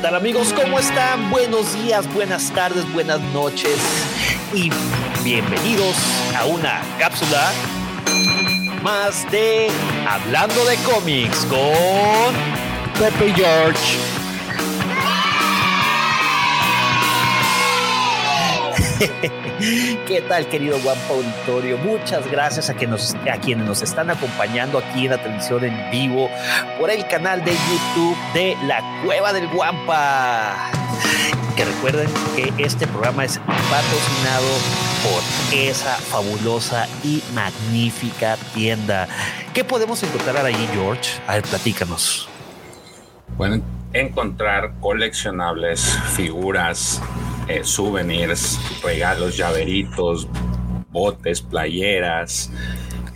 tal amigos? ¿Cómo están? Buenos días, buenas tardes, buenas noches y bienvenidos a una cápsula más de Hablando de cómics con Pepe George. ¿Qué tal, querido Guampa Auditorio? Muchas gracias a, que nos, a quienes nos están acompañando aquí en la televisión en vivo por el canal de YouTube de La Cueva del Guampa. Que recuerden que este programa es patrocinado por esa fabulosa y magnífica tienda. ¿Qué podemos encontrar ahí, George? A ver, platícanos. Pueden encontrar coleccionables, figuras, eh, souvenirs, regalos, llaveritos, botes, playeras,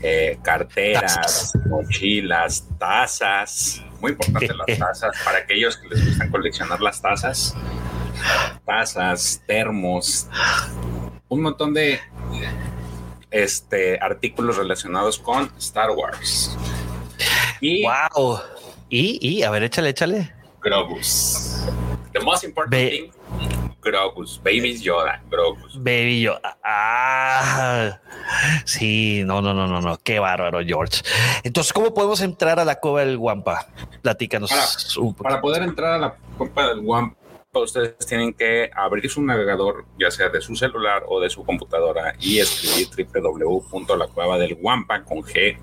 eh, carteras, Tazas. mochilas, tazas. Muy importante las tazas para aquellos que les gustan coleccionar las tazas. Tazas, termos, un montón de este, artículos relacionados con Star Wars. Y ¡Wow! Y, y, a ver, échale, échale. Grogus. The most important Be- thing, Grogus. Baby's Yoda, Grogus. Baby, yo. Ah, sí, no, no, no, no, no. Qué bárbaro, George. Entonces, ¿cómo podemos entrar a la cueva del Guampa? Platícanos Para- poder entrar a la copa del Wampa, ustedes tienen que abrir su navegador, ya sea de su celular o de su computadora, y escribir www.lacuevadelguampa con G.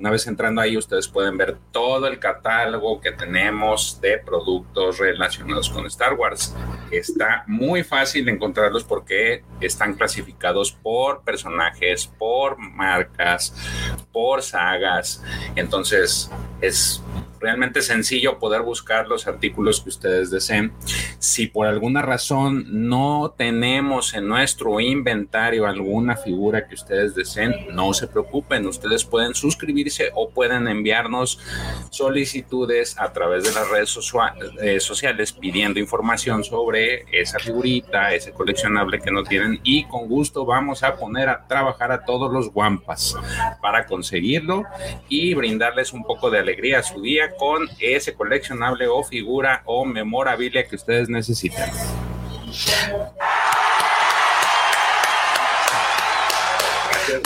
Una vez entrando ahí, ustedes pueden ver todo el catálogo que tenemos de productos relacionados con Star Wars. Está muy fácil encontrarlos porque están clasificados por personajes, por marcas, por sagas. Entonces, es realmente sencillo poder buscar los artículos que ustedes deseen. Si por alguna razón no tenemos en nuestro inventario alguna figura que ustedes deseen, no se preocupen, ustedes pueden suscribirse o pueden enviarnos solicitudes a través de las redes eh, sociales pidiendo información sobre esa figurita, ese coleccionable que no tienen y con gusto vamos a poner a trabajar a todos los guampas para conseguirlo y brindarles un poco de alegría a su día con ese coleccionable o figura o memorabilia que ustedes necesiten.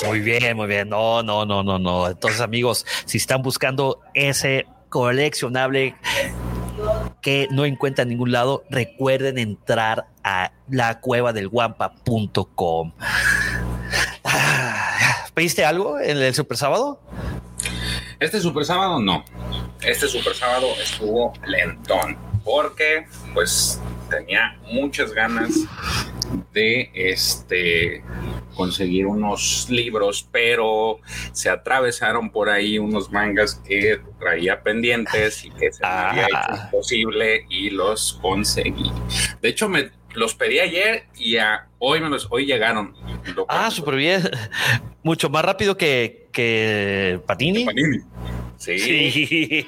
Muy bien, muy bien. No, no, no, no, no. Entonces, amigos, si están buscando ese coleccionable que no encuentran en ningún lado, recuerden entrar a lacuevadelguampa.com. Ah, ¿Pediste algo en el Super Sábado? Este super sábado no. Este super sábado estuvo lentón porque pues tenía muchas ganas de este conseguir unos libros, pero se atravesaron por ahí unos mangas que traía pendientes y que se me había Ah. hecho imposible y los conseguí. De hecho, me los pedí ayer y a- hoy me los hoy llegaron. Lo Ah, súper bien. Mucho más rápido que, que Patini. Sí. Sí.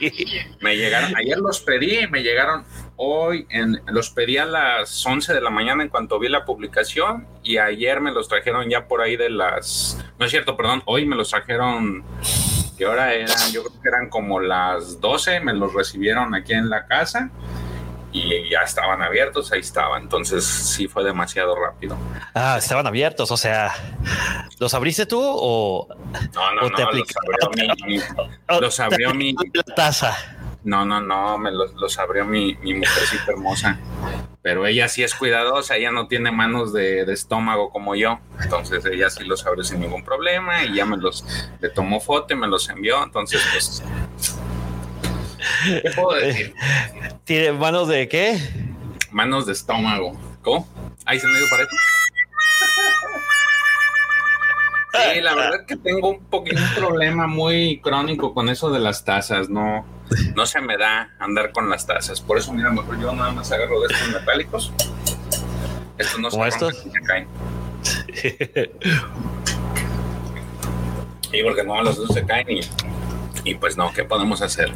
Me llegaron, ayer los pedí me llegaron hoy, en, los pedí a las 11 de la mañana en cuanto vi la publicación y ayer me los trajeron ya por ahí de las, no es cierto, perdón, hoy me los trajeron, ¿qué hora eran? Yo creo que eran como las 12, me los recibieron aquí en la casa y ya estaban abiertos, ahí estaban, entonces sí fue demasiado rápido. Ah, estaban abiertos, o sea, ¿los abriste tú o, No, no, O te no, los aplica- abrió mi, los abrió mi, taza? No, no, no, me los, los abrió mi, mi mujercita hermosa. Pero ella sí es cuidadosa, ella no tiene manos de, de estómago como yo. Entonces ella sí los abrió sin ningún problema y ya me los le tomó foto y me los envió. Entonces, pues. ¿Qué puedo decir? ¿Tiene manos de qué? Manos de estómago. ¿Cómo? ¿Hay sonido para eso? Sí, la verdad que tengo un poquito un problema muy crónico con eso de las tazas, no, no se me da andar con las tazas. Por eso, mira, mejor yo nada más agarro de estos metálicos. Estos no se estos? se caen. y porque no, los dos se caen y, y pues no, ¿qué podemos hacer?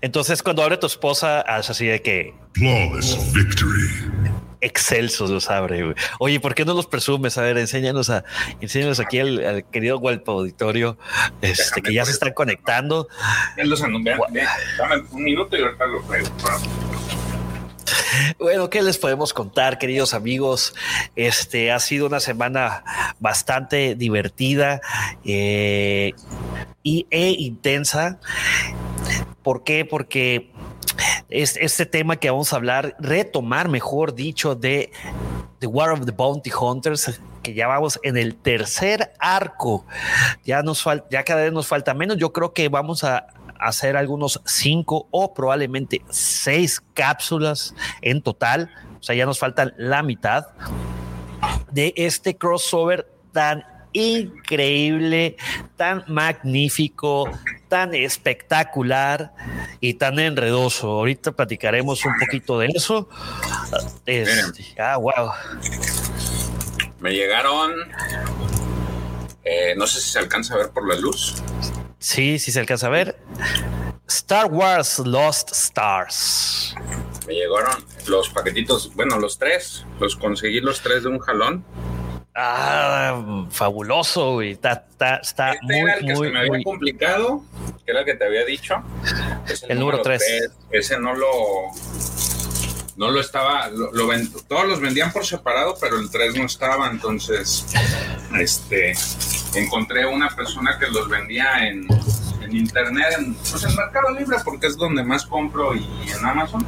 Entonces, cuando abre tu esposa, es así de que. Flawless victory. Excelsos los abre. Oye, ¿por qué no los presumes? A ver, enséñanos a, enséñanos aquí al, querido Walpo Auditorio, este, que ya se están conectando. dame un minuto y ahorita lo traigo. Bueno, ¿qué les podemos contar, queridos amigos? Este ha sido una semana bastante divertida eh, y, e intensa. ¿Por qué? Porque es este tema que vamos a hablar, retomar, mejor dicho, de The War of the Bounty Hunters, que ya vamos en el tercer arco. Ya nos falta, ya cada vez nos falta menos. Yo creo que vamos a hacer algunos cinco o probablemente seis cápsulas en total. O sea, ya nos faltan la mitad de este crossover tan increíble, tan magnífico, tan espectacular y tan enredoso. Ahorita platicaremos un poquito de eso. Este, ah, wow. Me llegaron, eh, no sé si se alcanza a ver por la luz. Sí, sí se alcanza a ver. Star Wars Lost Stars. Me llegaron los paquetitos, bueno, los tres, los conseguí los tres de un jalón. Ah, fabuloso, y Está, está, este muy, era el que se me había complicado, que era el que te había dicho. el, número 3. Ese no lo. No lo estaba. Lo, todos los vendían por separado, pero el 3 no estaba. Entonces, este. Encontré una persona que los vendía en, en internet, en, pues en Mercado Libre, porque es donde más compro y en Amazon.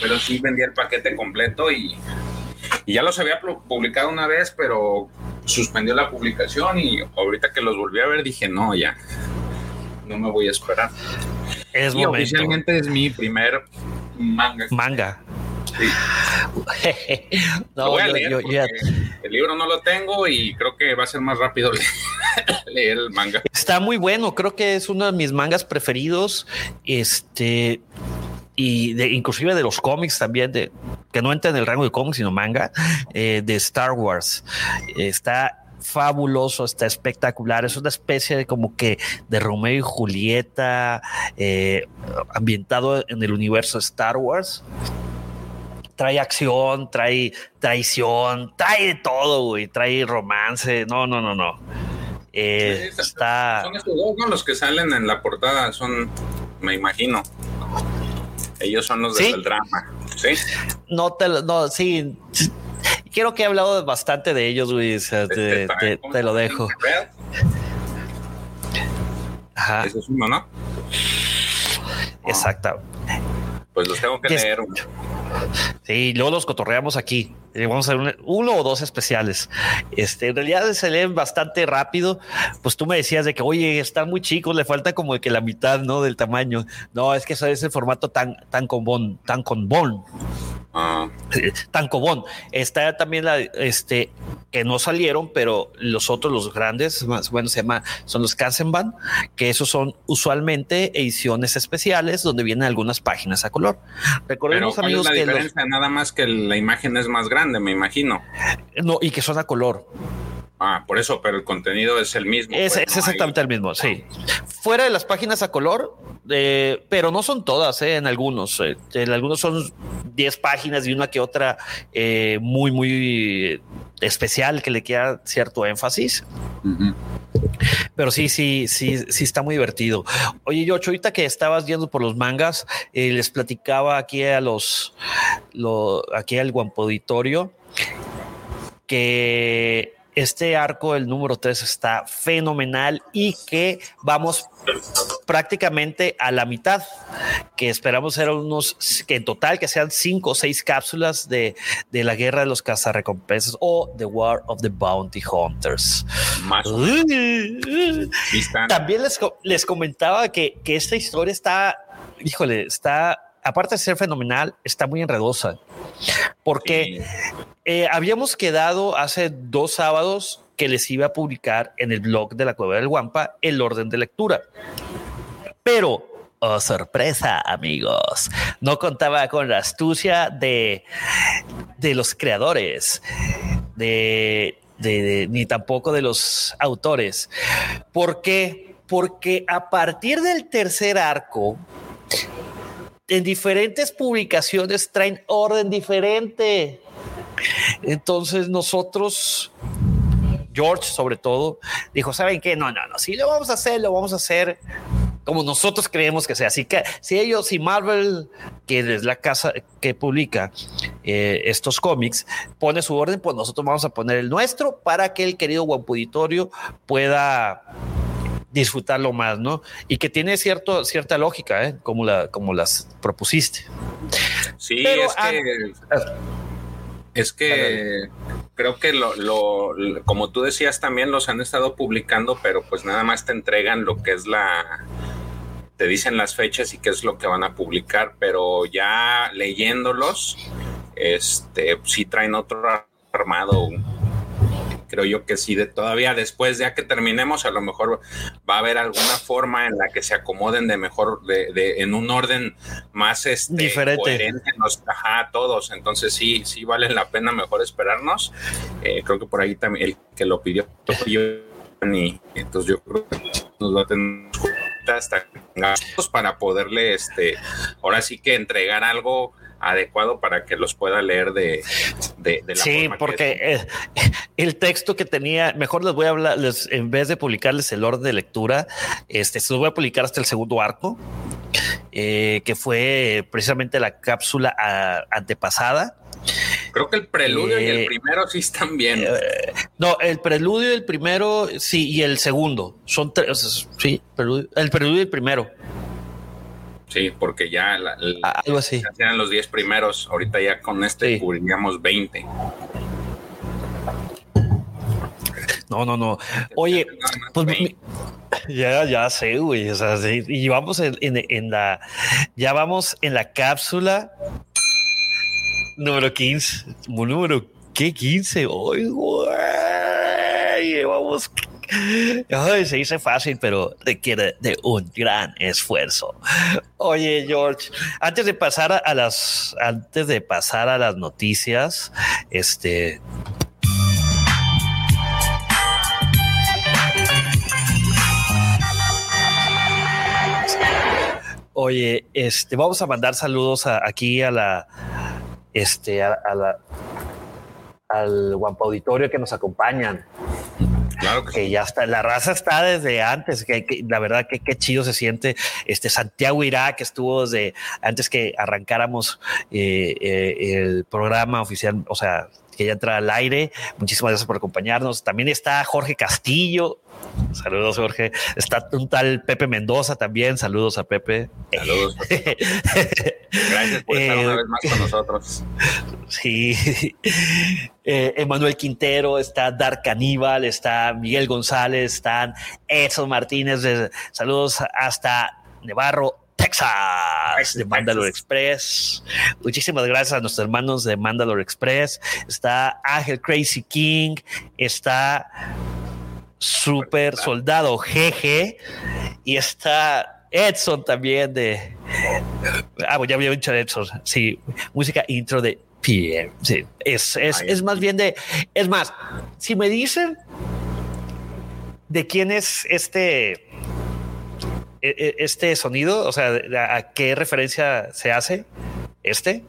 Pero sí vendía el paquete completo y y ya los había publicado una vez, pero suspendió la publicación y ahorita que los volví a ver dije, no, ya, no me voy a esperar. Es y oficialmente es mi primer manga. Manga. Sí. no, yo, El libro no lo tengo y creo que va a ser más rápido leer el manga. Está muy bueno, creo que es uno de mis mangas preferidos. Este, y de, inclusive de los cómics también, de, que no entra en el rango de cómics, sino manga, eh, de Star Wars. Está fabuloso, está espectacular. Es una especie de como que de Romeo y Julieta, eh, ambientado en el universo Star Wars. Trae acción, trae traición, trae de todo, güey. Trae romance. No, no, no, no. Eh, está. Son estos dos, Los que salen en la portada son, me imagino. Ellos son los del drama. Sí. No te no, sí. Quiero que he hablado bastante de ellos, güey. te, te, lo dejo. Ajá. Eso es uno, ¿no? Exacto. Pues los tengo que leer. Sí, luego los cotorreamos aquí. Eh, vamos a hacer uno o dos especiales. Este, en realidad se leen bastante rápido. Pues tú me decías de que, oye, están muy chicos, le falta como que la mitad, ¿no? Del tamaño. No, es que eso es el formato tan, tan con bon, tan con bon. Ah. Tancobón. Está también la, este, que no salieron, pero los otros, los grandes, más bueno, se llama, son los Kansenban, que esos son usualmente ediciones especiales donde vienen algunas páginas a color. Recordemos, amigos, que nada más que la imagen es más grande, me imagino. No, y que son a color. Ah, por eso, pero el contenido es el mismo. Es, pues, exactamente el mismo, sí. Fuera de las páginas a color, eh, pero no son todas, eh, en algunos. Eh, en algunos son 10 páginas y una que otra muy, muy especial que le queda cierto énfasis. Pero sí, sí, sí, sí está muy divertido. Oye, yo, ahorita que estabas yendo por los mangas, les platicaba aquí a los, aquí al Guampoditorio que este arco, el número 3, está fenomenal y que vamos prácticamente a la mitad, que esperamos ser unos, que en total que sean cinco o seis cápsulas de, la guerra de los cazarrecompensas o The War of the Bounty Hunters. También les, les comentaba que, que esta historia está, híjole, está aparte de ser fenomenal, está muy enredosa. Porque eh, habíamos quedado hace dos sábados que les iba a publicar en el blog de la Cueva del Guampa el orden de lectura. Pero Oh, sorpresa, amigos. No contaba con la astucia de, de los creadores, de, de- ni tampoco de los autores. ¿Por qué? Porque a partir del tercer arco, en diferentes publicaciones traen orden diferente. Entonces nosotros, George sobre todo, dijo, ¿saben qué? No, no, no, si lo vamos a hacer, lo vamos a hacer como nosotros creemos que sea. Así que si ellos, si Marvel, que es la casa que publica eh, estos cómics, pone su orden, pues nosotros vamos a poner el nuestro para que el querido Guapuditorio pueda disfrutarlo más, ¿no? Y que tiene cierto, cierta lógica, ¿eh? como, la, como las propusiste. Sí, Pero, es que. Es que creo que lo, lo- lo- como tú decías también los han estado publicando, pero pues nada más te entregan lo que es la, te dicen las fechas y qué es lo que van a publicar, pero ya leyéndolos, este, sí traen otro armado. Creo yo que sí, de todavía después, ya que terminemos, a lo mejor va a haber alguna forma en la que se acomoden de mejor, de, de- en un orden más este, Diferente. coherente, nos, ajá, todos. Entonces sí, sí vale la pena mejor esperarnos. Eh, creo que por ahí también el que lo pidió y entonces yo creo que nos va a tener hasta gastos para poderle, este, ahora sí que entregar algo adecuado para que los pueda leer de, de, de la Sí, forma que porque eh, el texto que tenía, mejor les voy a hablar, les- en vez de publicarles el orden de lectura, este, se los voy a publicar hasta el segundo arco, eh, que fue precisamente la cápsula ah, antepasada. Creo que el preludio y Eh, el primero sí están bien. No, el preludio y el primero, sí, y el segundo. Son tres, sí, preludio- el preludio y el primero. sí, porque ya la- la- Ah, algo así. ya eran los 10 primeros. Ahorita ya con este Sí. cubriríamos 20. No, no, no. Oye, Nada más pues 20. mi- ya, ya sé, güey. O sea, sí, y vamos en, en- en la, ya vamos en la cápsula número 15. Número, ¿qué 15? Hoy, güey. Vamos. Ay, se dice fácil, pero requiere de un gran esfuerzo. Oye, George, antes de pasar a las, antes de pasar a las noticias, este, Oye, este, vamos a mandar saludos a- aquí a la, este, a, a la, al Guampa Auditorio que nos acompañan, Claro que que ya está, la raza está desde antes, que, que la verdad que qué chido se siente. Este Santiago Irá, que estuvo desde antes que arrancáramos eh, eh, el programa oficial, o sea, que ya entra al aire. Muchísimas gracias por acompañarnos. También está Jorge Castillo. Saludos, Jorge. Está un tal Pepe Mendoza también. Saludos a Pepe. Saludos. Gracias por estar Eh, una vez más con nosotros. Sí. Eh, Emanuel Quintero, está Dark Caníbal, está Miguel González, están Edson Martínez. saludos hasta Nevarro, Texas, de Mandalore Express. Muchísimas gracias a nuestros hermanos de Mandalore Express. Está Ángel Crazy King, está Super Soldado GG y está Edson también de Ah, ya había dicho Edson. Sí, música intro de PM. Sí, es, es, es más bien de. Es más, si me dicen de quién es este. e- e- Este sonido, o sea, a qué referencia se hace este.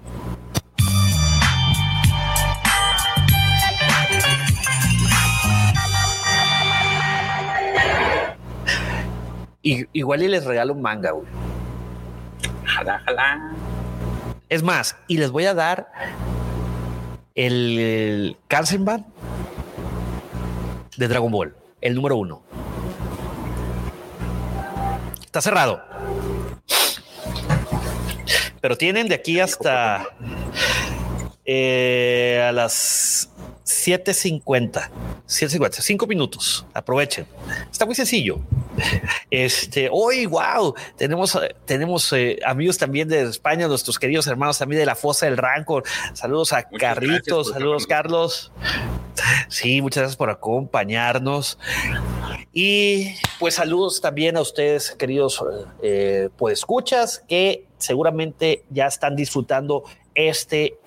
Y, igual y les regalo un manga, güey. Jala, jala. Es más, y les voy a dar el, el Kansenban de Dragon Ball, el número uno. Está cerrado. Pero tienen de aquí hasta eh, a las 7.50. 7.50, cinco minutos. Aprovechen. Está muy sencillo. Este, hoy, wow, tenemos, tenemos eh, amigos también de España, nuestros queridos hermanos también de la Fosa del Rancor. Saludos a Muchas por saludos Carlos. Sí, muchas gracias por acompañarnos. Y pues saludos también a ustedes, queridos eh, pues escuchas, que seguramente ya están disfrutando este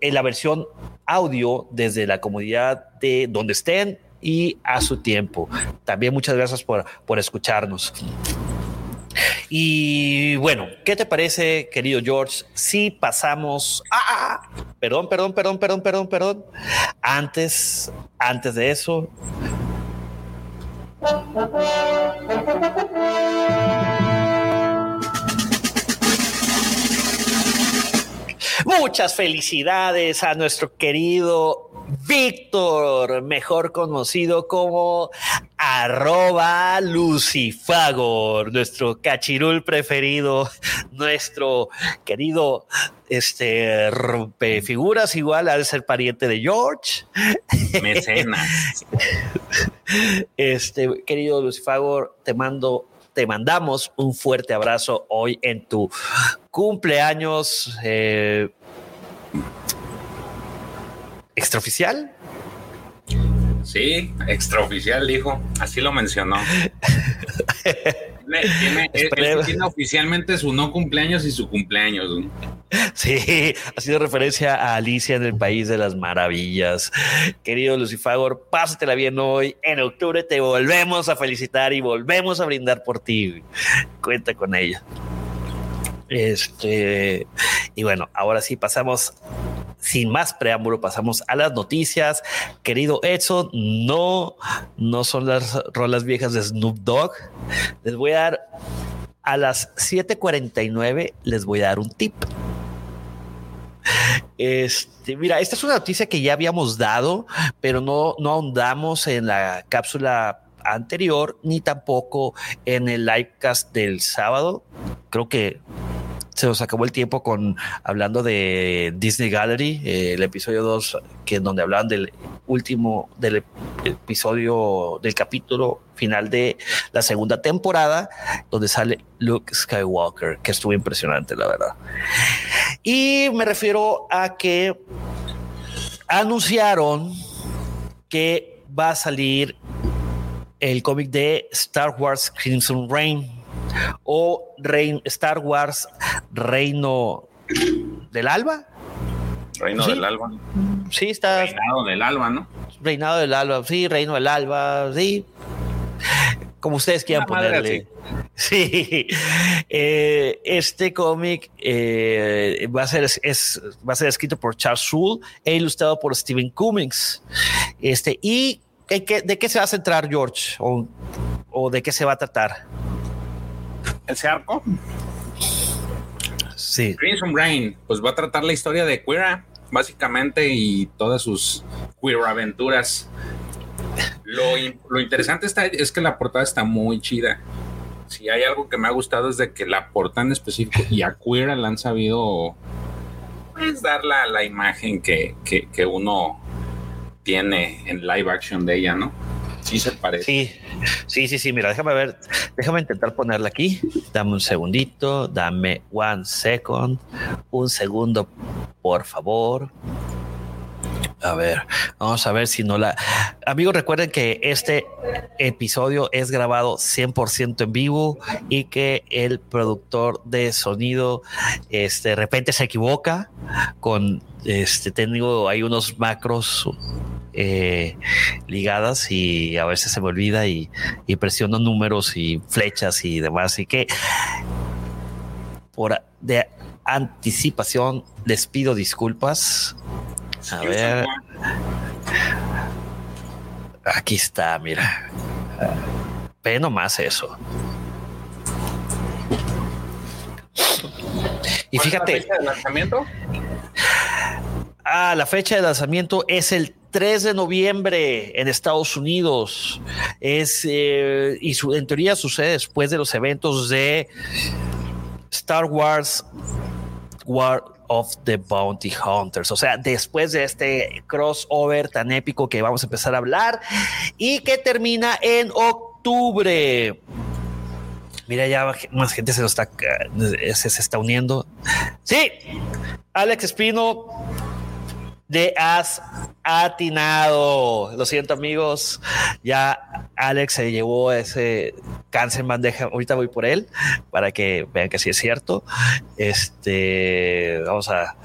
en la versión audio desde la comodidad de donde estén y a su tiempo. También muchas gracias por, por escucharnos. Y bueno, ¿qué te parece, querido George, si pasamos a... perdón, perdón, perdón, perdón, perdón, perdón. Antes, antes de eso... Muchas felicidades a nuestro querido Víctor, mejor conocido como arroba Lucifagor, nuestro cachirul preferido, nuestro querido este figuras igual al ser pariente de George. Mecenas. Este querido Lucifagor, te mando te mandamos un fuerte abrazo hoy en tu cumpleaños eh, extraoficial. Sí, extraoficial dijo, así lo mencionó. tiene, tiene, oficialmente su no cumpleaños y su cumpleaños. Sí, ha sido referencia a Alicia en el País de las Maravillas. Querido Lucifagor, pásatela bien hoy. En octubre te volvemos a felicitar y volvemos a brindar por ti. Cuenta con ella. Este, y bueno, ahora sí pasamos sin más preámbulo, pasamos a las noticias. Querido Edson, no, no son las rolas viejas de Snoop Dogg. Les voy a dar a las 7:49, les voy a dar un tip. Este, mira, esta es una noticia que ya habíamos dado, pero no, no ahondamos en la cápsula anterior ni tampoco en el livecast del sábado. Creo que se nos acabó el tiempo con hablando de Disney Gallery, eh, el episodio 2, que es donde hablaban del último del episodio del capítulo final de la segunda temporada, donde sale Luke Skywalker, que estuvo impresionante, la verdad. Y me refiero a que anunciaron que va a salir el cómic de Star Wars Crimson Reign o Star Wars Reino del Alba. Reino del Alba. Sí, está. Reinado del Alba, ¿no? Reinado del Alba, sí, Reino del Alba, sí. Como ustedes quieran ponerle. Sí, eh, este cómic eh, va, a ser, es, va a ser escrito por Charles Soule e ilustrado por Stephen Cummings. Este, ¿Y de qué se va a centrar George? ¿O, o de qué se va a tratar? ese arco. Sí. Crimson Rain, pues va a tratar la historia de Queera, básicamente, y todas sus queer aventuras. Lo, interesante está, es que la portada está muy chida. Si hay algo que me ha gustado es de que la portada en específico y a Queera le han sabido pues, dar la, la imagen que, que uno tiene en live action de ella, ¿no? Sí sí, sí, sí. Mira, déjame ver, déjame intentar ponerla aquí. Dame un segundito, dame one second, un segundo, por favor. A ver, vamos a ver si no la... Amigos, recuerden que este episodio es grabado 100% en vivo y que el productor de sonido este, de repente se equivoca con, este, tengo ahí unos macros eh, ligadas y a veces se me olvida y, y presiono números y flechas y demás. Así que por de anticipación les pido disculpas a ver. Aquí está, mira. Ve nomás eso. Y fíjate. la fecha de lanzamiento? Ah, la fecha de lanzamiento es el 3 de noviembre en Estados Unidos. Es, eh, y su, en teoría sucede después de los eventos de Star Wars War of the Bounty Hunters. O sea, después de este crossover tan épico que vamos a empezar a hablar y que termina en octubre. Mira, ya más gente se, está, se, se está uniendo. Sí, Alex Espino de has atinado. Lo siento, amigos. Ya Alex se llevó ese cáncer bandeja. Ahorita voy por él para que vean que sí es cierto. Este, vamos a.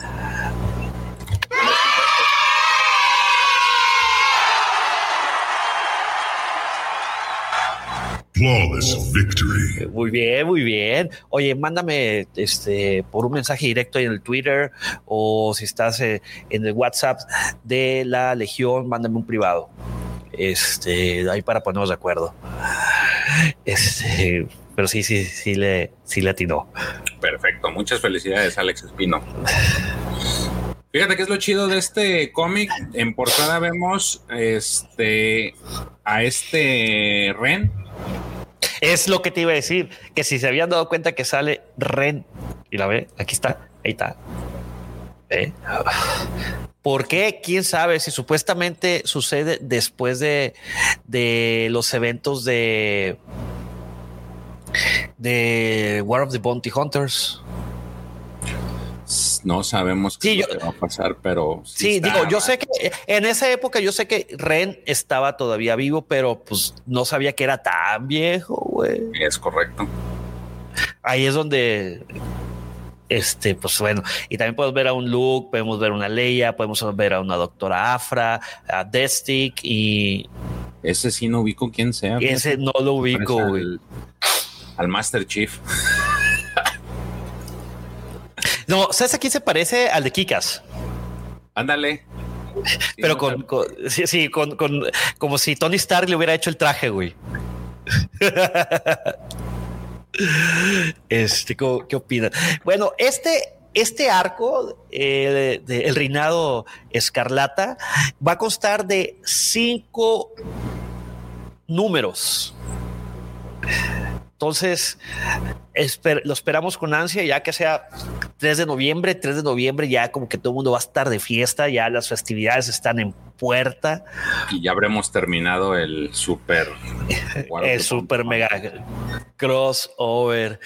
Flawless victory. Muy bien, muy bien. Oye, mándame este por un mensaje directo en el Twitter o si estás eh, en el WhatsApp de la Legión, mándame un privado. Este, ahí para ponernos de acuerdo. Este, pero sí, sí, sí le, sí le atinó. Perfecto. Muchas felicidades, Alex Espino. Fíjate que es lo chido de este cómic. En portada vemos este a este Ren. Es lo que te iba a decir, que si se habían dado cuenta que sale Ren y la ve, aquí está, ahí está. ¿Eh? ¿Por qué? ¿Quién sabe? Si supuestamente sucede después de, de los eventos de de War of the Bounty Hunters. No sabemos qué Sí, yo- va a pasar, pero Sí, digo, yo sé que en esa época yo sé que Ren estaba todavía vivo, pero pues no sabía que era tan viejo, güey. es correcto. Ahí es donde este, pues bueno, y también podemos ver a un Luke, podemos ver a una Leia, podemos ver a una doctora Afra, a Destic y Ese sí no ubico quién sea. ese no lo ubico, güey. al, al Master Chief. No, ¿sabes a quién se parece? Al de Kikas. Ándale. Pero con, sí, sí, con, con- como si Tony Stark le hubiera hecho el traje, güey. Este, ¿cómo- ¿qué opinas? Bueno, este, este arco eh, de, de El Reinado Escarlata va a constar de cinco números. Entonces, esper- lo esperamos con ansia, ya que sea 3 de noviembre, 3 de noviembre, ya como que todo el mundo va a estar de fiesta, ya las festividades están en puerta, Y ya habremos terminado el super. El super mega crossover.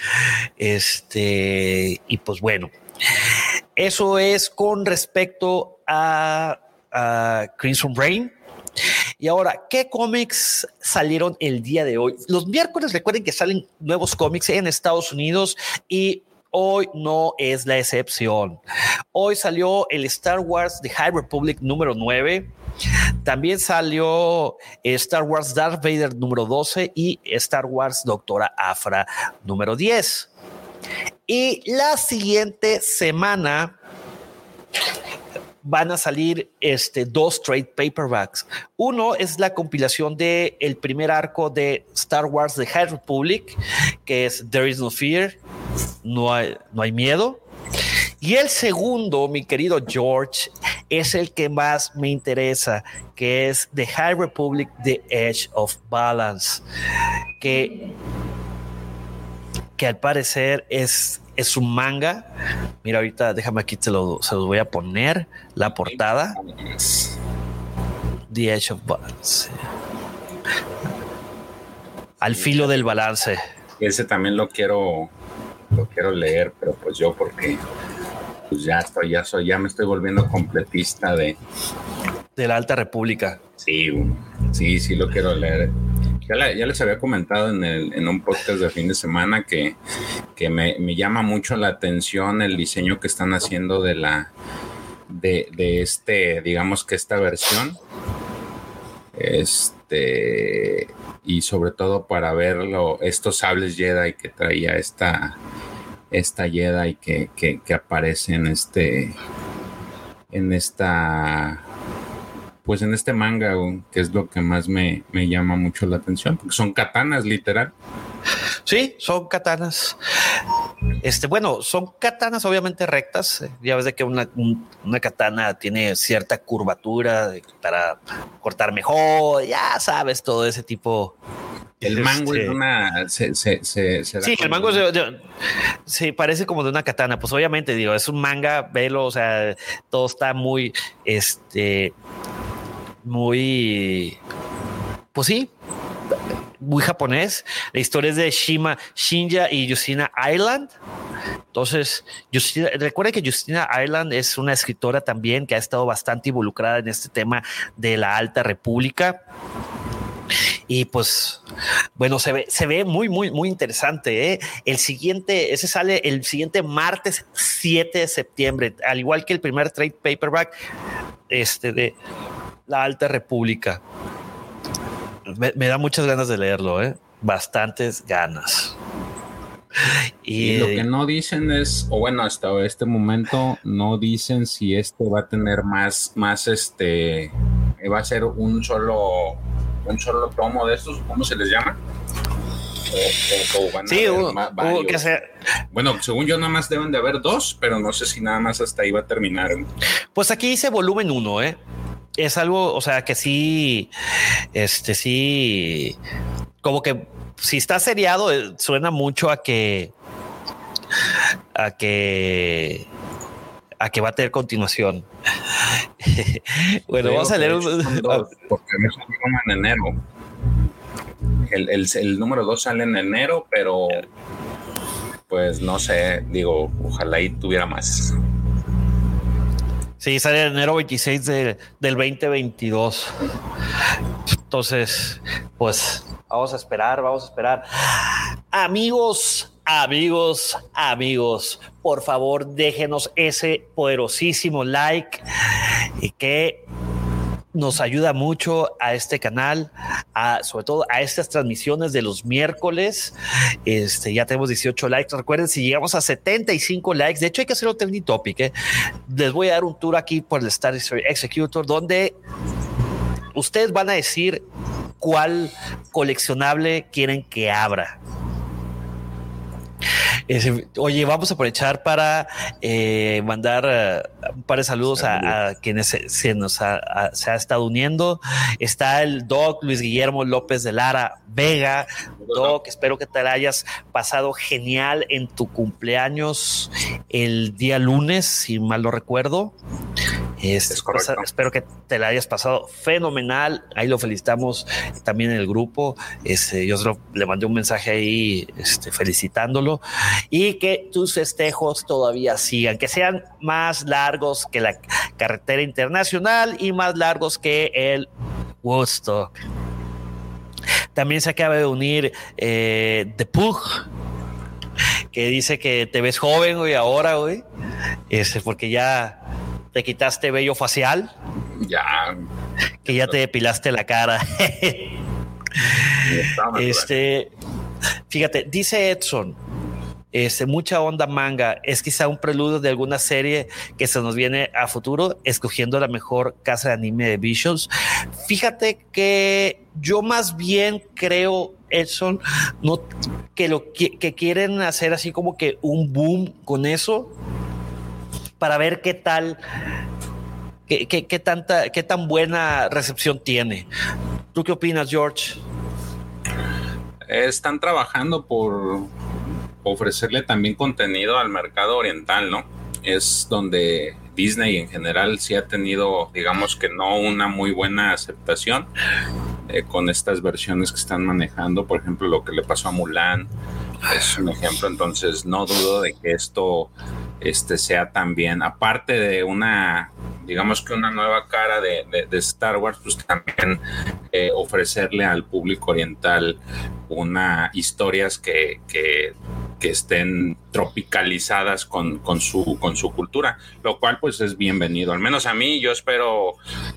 Este, y pues bueno, eso es con respecto a, a Crimson Rain. Y ahora, ¿qué cómics salieron el día de hoy? Los miércoles recuerden que salen nuevos cómics en Estados Unidos y hoy no es la excepción. Hoy salió el Star Wars The High Republic número 9. También salió Star Wars Darth Vader número 12 y Star Wars Doctora Afra número 10. Y la siguiente semana van a salir este, dos trade paperbacks. Uno es la compilación del el primer arco de Star Wars The High Republic, que es There is no fear, no hay, no hay miedo. Y el segundo, mi querido George, es el que más me interesa, que es The High Republic, The Edge of Balance, que, que al parecer es, es un manga. Mira, ahorita déjame aquí, te lo, se los voy a poner, la portada, The Edge of Balance. Al filo del balance. Ese también lo quiero, lo quiero leer, pero pues yo porque pues ya estoy, ya soy, ya me estoy volviendo completista de de la Alta República. sí, sí, sí lo quiero leer. Ya, la- ya les había comentado en, el, en un podcast de fin de semana que, que me, me llama mucho la atención el diseño que están haciendo de la de, de este, digamos que esta versión. Este y sobre todo para verlo, estos sables Jedi que traía esta esta Jedi que, que, que aparece en este en esta pues en este manga que es lo que más me, me llama mucho la atención porque son katanas literal Sí, son katanas. Este, bueno, son katanas obviamente rectas. Ya ves de que una, un- una katana tiene cierta curvatura para cortar mejor. Ya sabes todo ese tipo. El mango Este, es una se, se, se- se da Sí, el mango es de- de- sí, parece como de una katana. Pues obviamente, digo, es un manga, velo, o sea, todo está muy, este, muy, pues sí, muy japonés. La historia es de Shima, Shinja y Justina Island. Entonces, Justina, recuerden que Justina Ireland es una escritora también que ha estado bastante involucrada en este tema de la Alta República. Y pues, bueno, se ve, se ve muy, muy, muy interesante. ¿eh? El siguiente, ese sale el siguiente martes 7 de septiembre, al igual que el primer trade paperback este, de la Alta República. Me, me da muchas ganas de leerlo, ¿eh? bastantes ganas. Y, lo que no dicen es, o bueno, hasta este momento no dicen si este va a tener más, más este, va a ser un solo, un solo tomo de estos, ¿cómo se les llama? sí, que. Bueno, según yo, nada más deben de haber dos, pero no sé si nada más hasta ahí va a terminar. Pues aquí dice volumen uno, ¿eh? Es algo, o sea, que sí, este sí, como que si está seriado, eh, suena mucho a que a que a que va a tener continuación. bueno, vamos a leer un... porque en enero. El, el, el número 2 sale en enero, pero pues no sé, digo, ojalá y tuviera más. Sí, sale en enero 26 del 2022. Entonces, pues vamos a esperar, vamos a esperar. Amigos, amigos, amigos, por favor déjenos ese poderosísimo like y que nos ayuda mucho a este canal, a, sobre todo a estas transmisiones de los miércoles. Este, ya tenemos 18 likes. Recuerden, si llegamos a 75 likes, de hecho hay que hacer un topic. ¿eh? Les voy a dar un tour aquí por el Star Executor, donde ustedes van a decir cuál coleccionable quieren que abra oye, vamos a aprovechar para eh, mandar eh, un par de saludos a, quienes se, nos ha, se ha estado uniendo. Está el Doc Luis Guillermo López de Lara Vega. Doc, espero que te la hayas pasado genial en tu cumpleaños el día lunes, si mal no recuerdo. Este, pues, espero que te la hayas pasado fenomenal. Ahí lo felicitamos también en el grupo. Este, yo le mandé un mensaje ahí este, felicitándolo y que tus festejos todavía sigan, que sean más largos que la carretera internacional y más largos que el Woodstock. También se acaba de unir eh, The Pug que dice que te ves joven, hoy ahora, güey. Este, porque ya te quitaste vello facial. Ya. Que ya te depilaste la cara. este, fíjate, dice Edson, este, mucha onda manga, es quizá un preludio de alguna serie que se nos viene a futuro, escogiendo la mejor casa de anime de Visions. Fíjate que yo más bien creo, Edson, no, que lo que quieren hacer así como que un boom con eso para ver qué tal, qué, qué, tanta, qué tan buena recepción tiene. ¿Tú qué opinas, George? Están trabajando por ofrecerle también contenido al mercado oriental, ¿no? Es donde Disney en general sí ha tenido, digamos que no una muy buena aceptación eh, con estas versiones que están manejando, por ejemplo, lo que le pasó a Mulan es un ejemplo, entonces no dudo de que esto este, sea también, aparte de una, digamos que una nueva cara de, Star Wars, pues también eh, ofrecerle al público oriental una historias que, que, estén tropicalizadas con, con, su, con su cultura, lo cual pues es bienvenido. Al menos a mí, yo espero,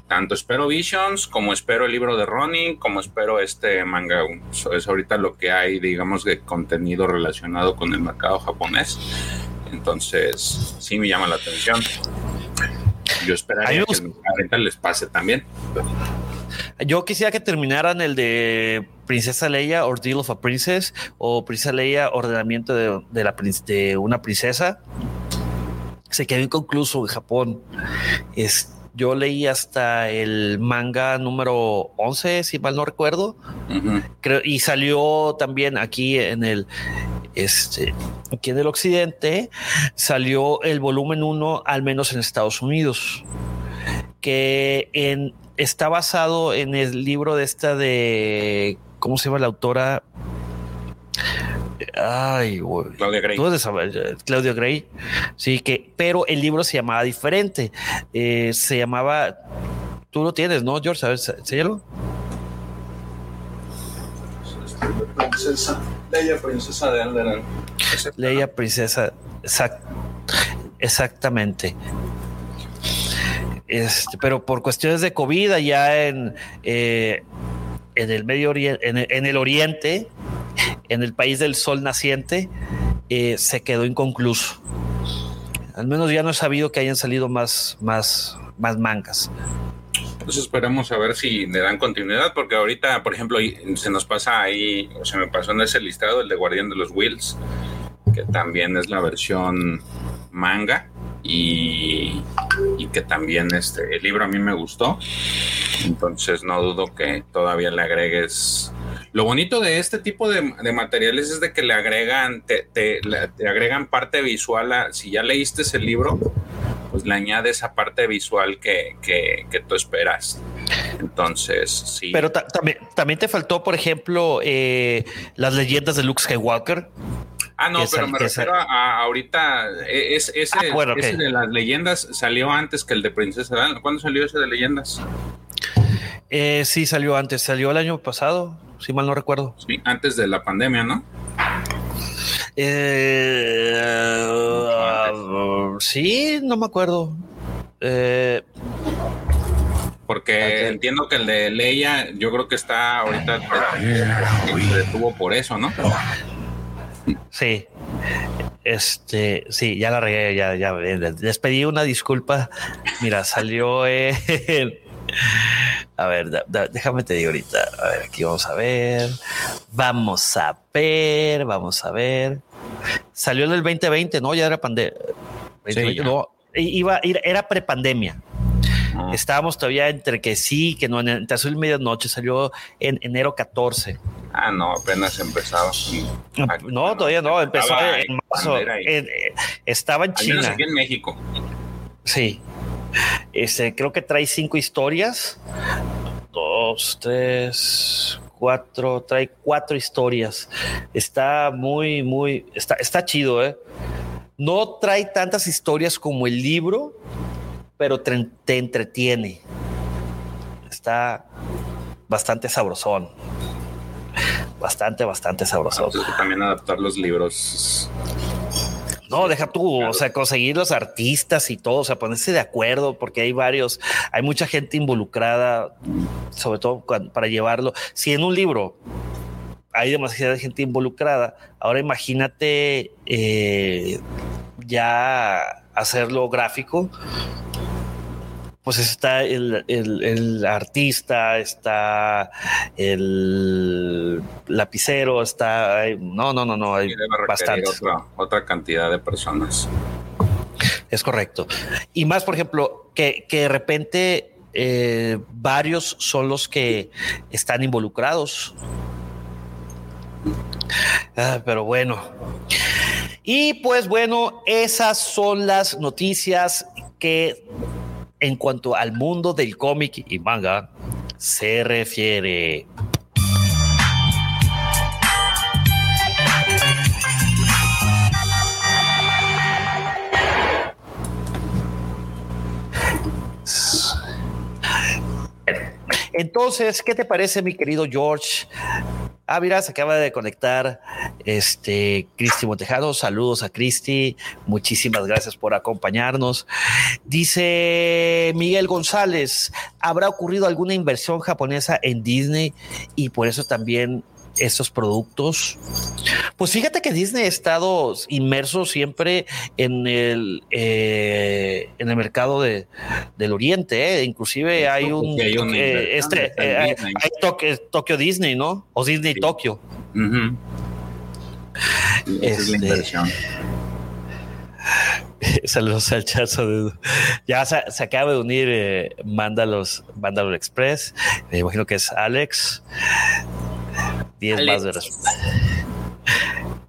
tanto espero Visions, como espero el libro de Ronnie, como espero este manga. es ahorita lo que hay, digamos, de contenido relacionado con el mercado japonés. Entonces, sí me llama la atención. Yo esperaría que ahorita les pase también. Yo quisiera que terminaran el de Princesa Leia, Ordeal of a Princess, o Princesa Leia, Ordenamiento de, la, de una princesa. Se quedó inconcluso en Japón. Es, yo leí hasta el manga número 11, si mal no recuerdo. Creo, y salió también aquí en el este, aquí en el occidente salió el volumen 1, al menos en Estados Unidos, que en, está basado en el libro de esta de, ¿cómo se llama la autora? Ay, Claudia Gray. Claudia Gray. Sí, que, pero el libro se llamaba diferente. Eh, se llamaba, tú lo tienes, ¿no, George? ¿Sabes? Princesa, Leia, princesa de Alderaan. Leia, princesa, exactamente. Este, pero por cuestiones de COVID allá en, eh, en el Medio Oriente, en, el Oriente, en el país del sol naciente, eh, se quedó inconcluso. Al menos ya no he sabido que hayan salido más, más, más mangas. Pues esperamos a ver si le dan continuidad, porque ahorita, por ejemplo, se nos pasa ahí, o se me pasó en ese listado el de Guardián de los Wheels, que también es la versión manga y, que también este, el libro a mí me gustó. Entonces no dudo que todavía le agregues. Lo bonito de este tipo de, materiales es de que le agregan, te, te, agregan parte visual a, si ya leíste ese libro, pues le añade esa parte visual que, tú esperas. Entonces, sí. Pero también, también te faltó, por ejemplo, eh, las leyendas de Luke Skywalker. Ah, no, pero me refiero a, ahorita. E, es, ese, ah, ese de las leyendas salió antes que el de Princesa Dan. ¿Cuándo salió ese de leyendas? Eh, sí, salió antes. Salió el año pasado, si mal no recuerdo. Sí, antes de la pandemia, ¿no? Eh, sí, no me acuerdo. Eh, porque entiendo que el de Leia, yo creo que está ahorita se detuvo por eso, ¿no? Sí. Este, sí, ya la regué, ya, ya les pedí una disculpa. Mira, salió en. A ver, déjame te digo ahorita. A ver, aquí vamos a ver. Vamos a ver, vamos a ver. Salió en el 2020, no, ya era pandemia. no, iba, era prepandemia. Estábamos todavía entre que sí, que no, entre azul y medianoche salió en enero 14. Ah, no, apenas empezaba. No, todavía no, empezó en marzo. Eh, estaba en China. Aquí en México. Sí. Este, creo que trae cinco historias. Dos, tres, cuatro, trae cuatro historias. Está muy, muy, está, está chido, ¿eh? No trae tantas historias como el libro, pero te, entretiene. Está bastante sabrosón. Bastante, bastante sabrosón. también adaptar los libros. No, deja tú, o sea, conseguir los artistas y todo, o sea, ponerse de acuerdo, porque hay varios, hay mucha gente involucrada, sobre todo para llevarlo. Si en un libro hay demasiada gente involucrada, ahora imagínate eh, ya hacerlo gráfico pues está el, artista, está el lapicero, está... No, no, no, no, hay bastante. Otra, cantidad de personas. Es correcto. Y más, por ejemplo, que, de repente eh, varios son los que están involucrados. Ah, pero bueno. Y pues bueno, esas son las noticias que en cuanto al mundo del cómic y manga se refiere. Entonces, ¿qué te parece, mi querido George? Ah, mira, se acaba de conectar este Cristi Montejado. Saludos a Cristi. Muchísimas gracias por acompañarnos. Dice Miguel González, ¿habrá ocurrido alguna inversión japonesa en Disney y por eso también estos productos? Pues fíjate que Disney ha estado inmerso siempre en el eh, en el mercado de, del Oriente, ¿eh? inclusive hay un, eh, este hay, Tokio, Disney, ¿no? O Disney Tokio. es la este, inversión. Saludos al chazo. Ya se, acaba de unir eh, Mándalos, Express. Me imagino que es Alex. 10 más de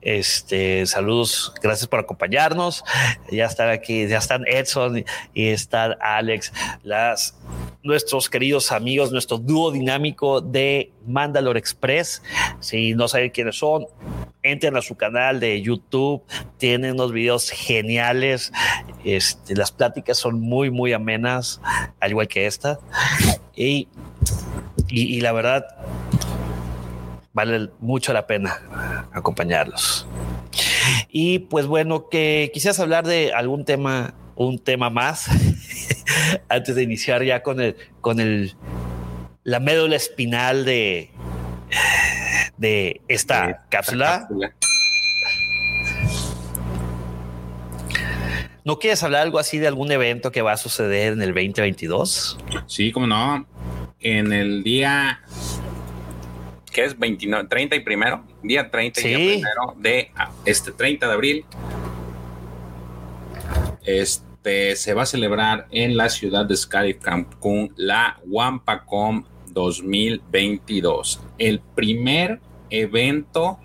Este, saludos, gracias por acompañarnos. Ya están aquí, ya están Edson y está Alex, las nuestros queridos amigos, nuestro dúo dinámico de Mandalore Express. Si no saben quiénes son, entren a su canal de YouTube, tienen unos videos geniales. Este, las pláticas son muy, muy amenas, al igual que esta. y, y la verdad, vale mucho la pena acompañarlos. Y pues bueno, que quisieras hablar de algún tema, un tema más antes de iniciar ya con el, con el, la médula espinal de, de esta cápsula. ¿No quieres hablar algo así de algún evento que va a suceder en el 2022? Sí, como no. En el día que es 29, 30 y primero, día 30 y primero de ah, este 30 de abril. Este se va a celebrar en la ciudad de Sky Cancún la Wampacom 2022. El primer evento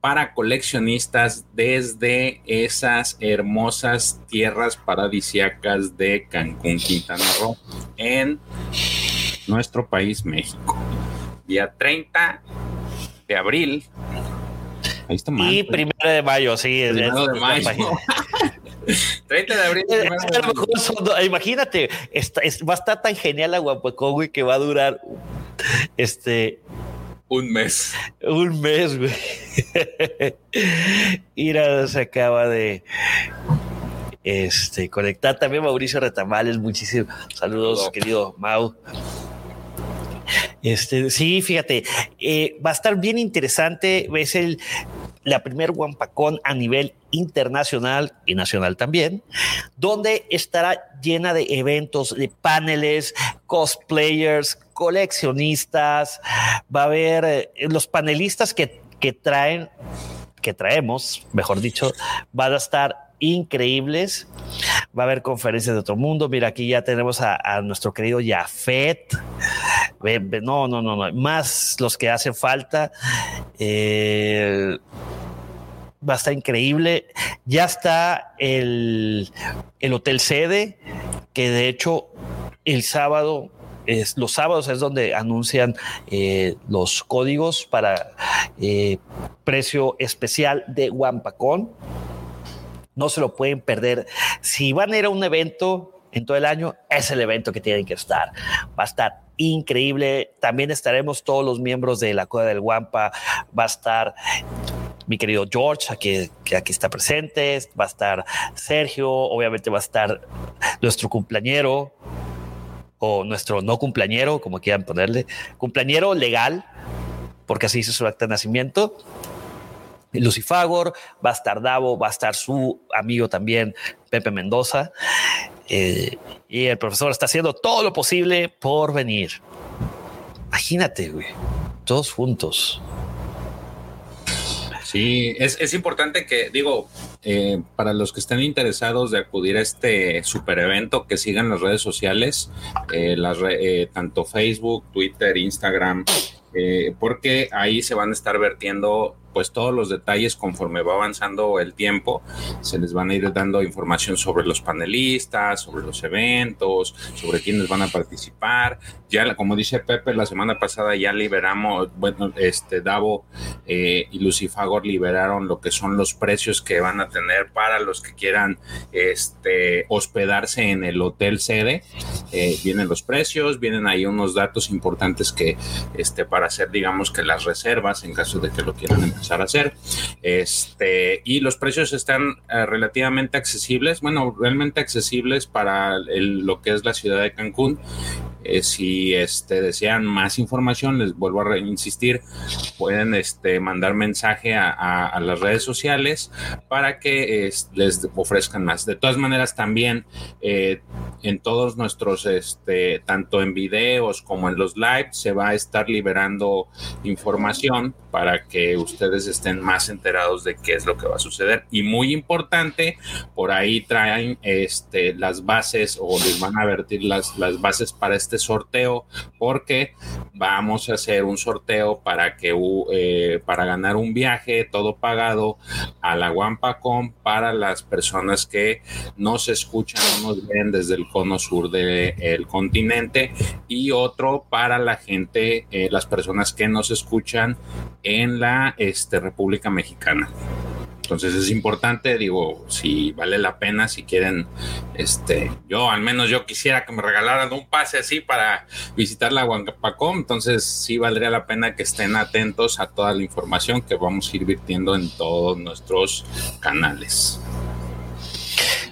para coleccionistas desde esas hermosas tierras paradisiacas de Cancún, Quintana Roo, en nuestro país, México. Día 30 de abril. Ahí está mal, y pues. primero de mayo, sí. Primero de mayo. 30 de abril. imagínate, va a estar tan genial la Guapacón, güey, que va a durar este un mes. Un mes, güey. Ira se acaba de este, conectar también Mauricio Retamales. Muchísimos saludos, querido Mau. Este, sí, fíjate, eh, va a estar bien interesante. Es el, la primer Wampacón a nivel internacional y nacional también, donde estará llena de eventos, de paneles, cosplayers, coleccionistas, va a haber eh, los panelistas que, que traen, que traemos, mejor dicho, van a estar increíbles. Va a haber conferencias de otro mundo. Mira, aquí ya tenemos a, nuestro querido Jafet. No, no, no, no. Más los que hacen falta. Eh, va a estar increíble. Ya está el, el hotel sede, que de hecho el sábado es, los sábados es donde anuncian eh, los códigos para eh, precio especial de Wampacón. No se lo pueden perder. Si van a ir a un evento en todo el año, es el evento que tienen que estar. Va a estar increíble. También estaremos todos los miembros de la Cueva del Guampa. Va a estar mi querido George, aquí, que aquí está presente. Va a estar Sergio. Obviamente va a estar nuestro cumpleañero o nuestro no cumpleañero, como quieran ponerle, cumpleañero legal, porque así hizo su acta de nacimiento. Lucifagor, va a estar Davo, va a estar su amigo también, Pepe Mendoza. Eh, y el profesor está haciendo todo lo posible por venir. Imagínate, güey, todos juntos. Sí, es, importante que, digo, eh, para los que estén interesados de acudir a este super evento, que sigan las redes sociales, eh, tanto Facebook, Twitter, Instagram, porque ahí se van a estar vertiendo pues todos los detalles conforme va avanzando el tiempo, se les van a ir dando información sobre los panelistas, sobre los eventos, sobre quiénes van a participar. Ya, como dice Pepe, la semana pasada ya liberamos, bueno, este Davo eh, y Lucifagor liberaron lo que son los precios que van a tener para los que quieran este, hospedarse en el hotel sede. Eh, vienen los precios, vienen ahí unos datos importantes que, este, para hacer, digamos que las reservas en caso de que lo quieran empezar a hacer. Este, y los precios están eh, relativamente accesibles, bueno, realmente accesibles para lo que es la ciudad de Cancún. Eh, si este, desean más información, les vuelvo a insistir, pueden este, mandar mensaje a, las redes sociales para que les ofrezcan más. De todas maneras, también eh, en todos nuestros, este, tanto en videos como en los live, se va a estar liberando información para que ustedes estén más enterados de qué es lo que va a suceder. Y muy importante, por ahí traen las bases o les van a vertir las, las bases para este sorteo, porque vamos a hacer un sorteo para que eh, para ganar un viaje todo pagado a la Wampacom para las personas que nos escuchan o nos ven desde el cono sur del continente y otro para la gente, eh, las personas que nos escuchan en la este, República Mexicana. Entonces es importante, digo, si vale la pena, si quieren, este, yo al menos yo quisiera que me regalaran un pase así para visitar la Huancapacom, entonces sí valdría la pena que estén atentos a toda la información que vamos a ir virtiendo en todos nuestros canales.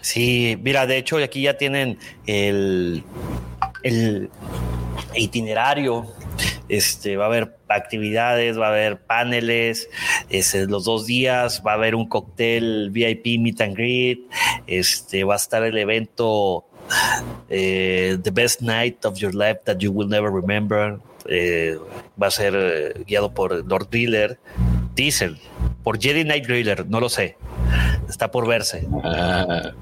Sí, mira, de hecho aquí ya tienen el, el itinerario este, va a haber actividades, va a haber paneles, este, los dos días, va a haber un cóctel VIP meet and greet, este, va a estar el evento eh, The Best Night of Your Life That You Will Never Remember. Eh, va a ser eh, guiado por Lord Driller, Diesel, por Jedi Night Driller, no lo sé. Está por verse. Ah.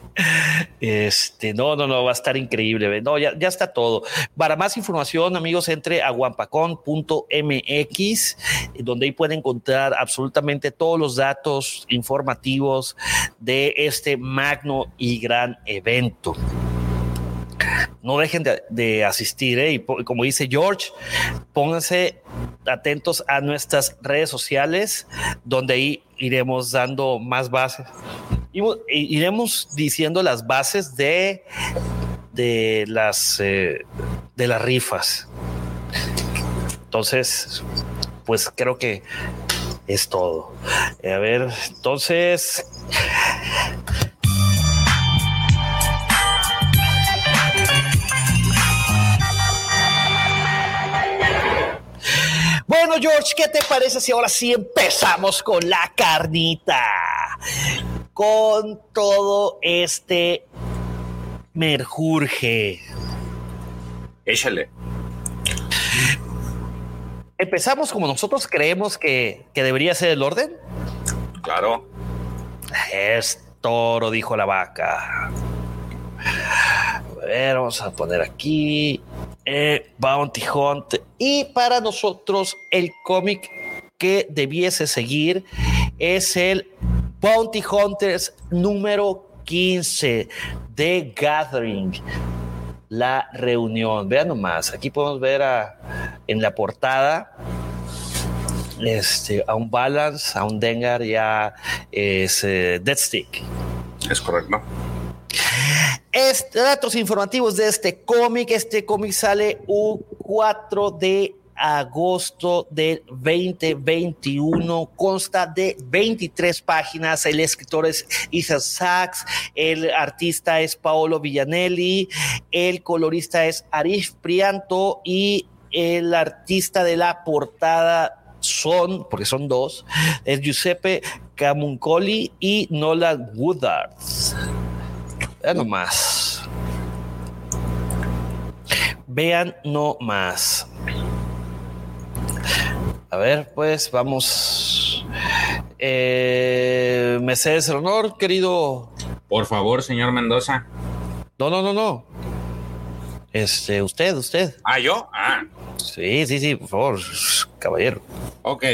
este, no, no, no, va a estar increíble. No, ya, ya está todo. Para más información, amigos, entre a guampacón.mx, donde ahí pueden encontrar absolutamente todos los datos informativos de este magno y gran evento no dejen de, asistir. ¿eh? Y como dice George, pónganse atentos a nuestras redes sociales, donde ahí iremos dando más bases. Iremos diciendo las bases de, de, las, eh, de las rifas. Entonces, pues creo que es todo. A ver, entonces George, ¿qué te parece si ahora sí empezamos con la carnita? Con todo este merjurje. Échale. ¿Empezamos como nosotros creemos que, que debería ser el orden? Claro. Es toro, dijo la vaca. A ver, vamos a poner aquí eh, Bounty Hunt. Y para nosotros, el cómic que debiese seguir es el Bounty Hunters número 15 de Gathering. La reunión. Vean nomás, aquí podemos ver en la portada este, a un Balance, a un Dengar y a ese Dead Stick. Es correcto. Este, datos informativos de este cómic. Este cómic sale un 4 de agosto del 2021. Consta de 23 páginas. El escritor es Ethan Sachs. El artista es Paolo Villanelli. El colorista es Arif Prianto. Y el artista de la portada son, porque son dos, es Giuseppe Camuncoli y Nolan Woodard. Vean nomás. Vean no más. A ver, pues vamos. Eh, el honor, querido. Por favor, señor Mendoza. No, no, no, no. Este, usted, usted. Ah, yo. Ah. Sí, sí, sí, por favor, caballero. Ok.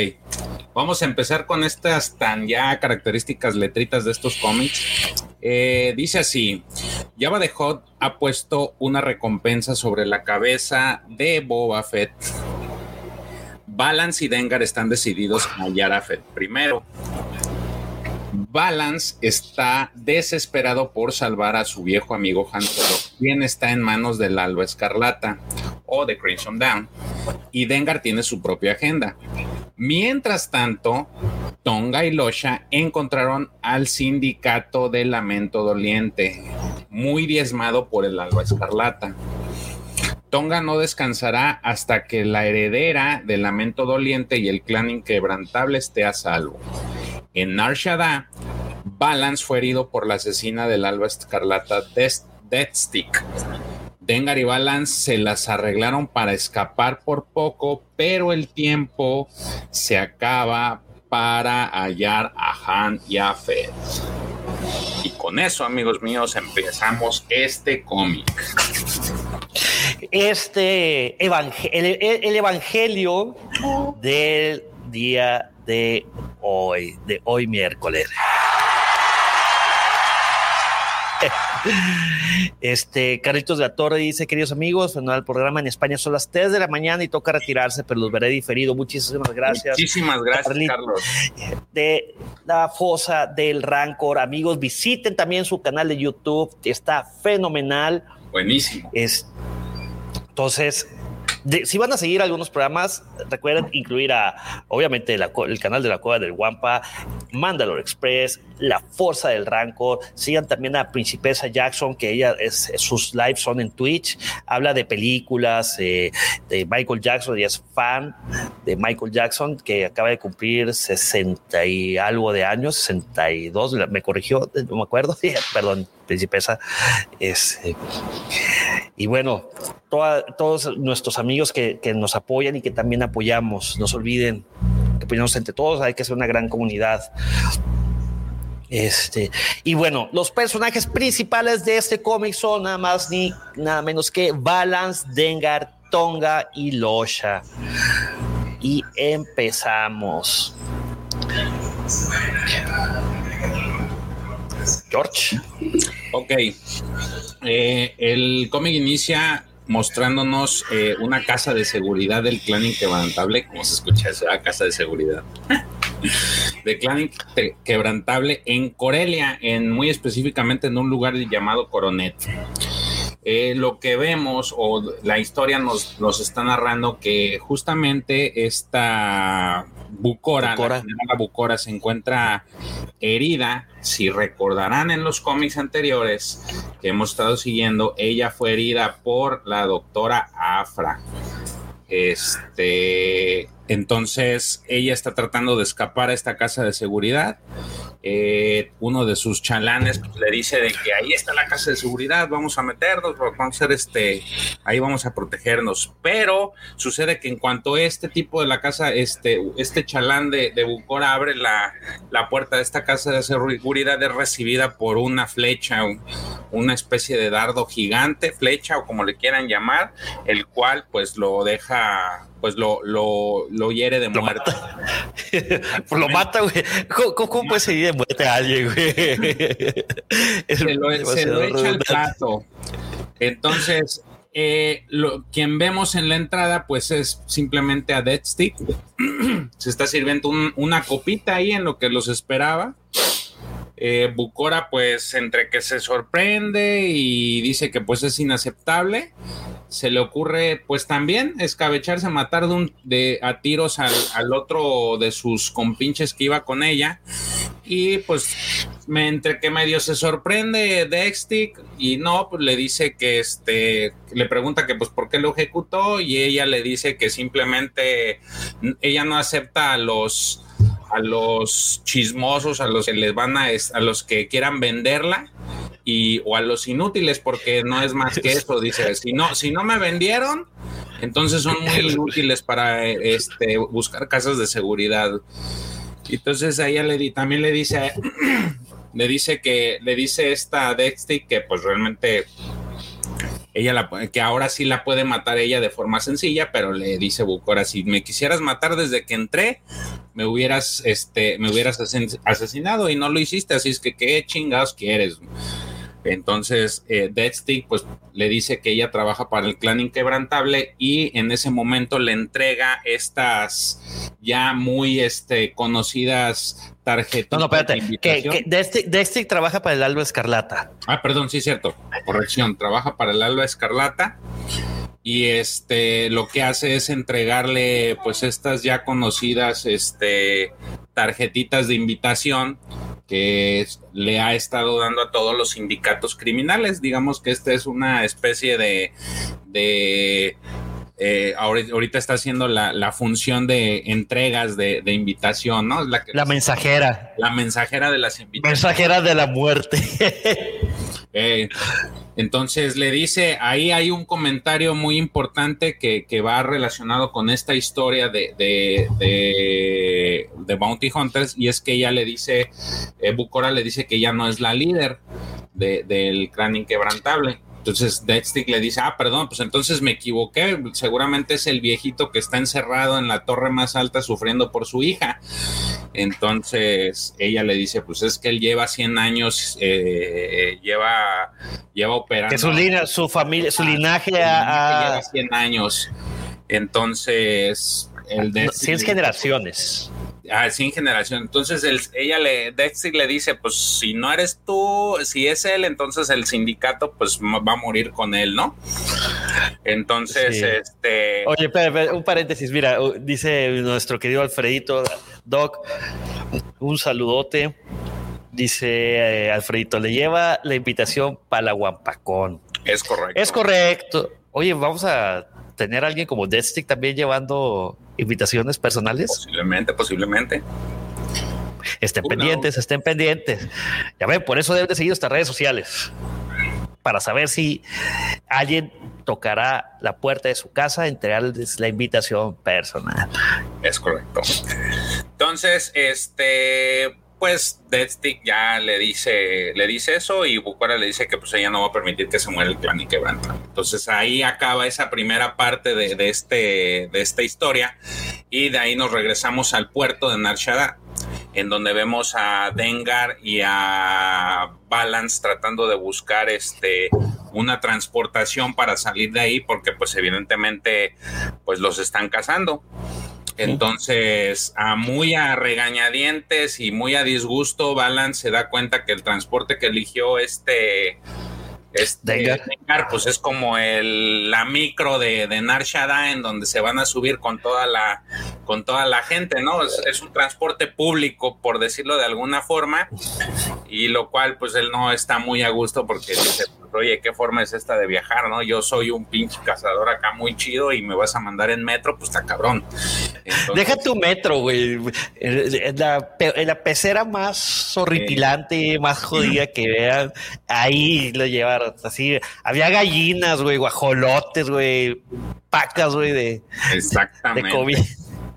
Vamos a empezar con estas tan ya características letritas de estos cómics. Eh, dice así: Java de Hot ha puesto una recompensa sobre la cabeza de Boba Fett. Balance y Dengar están decididos a hallar a Fett primero. Balance está desesperado por salvar a su viejo amigo Han quien está en manos del Alba Escarlata o de Crimson Down, y Dengar tiene su propia agenda. Mientras tanto, Tonga y Losha encontraron al sindicato de Lamento Doliente, muy diezmado por el Alba Escarlata. Tonga no descansará hasta que la heredera del Lamento Doliente y el clan inquebrantable esté a salvo. En Nar Balance fue herido por la asesina del Alba Escarlata Deathstick. Dengar y Balance se las arreglaron para escapar por poco, pero el tiempo se acaba para hallar a Han y a Fed. Y con eso, amigos míos, empezamos este cómic. Este el evangelio del día de hoy, de hoy miércoles. Este, Carlitos de la Torre dice, queridos amigos, el programa en España son las 3 de la mañana y toca retirarse, pero los veré diferido. Muchísimas gracias. Muchísimas gracias, Carlos. De la fosa del Rancor. Amigos, visiten también su canal de YouTube, está fenomenal. Buenísimo. Es, entonces, si van a seguir algunos programas, recuerden incluir a, obviamente, el canal de la Cueva del Guampa, Mandalore Express, La Fuerza del Rancor. Sigan también a Principesa Jackson, que ella es, sus lives son en Twitch. Habla de películas eh, de Michael Jackson, y es fan de Michael Jackson, que acaba de cumplir 60 y algo de años, 62, me corrigió, no me acuerdo, perdón, Principesa. Es, eh, y bueno, todos nuestros amigos que, nos apoyan y que también apoyamos, no se olviden que apoyamos entre todos, hay que ser una gran comunidad. Este, y bueno, los personajes principales de este cómic son nada más ni nada menos que Balance, Dengar, Tonga y Losha. Y empezamos. George. Ok. Eh, el cómic inicia mostrándonos eh, una casa de seguridad del clan inquebrantable, como se escucha eso, la casa de seguridad. de clan inquebrantable en Corelia, en muy específicamente en un lugar llamado Coronet. Eh, lo que vemos o la historia nos, nos, está narrando que justamente esta Bucora, La, Bucora se encuentra herida. Si recordarán en los cómics anteriores que hemos estado siguiendo, ella fue herida por la doctora Afra. Este, entonces ella está tratando de escapar a esta casa de seguridad eh, uno de sus chalanes pues, le dice de que ahí está la casa de seguridad, vamos a meternos, vamos a hacer este, ahí vamos a protegernos. Pero sucede que en cuanto este tipo de la casa, este, este chalán de, de Bucora abre la, la, puerta de esta casa de seguridad, es recibida por una flecha, una especie de dardo gigante, flecha o como le quieran llamar, el cual pues lo deja pues lo, lo, lo hiere de muerte. Pues lo mata, güey. ¿Cómo, puede seguir de muerte a alguien, güey? Se lo, echa al plato. Entonces, eh, lo, quien vemos en la entrada, pues es simplemente a Dead Stick. Se está sirviendo una copita ahí en lo que los esperaba. Eh, Bucora, pues entre que se sorprende y dice que pues es inaceptable, se le ocurre pues también escabecharse, matar de, un, de a tiros al, otro de sus compinches que iba con ella. Y pues me, entre que medio se sorprende Dextic y no, pues le dice que este, le pregunta que pues por qué lo ejecutó y ella le dice que simplemente ella no acepta a los a los chismosos, a los que les van a, a los que quieran venderla y o a los inútiles porque no es más que eso, dice, si no si no me vendieron, entonces son muy inútiles para este buscar casas de seguridad. Entonces a ella le también le dice le dice que le dice esta Dexty que pues realmente ella la, que ahora sí la puede matar ella de forma sencilla, pero le dice Bucora, si me quisieras matar desde que entré, me hubieras, este, me hubieras asesinado y no lo hiciste, así es que qué chingados quieres. Entonces, eh, Deadstick pues le dice que ella trabaja para el clan inquebrantable y en ese momento le entrega estas ya muy este, conocidas tarjetas. No, no, espérate, que, Deadstick, trabaja para el Alba Escarlata. Ah, perdón, sí, cierto. Corrección, trabaja para el Alba Escarlata y este lo que hace es entregarle pues estas ya conocidas este tarjetitas de invitación que le ha estado dando a todos los sindicatos criminales. Digamos que esta es una especie de, de eh, ahorita, está haciendo la, función de entregas de, invitación, ¿no? La, la, mensajera. La mensajera de las invitaciones. Mensajera de la muerte. Eh, entonces le dice, ahí hay un comentario muy importante que, va relacionado con esta historia de, de, de, Bounty Hunters y es que ella le dice, eh, Bucora le dice que ella no es la líder del clan inquebrantable. Entonces Deadstick le dice, ah, perdón, pues entonces me equivoqué, seguramente es el viejito que está encerrado en la torre más alta sufriendo por su hija. Entonces ella le dice, pues es que él lleva 100 años, eh, lleva, lleva operando. Que su, línea, su familia, su linaje a, lleva 100 años. Entonces, el de... 100 generaciones. Ah, sin generación. Entonces ella le, Dexter le dice, pues si no eres tú, si es él, entonces el sindicato pues va a morir con él, ¿no? Entonces, este... Oye, un paréntesis, mira, dice nuestro querido Alfredito, Doc, un saludote. Dice eh, Alfredito, le lleva la invitación para la Guampacón. Es correcto. Es correcto. Oye, vamos a tener a alguien como Deathstick también llevando invitaciones personales? Posiblemente, posiblemente. Estén pendientes, estén pendientes. Ya ven, por eso deben de seguir nuestras redes sociales para saber si alguien tocará la puerta de su casa, entregarles la invitación personal. Es correcto. Entonces, este, pues Deadstick ya le dice, le dice eso y Bukara le dice que pues ella no va a permitir que se muera el clan y quebranta. Entonces ahí acaba esa primera parte de, este, de esta historia y de ahí nos regresamos al puerto de Narshada en donde vemos a Dengar y a Balance tratando de buscar este una transportación para salir de ahí porque pues evidentemente pues los están cazando. Entonces, a muy a regañadientes y muy a disgusto, Balance se da cuenta que el transporte que eligió este este, pues es como el, la micro de, de Narshada en donde se van a subir con toda la, con toda la gente, ¿no? Es, un transporte público, por decirlo de alguna forma, y lo cual pues él no está muy a gusto porque dice, oye, ¿qué forma es esta de viajar, no? Yo soy un pinche cazador acá muy chido y me vas a mandar en metro, pues está cabrón. Deja tu metro, güey. La, la pecera más horripilante, más jodida que vean, ahí lo llevaron. Así, había gallinas, güey, guajolotes, güey, pacas, güey, de, Exactamente. de COVID.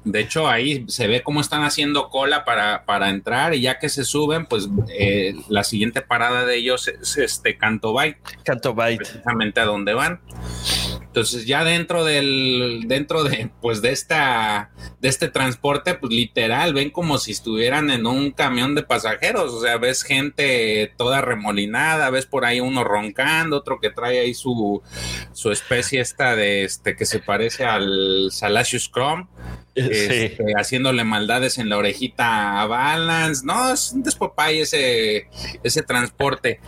De hecho, ahí se ve cómo están haciendo cola para, para entrar y ya que se suben, pues eh, la siguiente parada de ellos es este Canto Bite. Canto Bite. Precisamente a donde van. Entonces ya dentro del, dentro de, pues de esta, de este transporte, pues literal, ven como si estuvieran en un camión de pasajeros, o sea, ves gente toda remolinada, ves por ahí uno roncando, otro que trae ahí su, su especie esta de este que se parece al Salacious Chrome, este, haciéndole maldades en la orejita a Balance, no, es un despopay ese, ese transporte.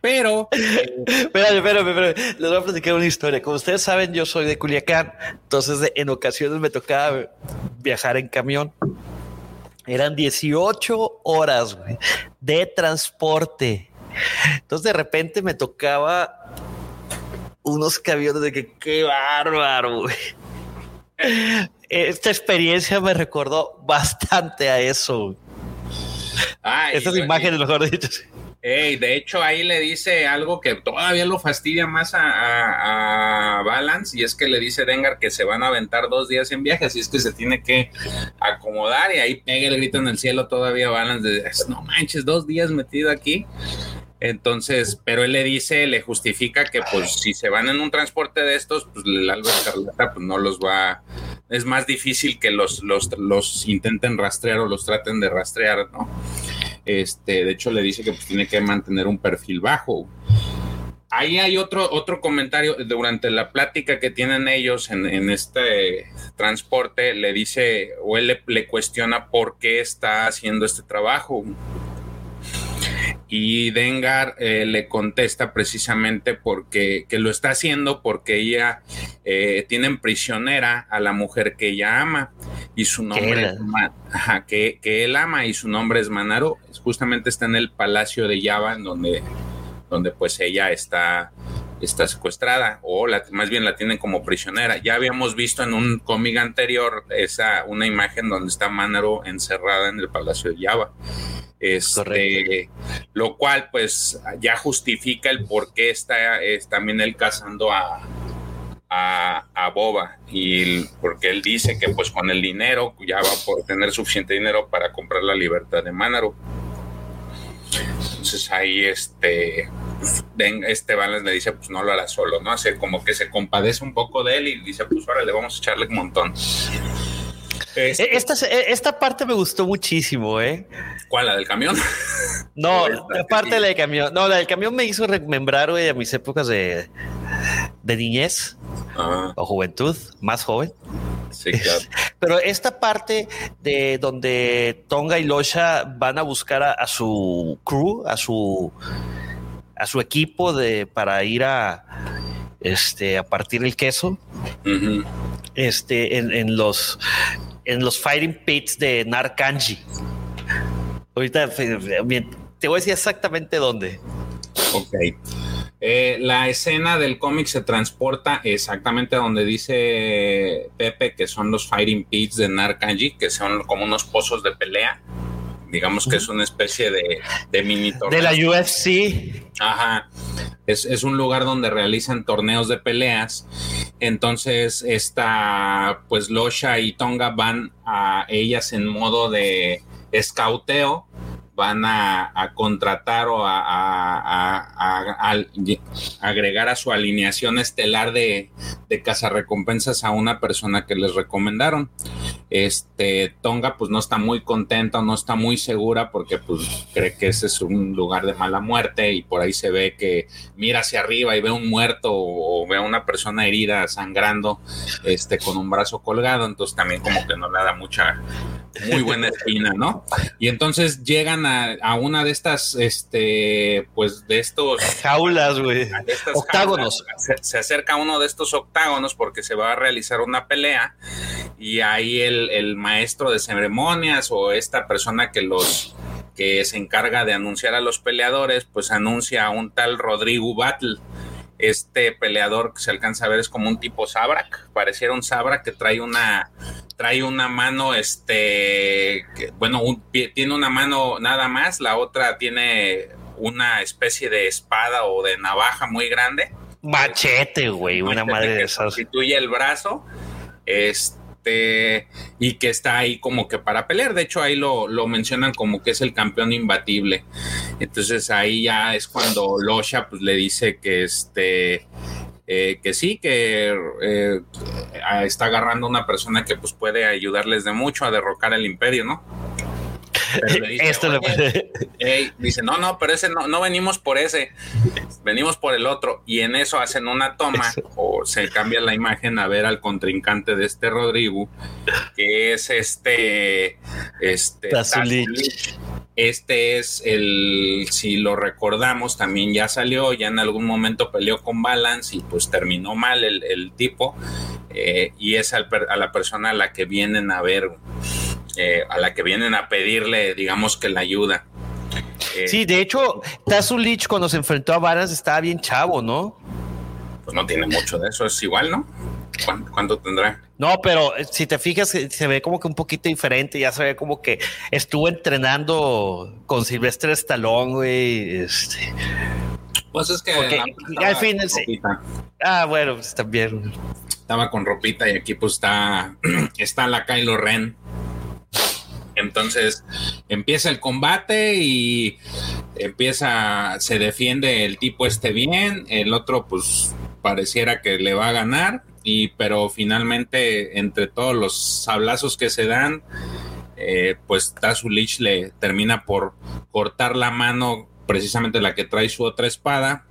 Pero. espérame, espérame, espérame. Les voy a platicar una historia. Como ustedes saben, yo soy de Culiacán. Entonces, en ocasiones me tocaba viajar en camión. Eran 18 horas de transporte. Entonces, de repente me tocaba unos camiones de que qué bárbaro. Esta experiencia me recordó bastante a eso. Estas imágenes, mejor dicho de hecho, ahí le dice algo que todavía lo fastidia más a, Balance y es que le dice Dengar que se van a aventar dos días en viaje, así es que se tiene que acomodar y ahí pega el grito en el cielo todavía Balance de, no manches, dos días metido aquí. Entonces, pero él le dice, le justifica que pues si se van en un transporte de estos, pues el Alba Escarlata pues no los va, es más difícil que los, los, los intenten rastrear o los traten de rastrear, ¿no? Este, de hecho, le dice que pues, tiene que mantener un perfil bajo. Ahí hay otro, otro comentario durante la plática que tienen ellos en, este transporte, le dice o él le, cuestiona por qué está haciendo este trabajo. Y Dengar eh, le contesta precisamente porque que lo está haciendo porque ella eh, tiene prisionera a la mujer que ella ama y su nombre es que, que, él ama y su nombre es Manaro. Justamente está en el palacio de Java, en donde, donde pues ella está, está secuestrada, o la, más bien la tienen como prisionera. Ya habíamos visto en un cómic anterior esa, una imagen donde está Manaro encerrada en el palacio de Java. Este, lo cual pues ya justifica el por qué está es, también él cazando a, a, Boba y porque él dice que pues con el dinero ya va a tener suficiente dinero para comprar la libertad de Manaro. Entonces ahí este, este Balance le dice pues no lo hará solo, ¿no? Hace como que se compadece un poco de él y dice pues ahora le vamos a echarle un montón. Este- Eh, Esta, se- esta parte me gustó muchísimo, ¿eh? ¿Cuál? ¿La del camión? No, la parte de la del camión. No, la del camión me hizo remembrar, güey, a mis épocas de, de niñez Ah, o juventud, más joven. sí, claro. Pero esta parte de donde Tonga y Losha van a buscar a, a su crew, a su a su equipo de para ir a este a partir el queso, este en, en los en los fighting pits de Narkanji. Ahorita eh, bien, te voy a decir exactamente dónde. Ok. Eh, la escena del cómic se transporta exactamente a donde dice Pepe que son los fighting pits de Narkanji, que son como unos pozos de pelea. Digamos que es una especie de, de mini torneo. De la UFC. Ajá. Es, un lugar donde realizan torneos de peleas. Entonces, esta, pues Losha y Tonga van a ellas en modo de escauteo. Van a, contratar o a agregar a su alineación estelar de, de cazarrecompensas a una persona que les recomendaron. Este Tonga, pues no está muy contenta, no está muy segura porque pues cree que ese es un lugar de mala muerte y por ahí se ve que mira hacia arriba y ve un muerto o, ve a una persona herida sangrando este con un brazo colgado, entonces también como que no le da mucha muy buena espina, ¿no? Y entonces llegan a, a una de estas este pues de estos Jaulas, güey. Octágonos. jaulas, Se, se acerca a uno de estos octágonos porque se va a realizar una pelea y ahí el, el maestro de ceremonias o esta persona que los que se encarga de anunciar a los peleadores, pues anuncia a un tal Rodrigo Battle. Este peleador que se alcanza a ver es como un tipo Sabrak, pareciera un Sabrak que trae una trae una mano, este, que, bueno, un tiene una mano nada más, la otra tiene una especie de espada o de navaja muy grande. Machete, güey. Una madre de esas. Constituye el brazo, este, y que está ahí como que para pelear. De hecho, ahí lo, lo mencionan como que es el campeón imbatible. Entonces ahí ya es cuando Losha pues, le dice que este. eh, que sí, que eh, está agarrando una persona que pues puede ayudarles de mucho a derrocar el imperio, ¿no? Pero le dice, Esto le "Oye, Ey, dice, no, no, pero ese no, no venimos por ese, venimos por el otro. Y en eso hacen una toma Eso. o se cambia la imagen a ver al contrincante de este Rodrigo, que es este, este Tazulich. Este es el, si lo recordamos, también ya salió, ya en algún momento peleó con Balance y pues terminó mal el, el tipo. eh, y es al a la persona a la que vienen a ver, eh, a la que vienen a pedirle, digamos que la ayuda. Eh, Sí, de hecho, Tazulich cuando se enfrentó a Varas estaba bien chavo, ¿no? Pues no tiene mucho de eso, es igual, ¿no? ¿Cuán- ¿Cuánto, tendrá? No, pero eh, si te fijas, se ve como que un poquito diferente. Ya se ve como que estuvo entrenando con Silvestre Stallone, güey. Este. Pues es que al estaba fin con sí. ropita. Ah, bueno, pues también. estaba con ropita y aquí pues está, está la Kylo Ren. Entonces empieza el combate y empieza, se defiende el tipo este bien, el otro pues pareciera que le va a ganar, y pero finalmente entre todos los sablazos que se dan, eh, pues Tazulich le termina por cortar la mano, precisamente la que trae su otra espada,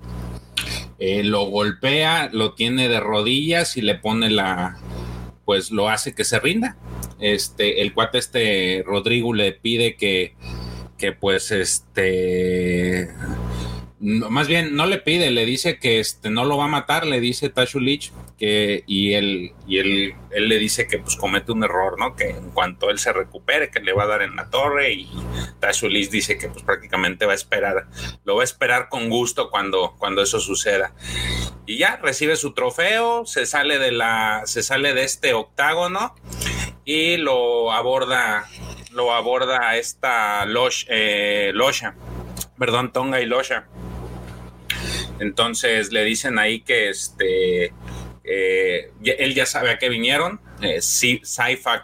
eh, lo golpea, lo tiene de rodillas y le pone la, pues lo hace que se rinda. Este, el cuate este Rodrigo le pide que, que pues este, más bien no le pide, le dice que este no lo va a matar, le dice Tashulich que y él y él, él le dice que pues comete un error, ¿no? Que en cuanto él se recupere que le va a dar en la torre y Tashulich dice que pues prácticamente va a esperar, lo va a esperar con gusto cuando cuando eso suceda. Y ya recibe su trofeo, se sale de la se sale de este octágono y lo aborda lo aborda esta Losh, eh, Losha, perdón, Tonga y Losha. Entonces le dicen ahí que este eh, él ya sabe a qué vinieron. Eh, sí,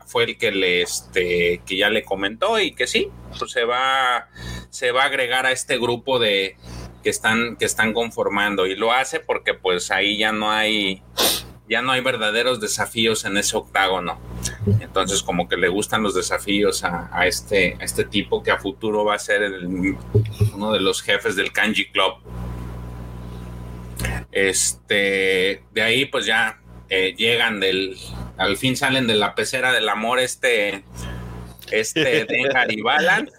fue el que le este que ya le comentó y que sí, pues se va se va a agregar a este grupo de que están que están conformando y lo hace porque pues ahí ya no hay ya no hay verdaderos desafíos en ese octágono. Entonces, como que le gustan los desafíos a, este, este tipo que a futuro va a ser uno de los jefes del Kanji Club. Este, de ahí, pues ya eh, llegan del, al fin salen de la pecera del amor este, este Dengar y Balan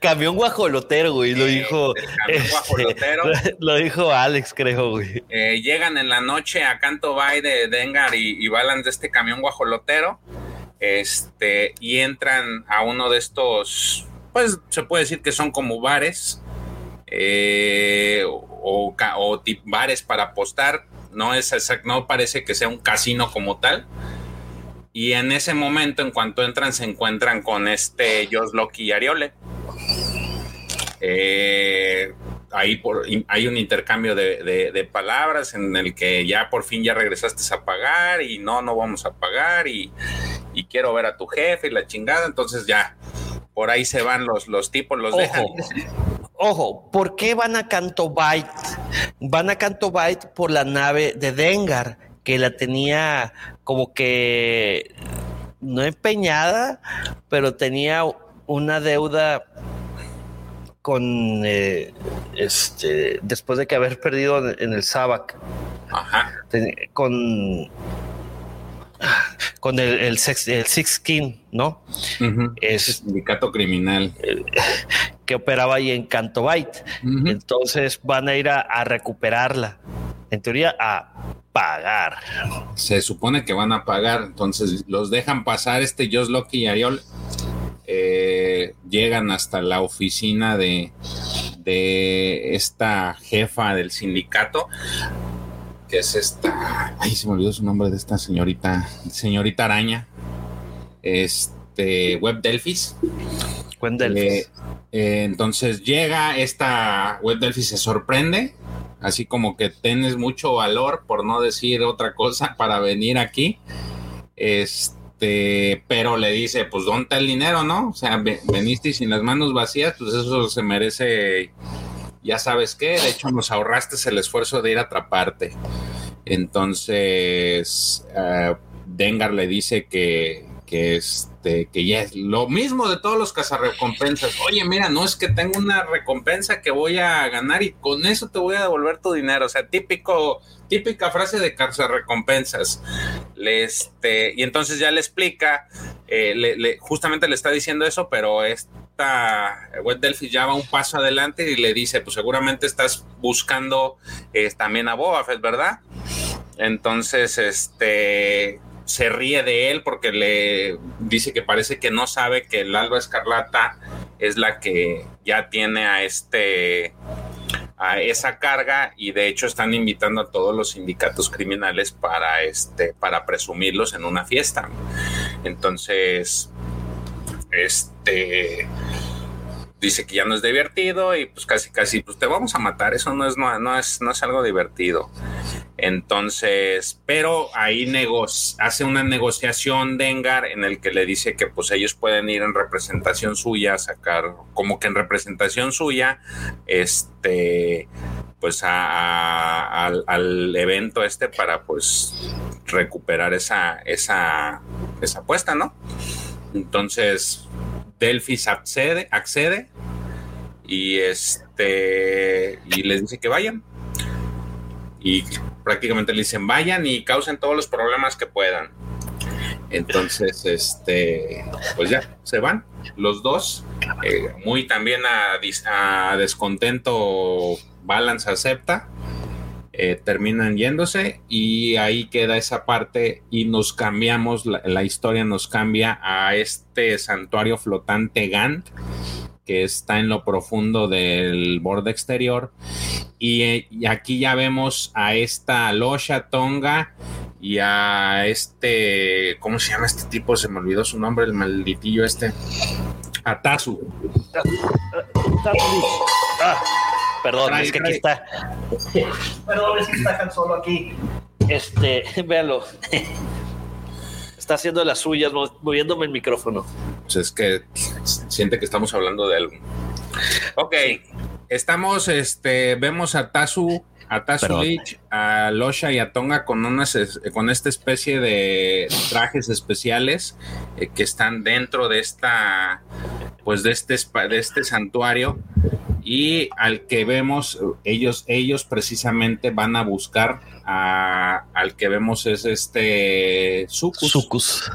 Camión guajolotero, güey, lo dijo. Camión este, guajolotero. Lo, dijo Alex, creo, güey. Eh, llegan en la noche a Canto Bay de Dengar y, y Balan de este camión guajolotero. Este, y entran a uno de estos, pues se puede decir que son como bares. Eh, o, o, bares para apostar. No es no parece que sea un casino como tal. Y en ese momento, en cuanto entran, se encuentran con este Josh Loki y Ariole. Eh, ahí hay un intercambio de, palabras en el que ya por fin ya regresaste a pagar y no, no vamos a pagar y, quiero ver a tu jefe y la chingada. Entonces ya, por ahí se van los, los tipos, los dejan. Ojo, ¿por qué van a Canto Byte? Van a Canto Byte por la nave de Dengar, que la tenía como que no empeñada, pero tenía una deuda con eh, este después de que haber perdido en el Sabac con con el, el, Six King, ¿no? Es sindicato criminal que operaba ahí en Canto Byte. Entonces van a ir a, recuperarla. En teoría, a pagar. Se supone que van a pagar. Entonces los dejan pasar este Josh Loki y Ariol eh, llegan hasta la oficina de, de esta jefa del sindicato, que es esta, ay, se me olvidó su nombre de esta señorita, señorita araña, este, Web Delphis. Web Delphis. Eh, eh, entonces llega esta Web Delphis, se sorprende, así como que tienes mucho valor, por no decir otra cosa, para venir aquí. Este este, pero le dice, pues ¿dónde está el dinero, no? O sea, veniste sin las manos vacías, pues eso se merece, ya sabes qué, de hecho nos ahorraste el esfuerzo de ir a atraparte. Entonces, uh, Dengar le dice que, que es este, que ya es lo mismo de todos los cazarrecompensas. Oye, mira, no es que tengo una recompensa que voy a ganar y con eso te voy a devolver tu dinero. O sea, típico, típica frase de cazarrecompensas. Le, este, y entonces ya le explica, eh, le, justamente le está diciendo eso, pero esta web Delphi ya va un paso adelante y le dice, pues seguramente estás buscando eh, también a Boba Fett, ¿verdad? Entonces, este se ríe de él porque le dice que parece que no sabe que el Alba Escarlata es la que ya tiene a este a esa carga y de hecho están invitando a todos los sindicatos criminales para este para presumirlos en una fiesta. Entonces este dice que ya no es divertido y pues casi casi pues te vamos a matar, eso no es no, es no es algo divertido. Entonces, pero ahí hace una negociación Dengar en el que le dice que pues ellos pueden ir en representación suya, sacar como que en representación suya, este, pues al, evento este para pues recuperar esa, esa, esa apuesta, ¿no? Entonces, Delphis accede, accede y este, y les dice que vayan y prácticamente le dicen vayan y causen todos los problemas que puedan. Entonces, este, pues ya, se van los dos. Eh, muy también a, descontento, Balance acepta. Eh, terminan yéndose y ahí queda esa parte y nos cambiamos, la, la historia nos cambia a este santuario flotante Gant que está en lo profundo del borde exterior. Y, aquí ya vemos a esta Losha Tonga y a este, ¿cómo se llama este tipo? Se me olvidó su nombre, el malditillo este. Atazu. Ah, perdón, es que aquí está. Perdón, es que está solo aquí. Este, véalo está haciendo las suyas, moviéndome el micrófono. Pues es que siente que estamos hablando de algo. Ok, estamos, este, vemos a Tazu a Tazulich, a Losha y a Tonga con, unas, con esta especie de trajes especiales eh, que están dentro de esta, pues de este, de este santuario y al que vemos, ellos, ellos precisamente van a buscar a, al que vemos es este Sucus,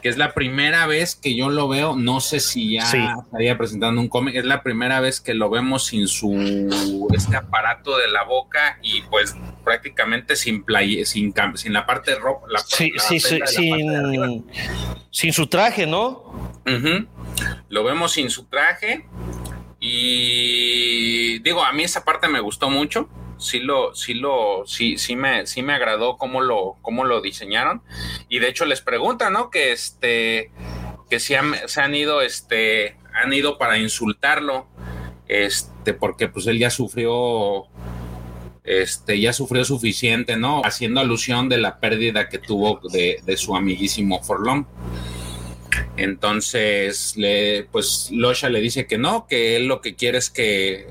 que es la primera vez que yo lo veo, no sé si ya estaría presentando un cómic, es la primera vez que lo vemos sin su este aparato de la boca y pues prácticamente sin play, sin, sin la parte de ropa, sí, sí, sin, sin su traje, ¿no? Lo vemos sin su traje y digo, a mí esa parte me gustó mucho. Sí lo, sí lo, sí, sí me, sí me agradó cómo lo, cómo lo diseñaron. Y de hecho les preguntan, ¿no? Que este, que si se han ido, este, han ido para insultarlo, este, porque pues él ya sufrió, este, ya sufrió suficiente, ¿no? Haciendo alusión de la pérdida que tuvo de, de su amiguísimo Forlón. Entonces, le, pues Losha le dice que no, que él lo que quiere es que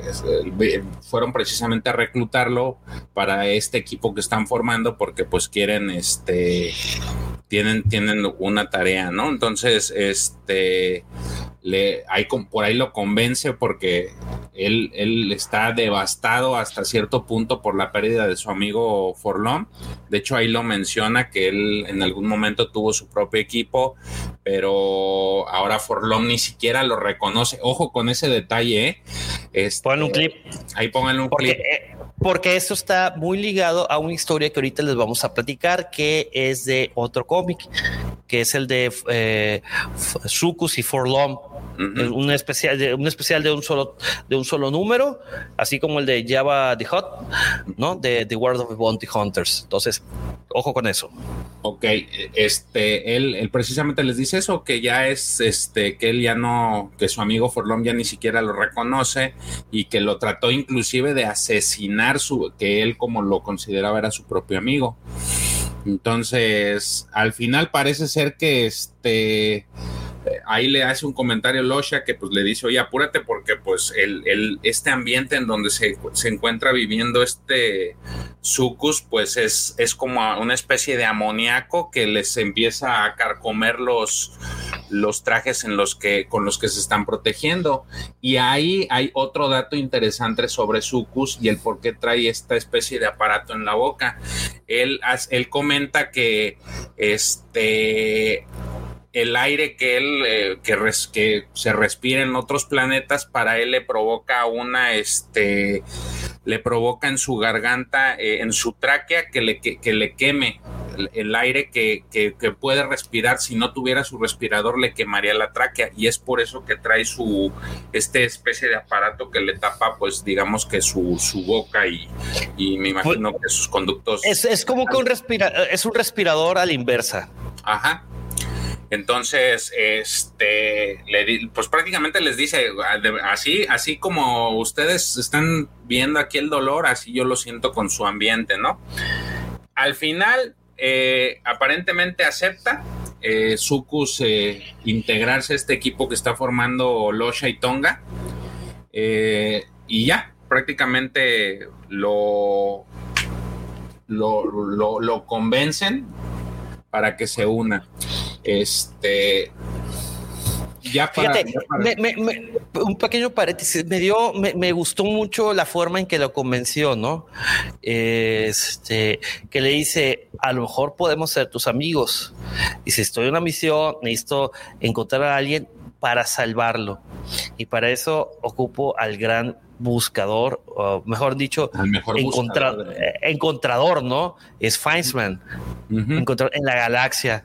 eh, fueron precisamente a reclutarlo para este equipo que están formando porque pues quieren, este, tienen, tienen una tarea, ¿no? Entonces, este, le, por ahí lo convence porque él, él, está devastado hasta cierto punto por la pérdida de su amigo Forlón. De hecho, ahí lo menciona que él en algún momento tuvo su propio equipo, pero ahora Forlón ni siquiera lo reconoce. Ojo con ese detalle. ¿eh? Este, un clip. Ahí pongan un clip. Eh, porque esto está muy ligado a una historia que ahorita les vamos a platicar, que es de otro cómic, que es el de eh, Sucus y Forlom un especial de un especial de un solo de un solo número, así como el de Java the Hot, ¿no? De The World of the Bounty Hunters. Entonces, ojo con eso. Ok, este, él, precisamente les dice eso, que ya es, este, que él ya no, que su amigo Forlom ya ni siquiera lo reconoce y que lo trató inclusive de asesinar su, que él como lo consideraba era su propio amigo. Entonces, al final parece ser que este ahí le hace un comentario Losha que pues le dice, oye, apúrate porque pues el, este ambiente en donde se, encuentra viviendo este sucus pues es, es como una especie de amoníaco que les empieza a carcomer los, los trajes en los que, con los que se están protegiendo. Y ahí hay otro dato interesante sobre sucus y el por qué trae esta especie de aparato en la boca. Él, él comenta que este el aire que él eh, que, que, se respira en otros planetas para él le provoca una este le provoca en su garganta eh, en su tráquea que le, que, le queme el, aire que, que, puede respirar. Si no tuviera su respirador le quemaría la tráquea. Y es por eso que trae su este especie de aparato que le tapa pues digamos que su, su boca y, y me imagino que sus conductos es, es como que un respira es un respirador a la inversa. Ajá entonces, este, pues prácticamente les dice, así, así como ustedes están viendo aquí el dolor, así yo lo siento con su ambiente, ¿no? Al final, eh, aparentemente acepta eh, Sucus eh, integrarse a este equipo que está formando Losha y Tonga. Eh, y ya, prácticamente lo, lo, lo convencen para que se una. Este. Ya para, un pequeño paréntesis, me dio, me, gustó mucho la forma en que lo convenció, ¿no? Este, que le dice, a lo mejor podemos ser tus amigos. Y si estoy en una misión, necesito encontrar a alguien para salvarlo. Y para eso ocupo al gran buscador, o mejor dicho, eh, encontrador, ¿no? Es Feynman, en la galaxia.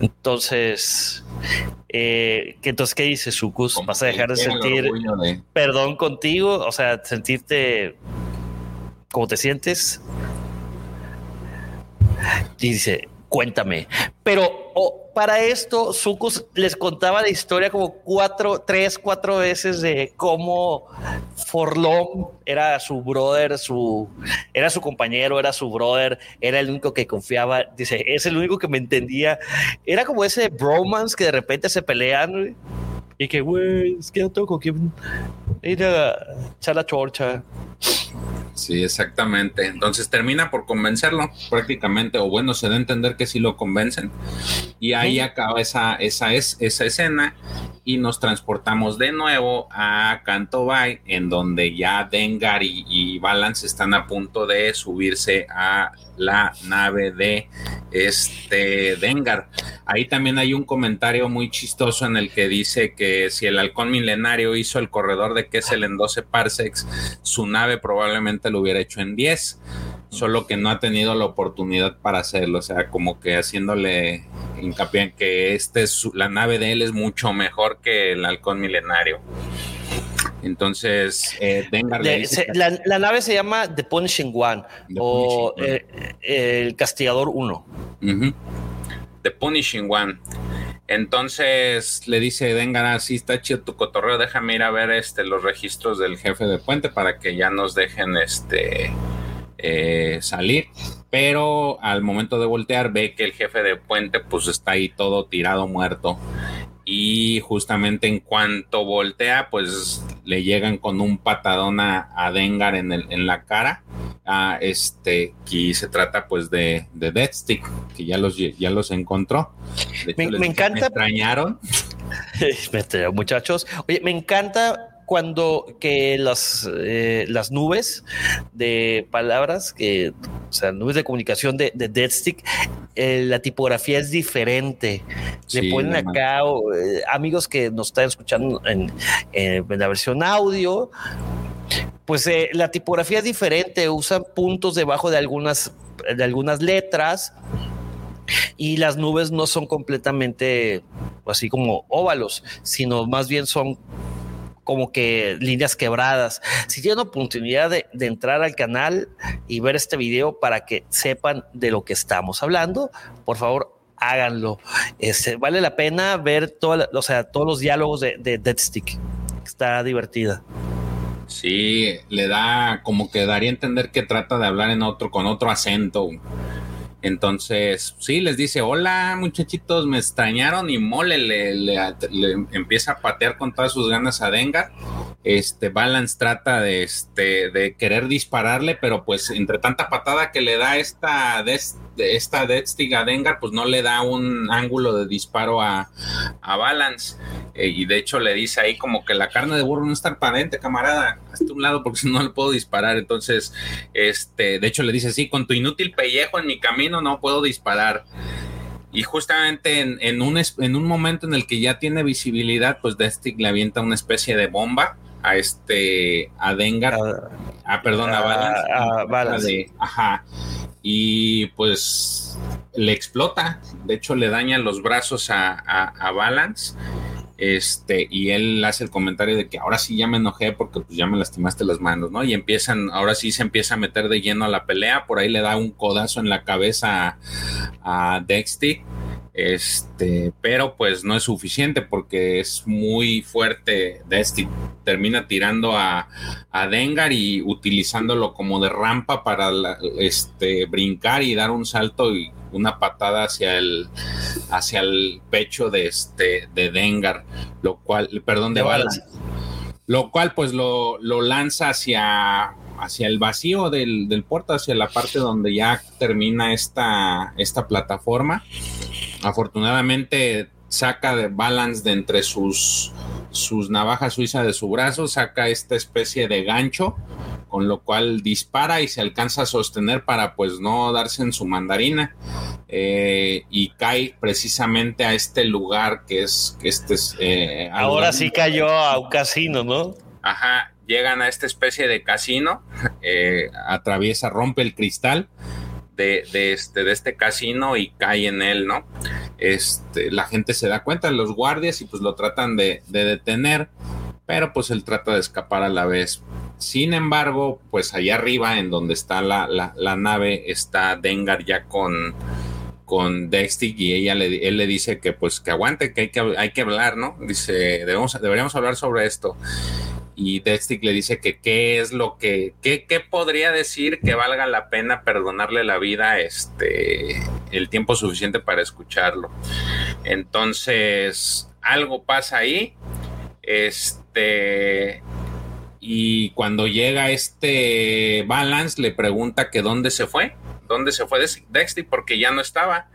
Entonces, eh, entonces, ¿qué dices, Sucus? ¿Vas a dejar de sentir perdón contigo? O sea, sentirte como te sientes. dice, cuéntame. Pero para esto, Sucus les contaba la historia como cuatro, tres, cuatro veces de cómo Forlom era su brother, su, era su compañero, era su brother, era el único que confiaba. Dice, es el único que me entendía. Era como ese bromance que de repente se pelean y que, güey, es que no tengo con quién ir a echar la chorcha. Sí, exactamente. Entonces termina por convencerlo prácticamente, o bueno, se da a entender que sí lo convencen. Y ahí acaba esa, esa, es, esa escena y nos transportamos de nuevo a Canto Bay, en donde ya Dengar y, y Balance están a punto de subirse a la nave de este Dengar. Ahí también hay un comentario muy chistoso en el que dice que si el halcón milenario hizo el corredor de Kessel en 12 parsecs, su nave probablemente lo hubiera hecho en 10, solo que no ha tenido la oportunidad para hacerlo, o sea, como que haciéndole hincapié en que este es, la nave de él es mucho mejor que el halcón milenario. Entonces, eh, la, nave se llama The Punishing One o eh, el Castigador 1. The Punishing One. Entonces le dice Dengar, así ah, está chido tu cotorreo, déjame ir a ver este, los registros del jefe de puente para que ya nos dejen este, eh, salir. Pero al momento de voltear ve que el jefe de puente pues está ahí todo tirado muerto y justamente en cuanto voltea, pues le llegan con un patadón a, Dengar en, el, en la cara. A este, que se trata pues de, de Deathstick, que ya los, ya los encontró. me, encanta. Me extrañaron. muchachos. Oye, me encanta cuando que las, eh, las nubes de palabras, que, o sea, nubes de comunicación de, de Deadstick, eh, la tipografía es diferente. Le ponen acá eh, amigos que nos están escuchando en, la versión audio. Pues la tipografía es diferente, usan puntos debajo de algunas, de algunas letras y las nubes no son completamente así como óvalos, sino más bien son como que líneas quebradas. Si tienen oportunidad de, entrar al canal y ver este video para que sepan de lo que estamos hablando, por favor háganlo. Este, vale la pena ver todo, o sea, todos los diálogos de, de Dead Stick. Está divertida. Sí, le da como que daría a entender que trata de hablar en otro, con otro acento. Entonces, sí, les dice, hola muchachitos, me extrañaron y mole, le, empieza a patear con todas sus ganas a Dengar. Este, Balance trata de, este, de querer dispararle, pero pues entre tanta patada que le da esta, de, esta Deathstick a Dengar, pues no le da un ángulo de disparo a, a Balance. Eh, y de hecho le dice ahí como que la carne de burro no es transparente, camarada, hasta un lado porque si no le puedo disparar. Entonces, este, de hecho le dice, sí, con tu inútil pellejo en mi camino no puedo disparar. Y justamente en, un, en un momento en el que ya tiene visibilidad, pues Destic le avienta una especie de bomba a este, a Dengar, ah, ah perdón, a, a Balance. ajá. Y pues le explota, de hecho le daña los brazos a, a Balance este, y él hace el comentario de que ahora sí ya me enojé porque pues ya me lastimaste las manos, ¿no? Y empiezan, ahora sí se empieza a meter de lleno a la pelea, por ahí le da un codazo en la cabeza a, a este, pero pues no es suficiente porque es muy fuerte Dexty, termina tirando a, a Dengar y utilizándolo como de rampa para este, brincar y dar un salto y una patada hacia el hacia el pecho de este de Dengar, lo cual, perdón, de, Balance. Lo cual pues lo, lo, lanza hacia hacia el vacío del, del puerto, hacia la parte donde ya termina esta, esta plataforma. Afortunadamente saca de balance de entre sus, sus navajas suizas de su brazo, saca esta especie de gancho con lo cual dispara y se alcanza a sostener para pues no darse en su mandarina eh, y cae precisamente a este lugar que es que este es eh, ahora sí cayó a un casino no ajá llegan a esta especie de casino eh, atraviesa rompe el cristal de, este, de este casino y cae en él, ¿no? Este, la gente se da cuenta, los guardias, y pues lo tratan de, de detener, pero pues él trata de escapar a la vez. Sin embargo, pues allá arriba, en donde está la, la, nave, está Dengar ya con, con Dexty y ella le, él le dice que pues que aguante, que hay que, hay que hablar, ¿no? Dice, debemos, deberíamos hablar sobre esto. Y Dexty le dice que qué es lo que, qué, qué podría decir que valga la pena perdonarle la vida este, el tiempo suficiente para escucharlo. Entonces, algo pasa ahí. Este, y cuando llega este Balance le pregunta que dónde se fue, dónde se fue Dexter porque ya no estaba.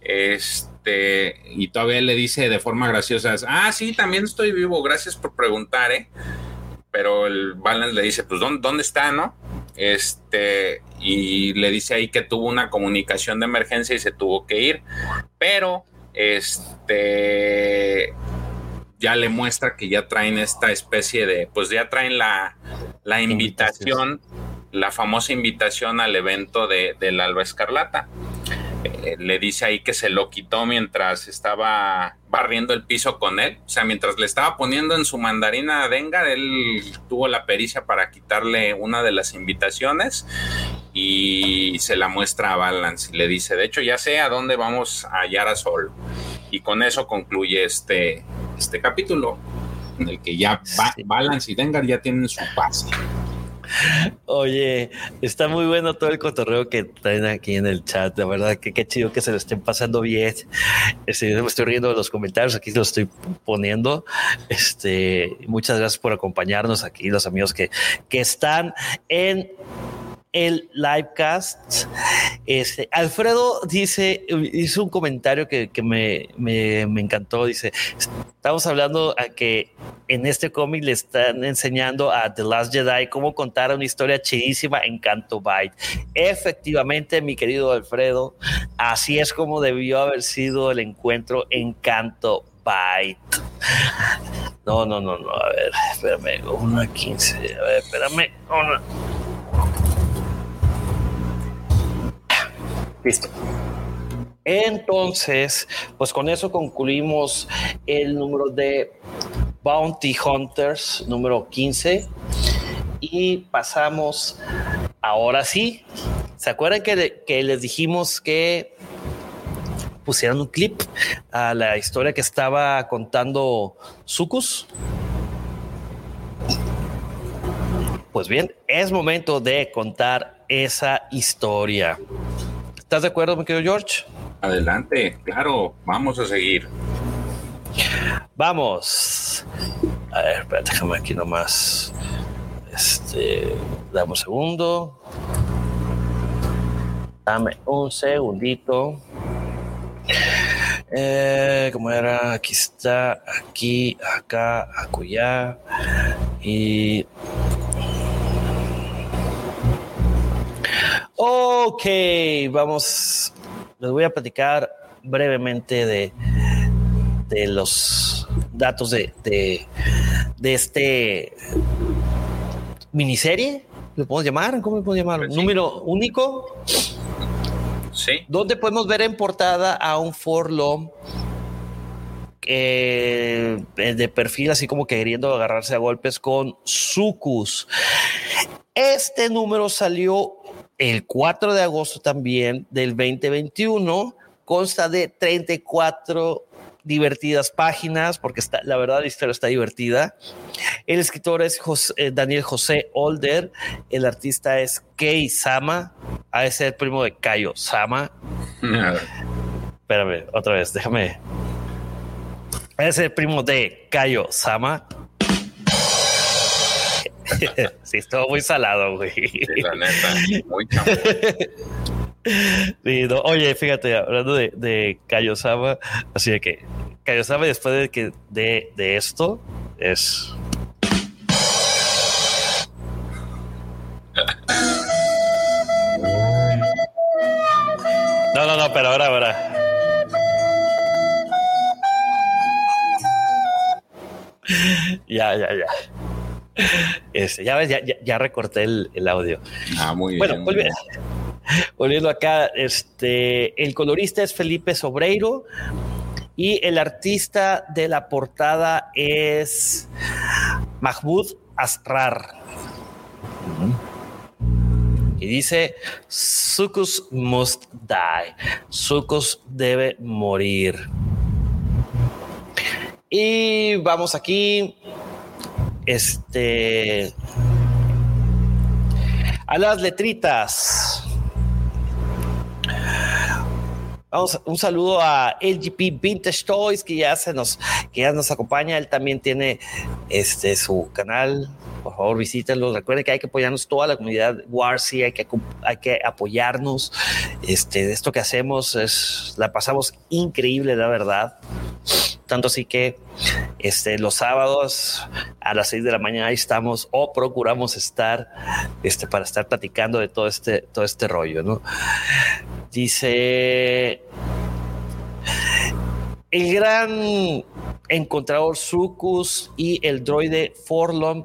Este, y todavía le dice de forma graciosa, ah, sí, también estoy vivo, gracias por preguntar, ¿eh? Pero el Balance le dice, pues, ¿dónde, dónde está, no? Este, y le dice ahí que tuvo una comunicación de emergencia y se tuvo que ir, pero, este, ya le muestra que ya traen esta especie de, pues ya traen la, la invitación, la famosa invitación al evento de, del Alba Escarlata. Eh, le dice ahí que se lo quitó mientras estaba barriendo el piso con él. O sea, mientras le estaba poniendo en su mandarina a Dengar, él tuvo la pericia para quitarle una de las invitaciones y se la muestra a Balance y le dice, de hecho ya sé a dónde vamos a hallar a Sol. Y con eso concluye este, este capítulo en el que ya Balance y Dengar ya tienen su paz. Oye, está muy bueno todo el cotorreo que traen aquí en el chat. La verdad que qué chido que se lo estén pasando bien. Este, me estoy riendo de los comentarios, aquí lo estoy poniendo. Este, muchas gracias por acompañarnos aquí, los amigos que, que están en el livecast. Este, Alfredo dice, hizo un comentario que, me, me, encantó. Dice: Estamos hablando a que en este cómic le están enseñando a The Last Jedi cómo contar una historia chidísima en Canto Byte. Efectivamente, mi querido Alfredo, así es como debió haber sido el encuentro en Canto Byte. No, no, no, no. A ver, espérame. Una 15. A ver, espérame. Una. Listo. Entonces, pues con eso concluimos el número de Bounty Hunters número 15 y pasamos ahora sí. ¿Se acuerdan que, les dijimos que pusieran un clip a la historia que estaba contando Sucus? Pues bien, es momento de contar esa historia. ¿Estás de acuerdo, mi querido George? Adelante, claro, vamos a seguir. Vamos. A ver, espérate, déjame aquí nomás. Este, dame un segundo. Dame un segundito. Eh, ¿Cómo era? Aquí está, aquí, acá, acullá. Y Ok, vamos. Les voy a platicar brevemente de, de los datos de, de, este miniserie. ¿Lo podemos llamar? ¿Cómo lo podemos llamar? Pues Número único. Sí. Donde podemos ver en portada a un Forlo eh, de perfil, así como queriendo agarrarse a golpes con Sucus. Este número salió el 4 de agosto también del 2021 consta de 34 divertidas páginas, porque está, la verdad la historia está divertida. El escritor es eh, Daniel José Older, el artista es Kei Sama, a ese primo de Kayo Sama. Espérame, otra vez, déjame. Es el primo de Kayo Sama. sí, estuvo muy salado, güey. Sí, la neta, muy sí, oye, fíjate, hablando de, de Kayosama, así de que Kayosama después de que de, de esto es No, no, no, pero ahora, ahora. Ya, ya, ya. Este, ya ves, ya, recorté el, audio. Ah, muy bien. Bueno, volviendo, acá, este, el colorista es Felipe Sobreiro y el artista de la portada es Mahmoud Asrar. Y dice, Sucus must die. Sucus debe morir. Y vamos aquí este. A las letritas. Vamos, un saludo a LGP Vintage Toys que ya se nos, que ya nos acompaña. Él también tiene este, su canal. Por favor, visítenlo. Recuerden que hay que apoyarnos toda la comunidad Warsi, hay que, hay que apoyarnos. Este, esto que hacemos es, la pasamos increíble, la verdad. Tanto así que este, los sábados a las 6 de la mañana estamos o procuramos estar este, para estar platicando de todo este, todo este rollo. ¿no? Dice el gran encontrador Sucus y el droide Forlom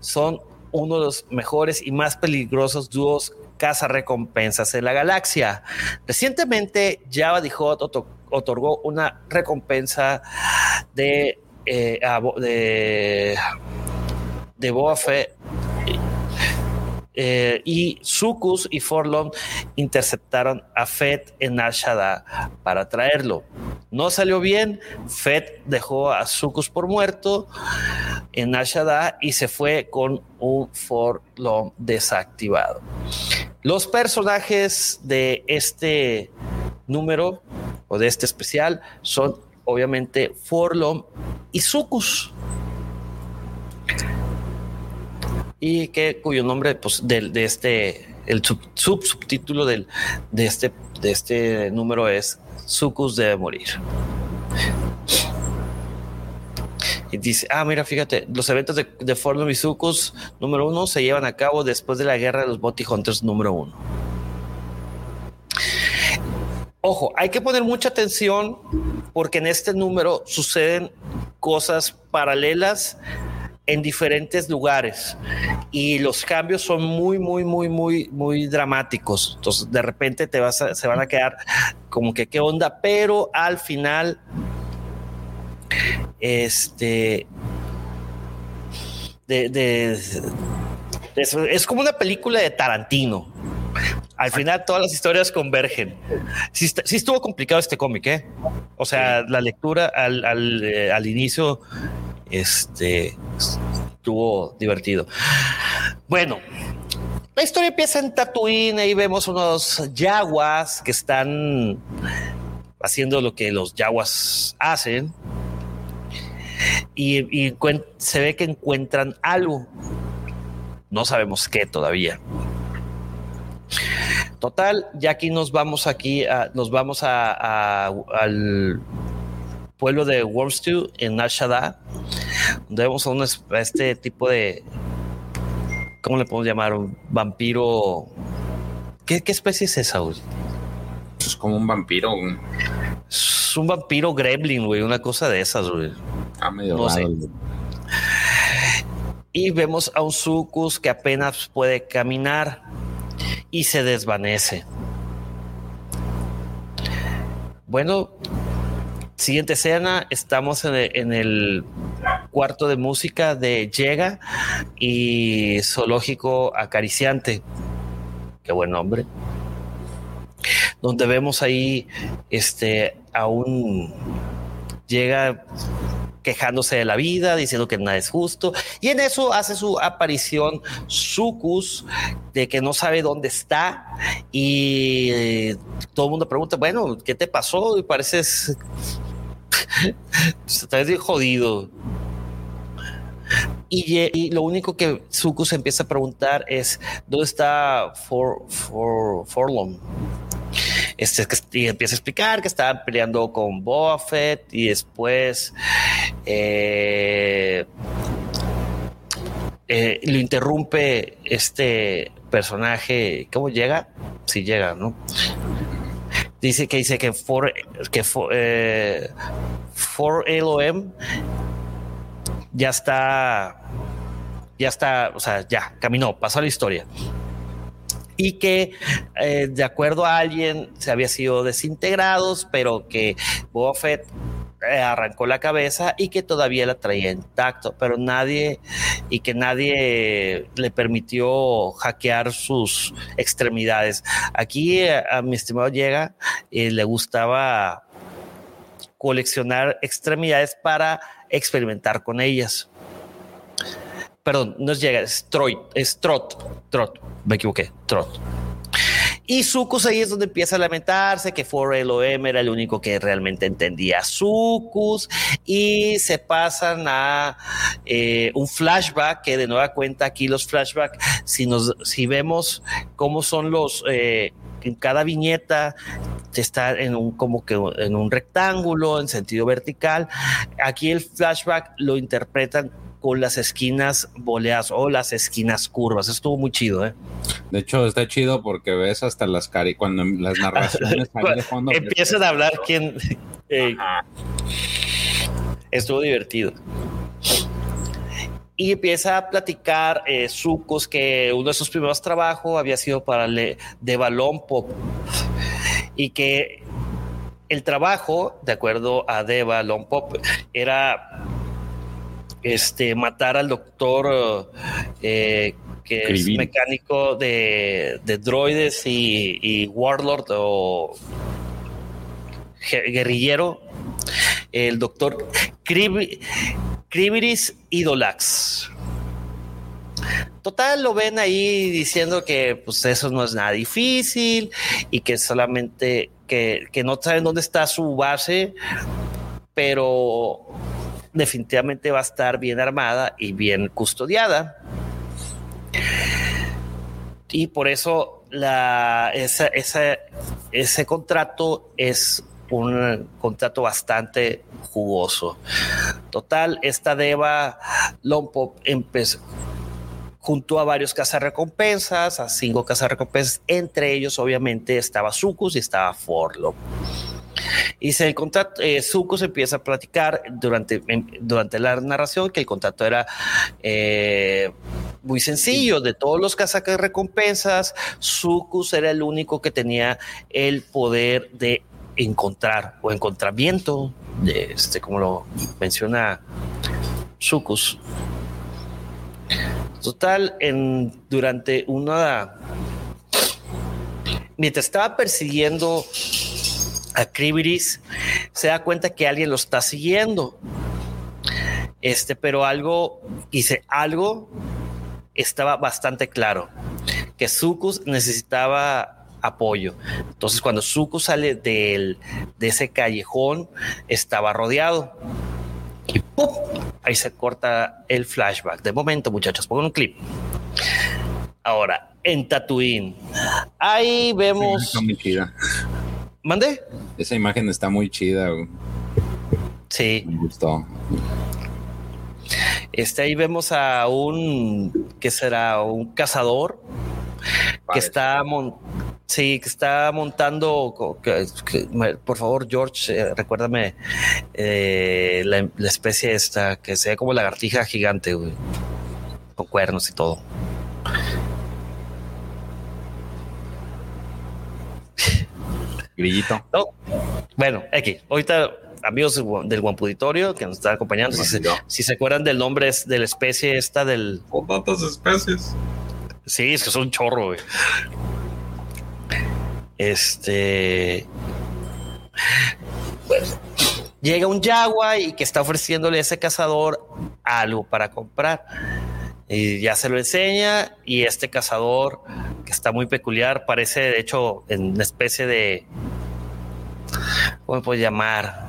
son uno de los mejores y más peligrosos dúos caza recompensas en la galaxia. Recientemente Java the otorgó una recompensa de, eh, de, de Boba eh, y Sucus y Forlom interceptaron a Fed en Al para traerlo. No salió bien, Fed dejó a Sucus por muerto en Al y se fue con un Forlom desactivado. Los personajes de este número o de este especial son obviamente Forlom y Sucus y que cuyo nombre pues, de, de este el sub, subtítulo del, de, este, de este número es Sucus debe morir. Y dice, ah, mira, fíjate, los eventos de, de Forlom y Sucus número uno se llevan a cabo después de la guerra de los Bounty Hunters número uno. Ojo, hay que poner mucha atención porque en este número suceden cosas paralelas en diferentes lugares y los cambios son muy, muy, muy, muy, muy dramáticos. Entonces, de repente te vas a, se van a quedar como que qué onda, pero al final, este, de, es, como una película de Tarantino. Al final todas las historias convergen. Sí, estuvo complicado este cómic, ¿eh? O sea, la lectura al, al, eh, al inicio este estuvo divertido. Bueno, la historia empieza en Tatooine y vemos unos yaguas que están haciendo lo que los yaguas hacen y, se ve que encuentran algo. No sabemos qué todavía. Total, ya aquí nos vamos aquí, nos vamos a, al pueblo de Wormstew en Ashada, donde vemos a, este tipo de, ¿cómo le podemos llamar? Un vampiro. ¿Qué, especie es esa? Es como un vampiro. Es un vampiro gremlin, güey, una cosa de esas, güey. Ah, medio Y vemos a un Sucus que apenas puede caminar y se desvanece. Bueno, Siguiente escena, estamos en el, cuarto de música de Llega y Zoológico Acariciante. Qué buen nombre. Donde vemos ahí este, a un llega quejándose de la vida, diciendo que nada es justo. Y en eso hace su aparición Sucus, de que no sabe dónde está. Y eh, todo el mundo pregunta, bueno, ¿qué te pasó? Y pareces Está bien jodido. Y, lo único que Suku se empieza a preguntar es: ¿dónde está For, For, Forlom? Este, y empieza a explicar que estaba peleando con Buffett y después eh, eh, lo interrumpe este personaje. ¿Cómo llega? Si llega, ¿no? dice que dice que for que for, eh, for LOM ya está ya está, o sea, ya caminó, pasó la historia. Y que eh, de acuerdo a alguien se había sido desintegrados, pero que Buffett eh, arrancó la cabeza y que todavía la traía intacto, pero nadie y que nadie le permitió hackear sus extremidades. Aquí eh, a, mi estimado llega le gustaba coleccionar extremidades para experimentar con ellas. Perdón, no es llega, es Troy, es Trot, Trot, me equivoqué, Trot. Y Sucus ahí es donde empieza a lamentarse que For LOM era el único que realmente entendía a Sucus y se pasan a eh, un flashback que de nueva cuenta aquí los flashbacks, si, nos, si vemos cómo son los... Eh, en cada viñeta está en un como que en un rectángulo en sentido vertical. Aquí el flashback lo interpretan con las esquinas boleadas o las esquinas curvas. Estuvo muy chido, ¿eh? De hecho, está chido porque ves hasta las cari cuando las narraciones de fondo. Empiezan a hablar quién. Eh, estuvo divertido. Y empieza a platicar eh, Sucos que uno de sus primeros trabajos había sido para le, de balón pop y que el trabajo, de acuerdo a Deva Pop, era este, matar al doctor eh, que es mecánico de, droides y, warlord o guerrillero, el doctor Kribiris Idolax. Total, lo ven ahí diciendo que pues eso no es nada difícil y que solamente que, que no saben dónde está su base, pero definitivamente va a estar bien armada y bien custodiada. Y por eso ese contrato es un contrato bastante jugoso. Total, esta Deva Lompo empezó junto a varios cazarrecompensas, a cinco cazarrecompensas, entre ellos obviamente estaba Sucus y estaba Forlo. Y se el contrato, eh, Sucus empieza a platicar durante, durante la narración que el contrato era eh, muy sencillo. De todos los casacas recompensas, Sucus era el único que tenía el poder de encontrar o encontramiento, de este, como lo menciona Sucus. Total, en, durante una. Mientras estaba persiguiendo a Kribiris se da cuenta que alguien lo está siguiendo. Este, pero algo, dice, algo estaba bastante claro, que Sucus necesitaba apoyo. Entonces, cuando Sucus sale del, de ese callejón, estaba rodeado. Y. Ahí se corta el flashback. De momento, muchachos, pongan un clip. Ahora, en Tatooine, ahí vemos. ¿Mande? Esa imagen está muy chida. Sí. Me gustó. Este, ahí vemos a un, que será? Un cazador que está, sí, que está montando, por favor, George, eh, recuérdame eh, la, especie esta, que sea como lagartija gigante, con cuernos y todo. Grillito. Bueno, aquí, ahorita amigos del Guampuditorio que nos están acompañando, si se, acuerdan del nombre de la especie esta del... Con tantas especies. Sí, es que son un chorro, Este... llega un yagua y que está ofreciéndole a ese cazador algo para comprar. Y ya se lo enseña y este cazador que está muy peculiar parece de hecho en una especie de ¿cómo me puedo llamar?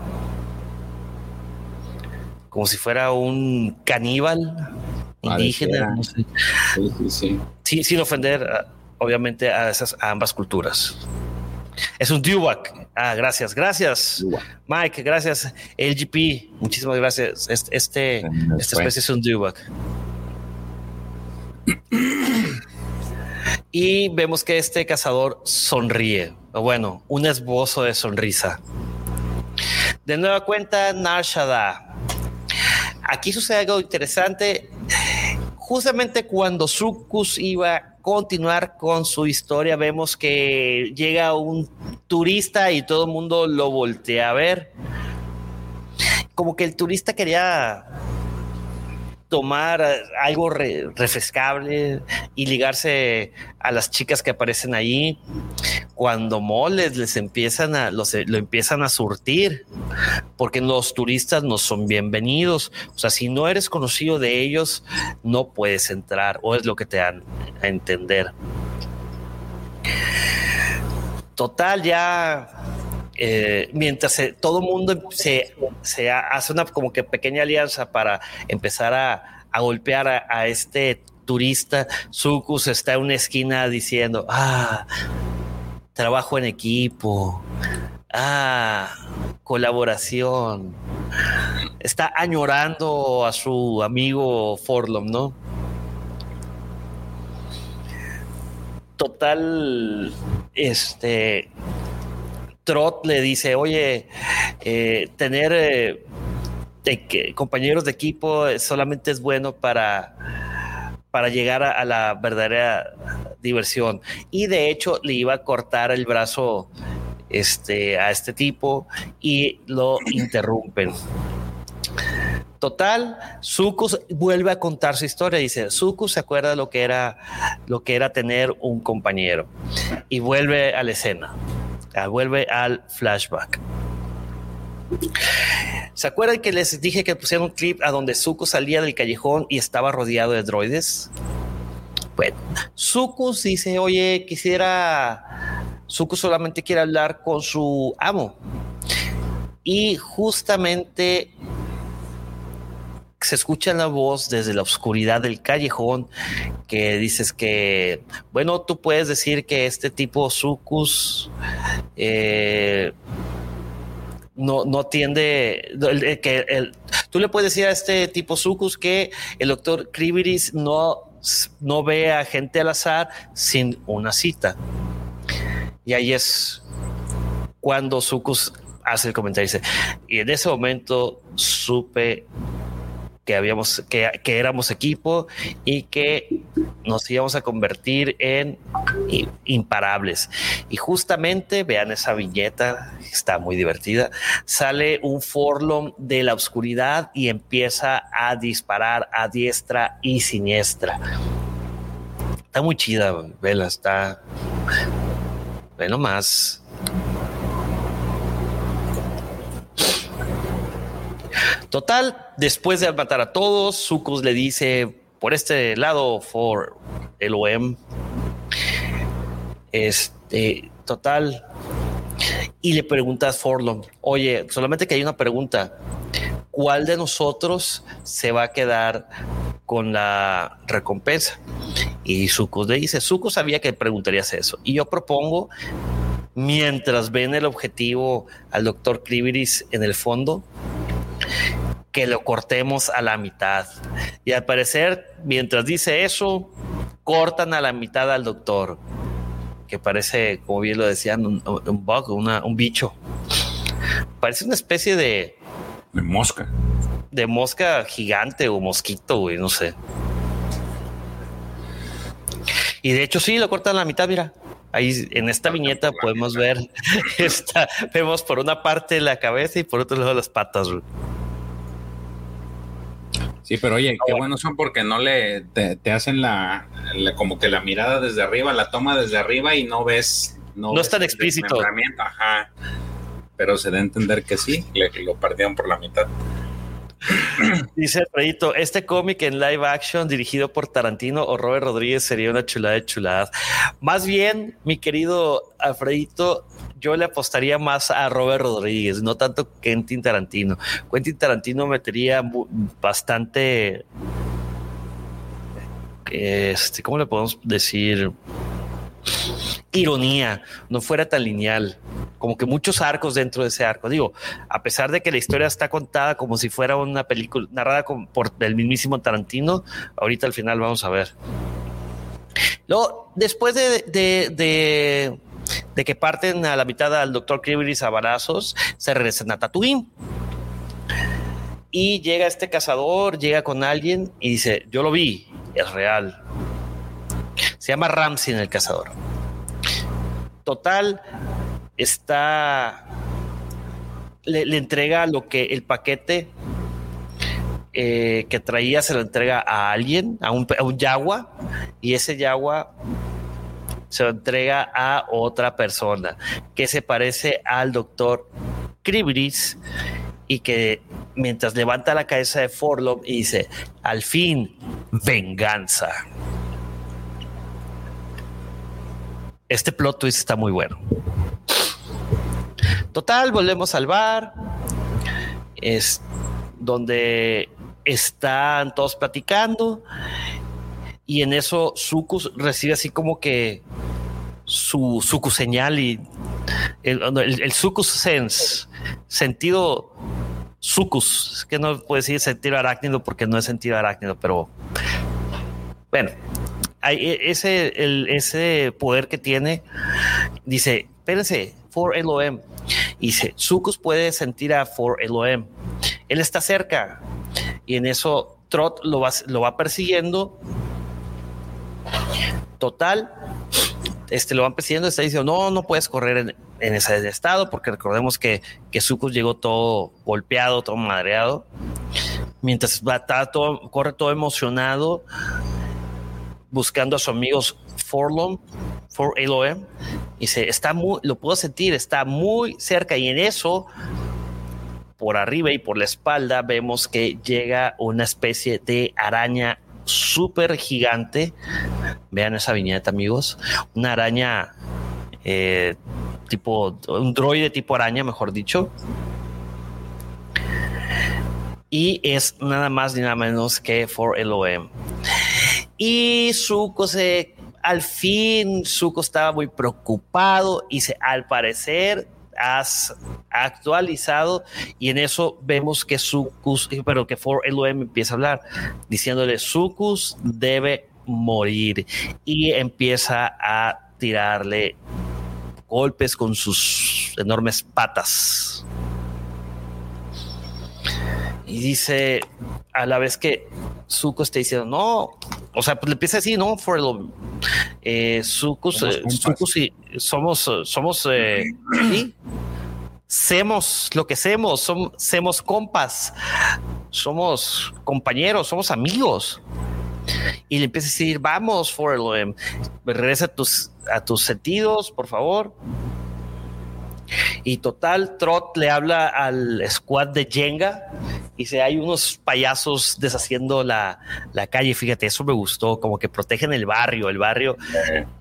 Como si fuera un caníbal indígena, sí, sin ofender obviamente a esas ambas culturas. Es un Dewback. Ah, gracias, gracias. Mike, gracias. LGP, muchísimas gracias. Este, este esta especie es un Dewback. y vemos que este cazador sonríe, bueno, un esbozo de sonrisa. De nueva cuenta, Narshada. Aquí sucede algo interesante. Justamente cuando Sucus iba a continuar con su historia, vemos que llega un turista y todo el mundo lo voltea a ver. Como que el turista quería tomar algo refrescable y ligarse a las chicas que aparecen ahí. Cuando moles les empiezan a los, lo empiezan a surtir, porque los turistas no son bienvenidos. O sea, si no eres conocido de ellos, no puedes entrar, o es lo que te dan a entender. total, ya eh, mientras todo el mundo se, se, hace una como que pequeña alianza para empezar a, golpear a, a, este turista, Sucus está en una esquina diciendo, ah, trabajo en equipo, ah, colaboración. Está añorando a su amigo Forlom, ¿no? Total, este, Trot le dice, oye, eh, tener eh, compañeros de equipo solamente es bueno para, para llegar a, la verdadera diversión. Y de hecho le iba a cortar el brazo este, a este tipo y lo interrumpen. Total, Sucus vuelve a contar su historia. Dice, Sucus se acuerda lo que era, lo que era tener un compañero y vuelve a la escena, vuelve al flashback. ¿Se acuerdan que les dije que pusieron un clip a donde Sucus salía del callejón y estaba rodeado de droides? Bueno, Sucus dice, oye, quisiera, Sucus solamente quiere hablar con su amo. Y justamente se escucha la voz desde la oscuridad del callejón que dices que, bueno, tú puedes decir que este tipo Sucus eh, no, no tiende, que el, tú le puedes decir a este tipo Sucus que el doctor Kribiris no, no ve a gente al azar sin una cita. Y ahí es cuando Sucus hace el comentario. Dice, y en ese momento supe que habíamos, que, que, éramos equipo y que nos íbamos a convertir en imparables. Y justamente, vean esa viñeta, está muy divertida, sale un Forlom de la oscuridad y empieza a disparar a diestra y siniestra. Está muy chida, vela, está. Bueno, más. Total, después de matar a todos, Sucus le dice por este lado, for el OM. Este, total. Y le pregunta a oye, solamente que hay una pregunta. ¿Cuál de nosotros se va a quedar con la recompensa? Y Sucus le dice, Sucus sabía que preguntarías eso. Y yo propongo, mientras ven el objetivo al doctor Kribiris en el fondo, que lo cortemos a la mitad. Y al parecer, mientras dice eso, cortan a la mitad al doctor, que parece, como bien lo decían, un, un bug, una, un bicho. Parece una especie de... De mosca. De mosca gigante o mosquito, güey, no sé. Y de hecho sí, lo cortan a la mitad, mira. Ahí en esta viñeta podemos ver, esta, vemos por una parte la cabeza y por otro lado las patas. Güey. Sí, pero oye, qué buenos son porque no le te, te hacen la, la, como que la mirada desde arriba, la toma desde arriba y no ves. No, no es tan explícito. Ajá. Pero se da a entender que sí, le, lo perdieron por la mitad. Dice Alfredito, este cómic en live action dirigido por Tarantino o Robert Rodríguez sería una chulada de chuladas. Más bien, mi querido Alfredito, yo le apostaría más a Robert Rodríguez, no tanto Quentin Tarantino. Quentin Tarantino metería bastante, este, ¿cómo le podemos decir? Ironía, no fuera tan lineal, como que muchos arcos dentro de ese arco. Digo, a pesar de que la historia está contada como si fuera una película narrada por el mismísimo Tarantino, ahorita al final vamos a ver. Luego, después de, que parten a la mitad al doctor Kribiris a balazos, se regresan a Tatooine. Y llega este cazador, llega con alguien y dice, yo lo vi, es real. Se llama Ramsey en el cazador. Total, está. Le, entrega lo que el paquete eh, que traía se lo entrega a alguien, a un, yagua, y ese yagua se lo entrega a otra persona que se parece al doctor Kribris y que mientras levanta la cabeza de Forlom y dice, al fin, venganza. Este plot twist está muy bueno. Total, volvemos al bar. Es donde están todos platicando. Y en eso Sucus recibe así como que su Sucus señal y el, el, Sucus sense, sentido Sucus, es que no puedo decir sentido arácnido porque no es sentido arácnido, pero bueno, e, ese, el, poder que tiene, dice, espérense, for Elohim. Dice, Sucus puede sentir a for Elohim. Él está cerca. Y en eso Trot lo va, persiguiendo. Total, este lo van persiguiendo, está diciendo, no, no puedes correr en, ese estado, porque recordemos que, que llegó todo golpeado, todo madreado. Mientras va, todo, corre todo emocionado, buscando a sus amigos Forlom, For Elohim, y se está muy, lo puedo sentir, está muy cerca, y en eso, por arriba y por la espalda, vemos que llega una especie de araña súper gigante. Vean esa viñeta, amigos. Una araña eh, tipo, un droide tipo araña, mejor dicho. Y es nada más ni nada menos que For Elohim. Y Zuko se, al fin, Zuko estaba muy preocupado y se, al parecer has actualizado y en eso vemos que Sucus, pero que For LOM empieza a hablar diciéndole Sucus debe morir y empieza a tirarle golpes con sus enormes patas. Y dice a la vez que Zuko está diciendo, no, o sea, pues le empieza así, ¿no? For lo, eh, somos, eh, somos, somos, eh, ¿sí? Semos lo que semos, somos, semos compas, somos compañeros, somos amigos. Y le empieza a decir, vamos, For regresa a tus, a tus sentidos, por favor. Y total, Trot le habla al squad de Jenga y dice, hay unos payasos deshaciendo la, la, calle, fíjate, eso me gustó, como que protegen el barrio, el barrio,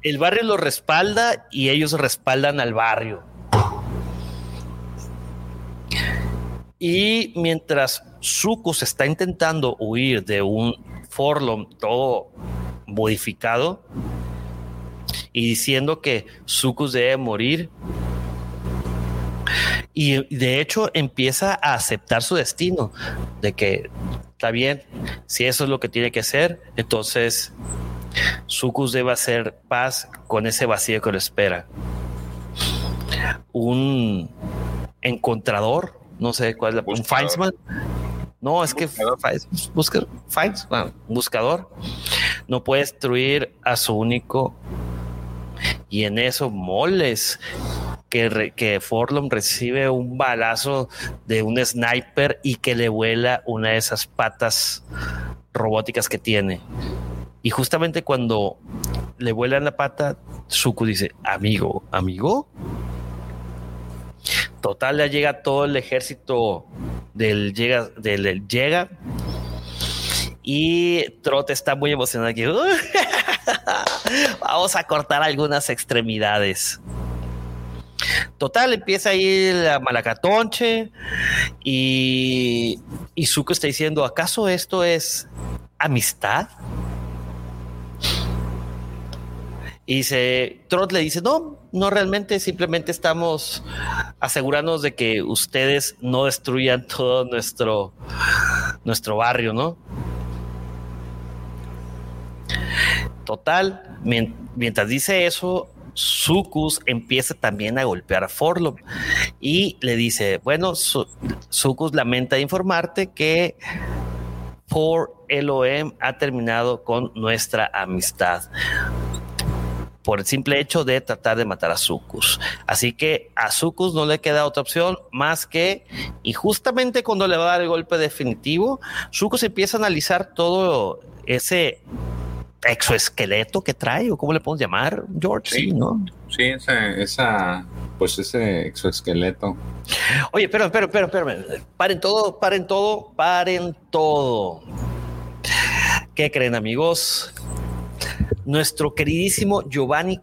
el barrio lo respalda y ellos respaldan al barrio. Y mientras Sucus está intentando huir de un Forlom todo modificado y diciendo que Sucus debe morir, y de hecho empieza a aceptar su destino, de que está bien, si eso es lo que tiene que ser, entonces Sucus debe hacer paz con ese vacío que lo espera. Un encontrador, no sé cuál es la... Un Feinsman. No, es que buscar, buscador no puede destruir a su único y en eso moles que, que Forlom recibe un balazo de un sniper y que le vuela una de esas patas robóticas que tiene. Y justamente cuando le vuela la pata, Suku dice, amigo, amigo. Total, ya llega todo el ejército del llega, del, llega. Y Trot está muy emocionado aquí. Vamos a cortar algunas extremidades. Total, empieza ahí la malacatonche y, Zuko está diciendo, ¿acaso esto es amistad? Y se, Trot le dice, no, no realmente, simplemente estamos asegurándonos de que ustedes no destruyan todo nuestro, nuestro barrio, ¿no? Total, mientras dice eso, Sucus empieza también a golpear a Forlom y le dice, bueno, Sucus lamenta informarte que For LOM ha terminado con nuestra amistad por el simple hecho de tratar de matar a Sucus. Así que a Sucus no le queda otra opción más que, y justamente cuando le va a dar el golpe definitivo, Sucus empieza a analizar todo ese exoesqueleto que trae, o cómo le podemos llamar, George, sí, ¿no? Sí, esa, pues ese exoesqueleto. Oye, pero, pero, pero, pero, paren todo, paren todo, paren todo. ¿Qué creen, amigos? Nuestro queridísimo Giovanni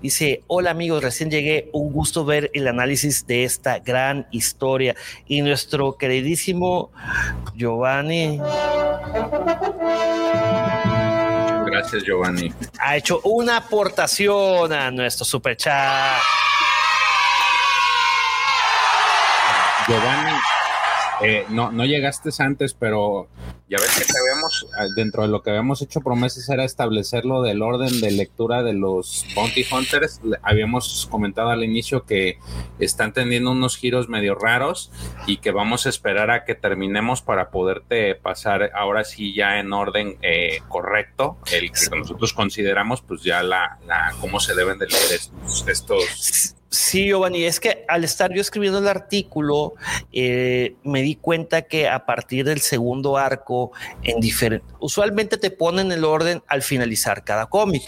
Dice, hola amigos, recién llegué, un gusto ver el análisis de esta gran historia. Y nuestro queridísimo Giovanni. Gracias, Giovanni. Ha hecho una aportación a nuestro super chat. Giovanni, eh, no, no llegaste antes, pero ya ves que te habíamos, eh, dentro de lo que habíamos hecho promesas era establecer lo del orden de lectura de los Bounty Hunters. Habíamos comentado al inicio que están teniendo unos giros medio raros y que vamos a esperar a que terminemos para poderte pasar ahora sí ya en orden eh, correcto, el que nosotros consideramos pues ya la cómo se deben de leer estos, estos Sí, Giovanni, es que al estar yo escribiendo el artículo, eh, me di cuenta que a partir del segundo arco, en diferente, usualmente te ponen el orden al finalizar cada cómic,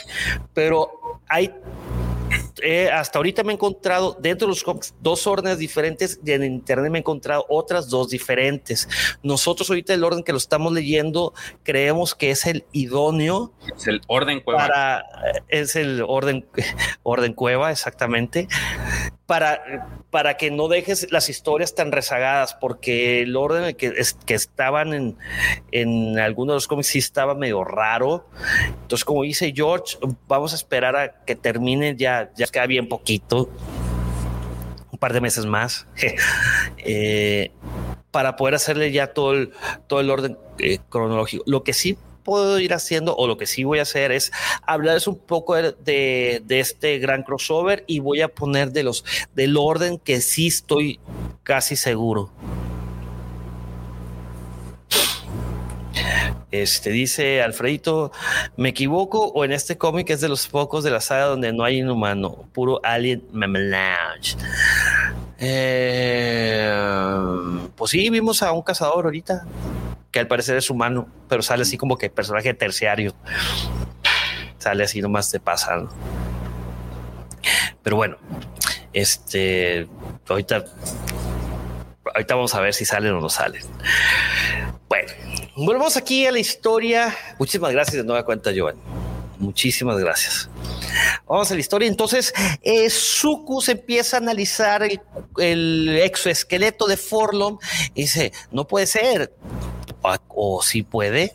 pero hay eh, hasta ahorita me he encontrado dentro de los cómics dos órdenes diferentes y en internet me he encontrado otras dos diferentes. Nosotros ahorita el orden que lo estamos leyendo creemos que es el idóneo. Es el orden cueva. Para, es el orden, orden cueva, exactamente para, para que no dejes las historias tan rezagadas, porque el orden que, que estaban en, en algunos de los cómics sí estaba medio raro. Entonces, como dice George, vamos a esperar a que termine ya, ya queda bien poquito, un par de meses más, eh, para poder hacerle ya todo el, todo el orden eh, cronológico. Lo que sí puedo ir haciendo o lo que sí voy a hacer es hablarles un poco de, de, este gran crossover y voy a poner de los del orden que sí estoy casi seguro. Este dice Alfredito, ¿me equivoco o en este cómic es de los pocos de la saga donde no hay inhumano, puro alien melange? Eh, pues sí, vimos a un cazador ahorita que al parecer es humano, pero sale así como que personaje terciario. Sale así nomás de pasar. Pero bueno, este ahorita, ahorita vamos a ver si salen o no salen. Bueno, volvemos aquí a la historia. Muchísimas gracias de nueva cuenta, Joan. Muchísimas gracias. Vamos a la historia. Entonces, eh, Sucus empieza a analizar el, el exoesqueleto de Forlom y dice: No puede ser o, si puede.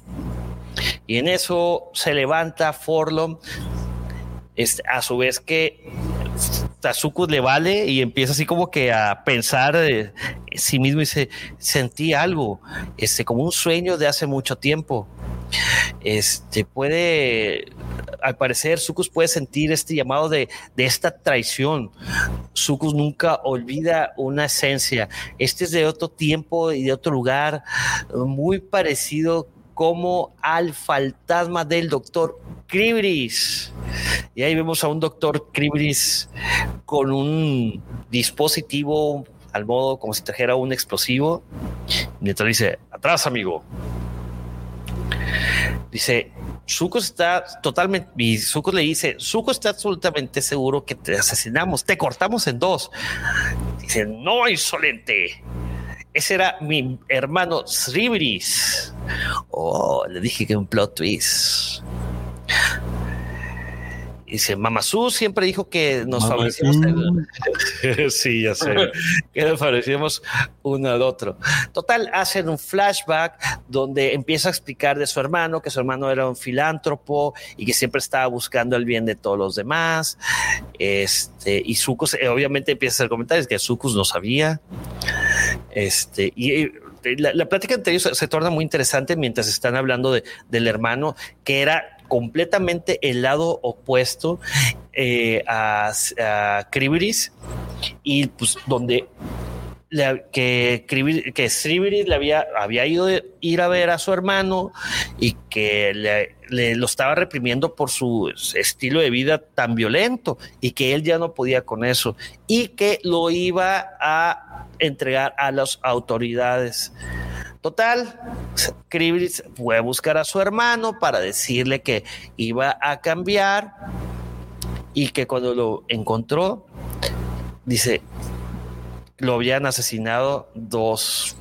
Y en eso se levanta Forlom, este, a su vez que Tazuku le vale y empieza así como que a pensar de sí mismo y dice, sentí algo, este, como un sueño de hace mucho tiempo. Este puede, al parecer, Sucus puede sentir este llamado de, de esta traición. Sucus nunca olvida una esencia. Este es de otro tiempo y de otro lugar, muy parecido como al fantasma del doctor Cribris. Y ahí vemos a un doctor Cribris con un dispositivo al modo como si trajera un explosivo. Mientras dice, atrás amigo. Dice, Zuko está totalmente, y Zuko le dice, Zuko está absolutamente seguro que te asesinamos, te cortamos en dos. Dice, no, insolente. Ese era mi hermano Sribris. Oh, le dije que un plot twist. Dice, Mamazú siempre dijo que nos favorecíamos. sí, ya sé. que nos favorecíamos uno al otro. Total, hacen un flashback donde empieza a explicar de su hermano, que su hermano era un filántropo y que siempre estaba buscando el bien de todos los demás. Este, y Sucus, obviamente empieza a hacer comentarios que Sucus no sabía. Este, y la, la, plática anterior se, se, torna muy interesante mientras están hablando de, del hermano que era completamente el lado opuesto eh, a, a y pues donde le, que, que Sriviris le había, había ido ir a ver a su hermano y que le, lo estaba reprimiendo por su estilo de vida tan violento y que él ya no podía con eso y que lo iba a entregar a las autoridades. Total, Kribris fue a buscar a su hermano para decirle que iba a cambiar y que cuando lo encontró, dice, lo habían asesinado dos,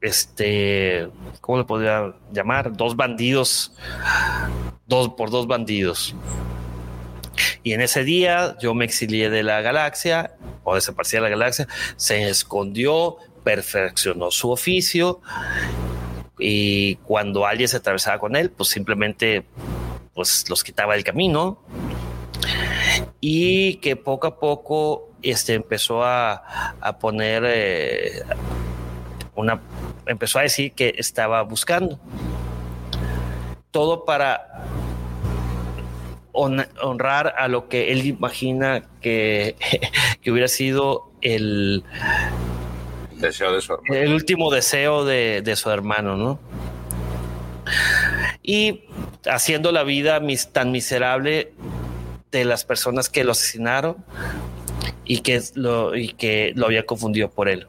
este, ¿cómo le podría llamar? Dos bandidos, dos por dos bandidos. Y en ese día yo me exilié de la galaxia o desaparecí de la galaxia, se escondió, perfeccionó su oficio y cuando alguien se atravesaba con él, pues simplemente pues los quitaba del camino y que poco a poco este, empezó a, a poner eh, una, empezó a decir que estaba buscando todo para honrar a lo que él imagina que, que hubiera sido el deseo de su hermano. El último deseo de, de su hermano, ¿no? Y haciendo la vida mis, tan miserable de las personas que lo asesinaron y que lo, y que lo había confundido por él.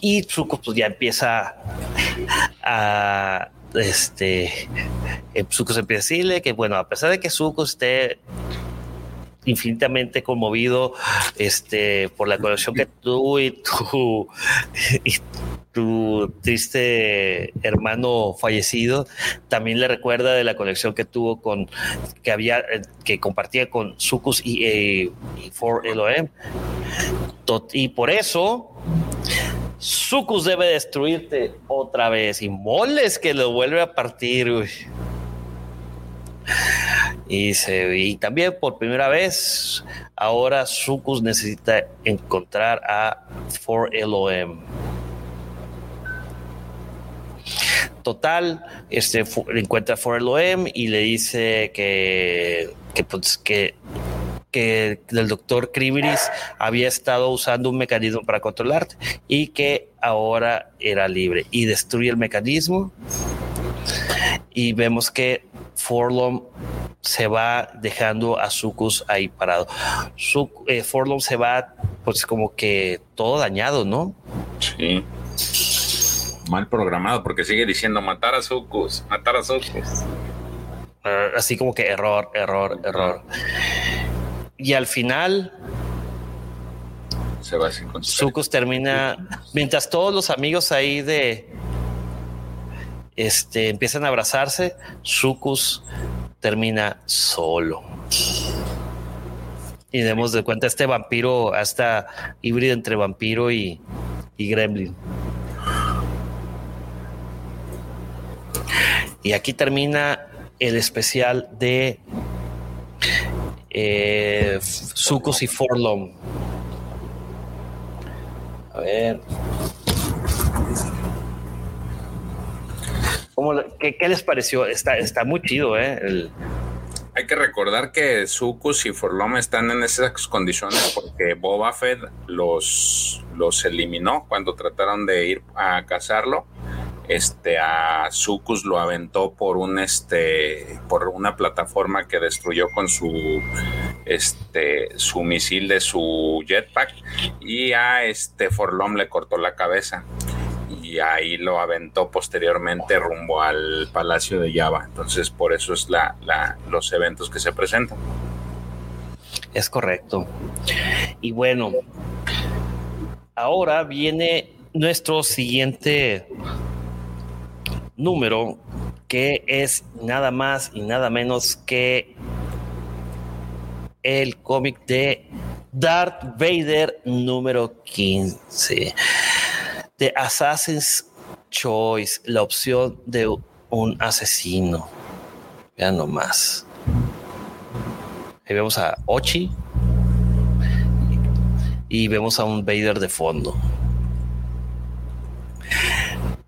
Y Zuko pues ya empieza a este Zuko se empieza a decirle que bueno, a pesar de que Zuko esté infinitamente conmovido este, por la conexión que tú y tu, y tu triste hermano fallecido también le recuerda de la conexión que tuvo con que había eh, que compartía con Sucus y, eh, y For Elohim y por eso Sucus debe destruirte otra vez y moles que lo vuelve a partir. Y, también por primera vez, ahora Sucus necesita encontrar a For Elohim. Total, este encuentra a For Elohim y le dice que, pues, que, el doctor Kribiris había estado usando un mecanismo para controlarte y que ahora era libre y destruye el mecanismo y vemos que Forlom se va dejando a Sucus ahí parado. Su, eh, Forlom se va pues como que todo dañado, ¿no? Sí. Mal programado porque sigue diciendo matar a Sucus, matar a Sucus. Uh, así como que error, error, error. Y al final se va sin Sucus termina mientras todos los amigos ahí de este, empiezan a abrazarse, Sucus termina solo. Y demos de cuenta este vampiro, hasta híbrido entre vampiro y, y gremlin. Y aquí termina el especial de eh, y Forlom. A ver. Qué, les pareció? Está, está muy chido, ¿eh? Hay que recordar que Sucus y Forlom están en esas condiciones porque Boba Fett los, los eliminó cuando trataron de ir a cazarlo. Este a Sucus lo aventó por un este por una plataforma que destruyó con su este su misil de su jetpack y a este Forlom le cortó la cabeza y ahí lo aventó posteriormente rumbo al Palacio de Java. Entonces, por eso es la, los eventos que se presentan. Es correcto. Y bueno, ahora viene nuestro siguiente número, que es nada más y nada menos que el cómic de Darth Vader número 15 de Assassin's Choice, la opción de un asesino. Vean nomás. Ahí vemos a Ochi y vemos a un Vader de fondo.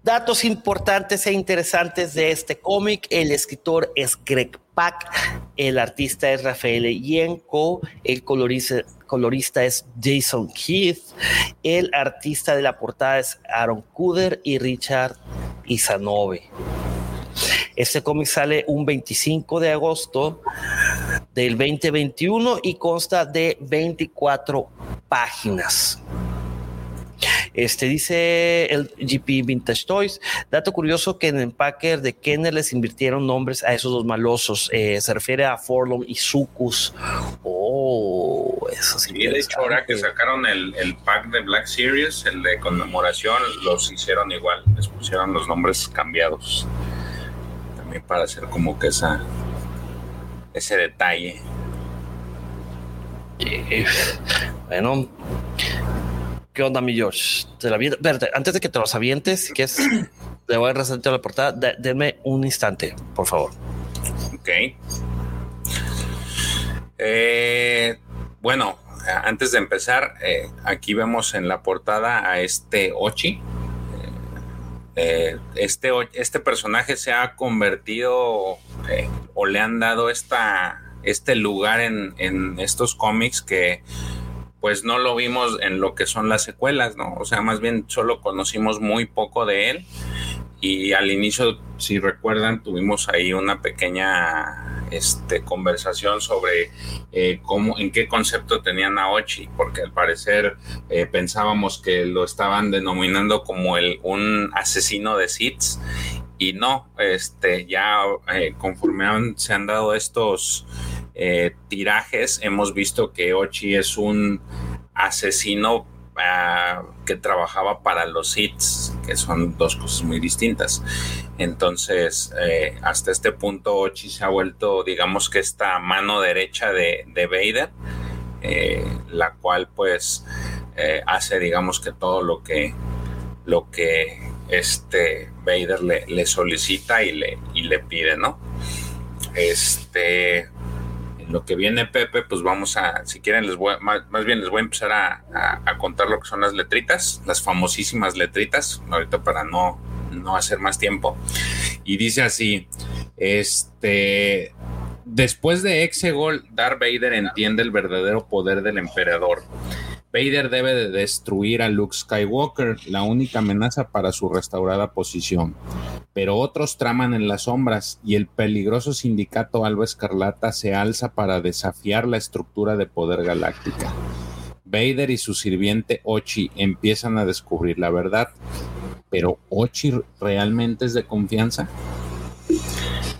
Datos importantes e interesantes de este cómic. El escritor es Greg Pak, el artista es Rafael Yenko, el colorista, colorista es Jason Keith, el artista de la portada es Aaron Kuder y Richard Isanove. Este cómic sale un 25 de agosto del 2021 y consta de 24 páginas. Este dice el GP Vintage Toys. Dato curioso que en el Packer de Kenner les invirtieron nombres a esos dos malosos. Eh, se refiere a Forlom y Sucus. Oh, eso sí. Y de hecho, ahora que sacaron el, el, pack de Black Series, el de conmemoración, los hicieron igual. Les pusieron los nombres cambiados. También para hacer como que esa ese detalle. bueno, ¿qué onda, mi George? Te la antes de que te los avientes, que es, le voy a resaltar la portada, denme un instante, por favor. Ok. Eh, bueno, antes de empezar, eh, aquí vemos en la portada a este Ochi. Eh, este, este personaje se ha convertido o le han dado esta, este lugar en, en estos cómics que pues no lo vimos en lo que son las secuelas, ¿no? O sea, más bien solo conocimos muy poco de él y al inicio, si recuerdan, tuvimos ahí una pequeña este, conversación sobre eh, cómo, en qué concepto tenían a Ochi, porque al parecer eh, pensábamos que lo estaban denominando como el, un asesino de Siths y no, este, ya eh, conforme se han dado estos tirajes, hemos visto que Ochi es un asesino que trabajaba para los hits, que son dos cosas muy distintas. Entonces, eh, hasta este punto, Ochi se ha vuelto, digamos que esta mano derecha de, de Vader, eh, la cual pues eh, hace, digamos que todo lo que, lo que este Vader le, le solicita y le, y le pide, ¿no? Este, lo que viene Pepe, pues vamos a, si quieren, les voy, más, bien les voy a empezar a, contar lo que son las letritas, las famosísimas letritas, ahorita para no, no hacer más tiempo. Y dice así, este, después de Exegol, Darth Vader entiende el verdadero poder del emperador. Vader debe de destruir a Luke Skywalker, la única amenaza para su restaurada posición. Pero otros traman en las sombras y el peligroso sindicato Alba Escarlata se alza para desafiar la estructura de poder galáctica. Vader y su sirviente Ochi empiezan a descubrir la verdad. Pero Ochi realmente es de confianza.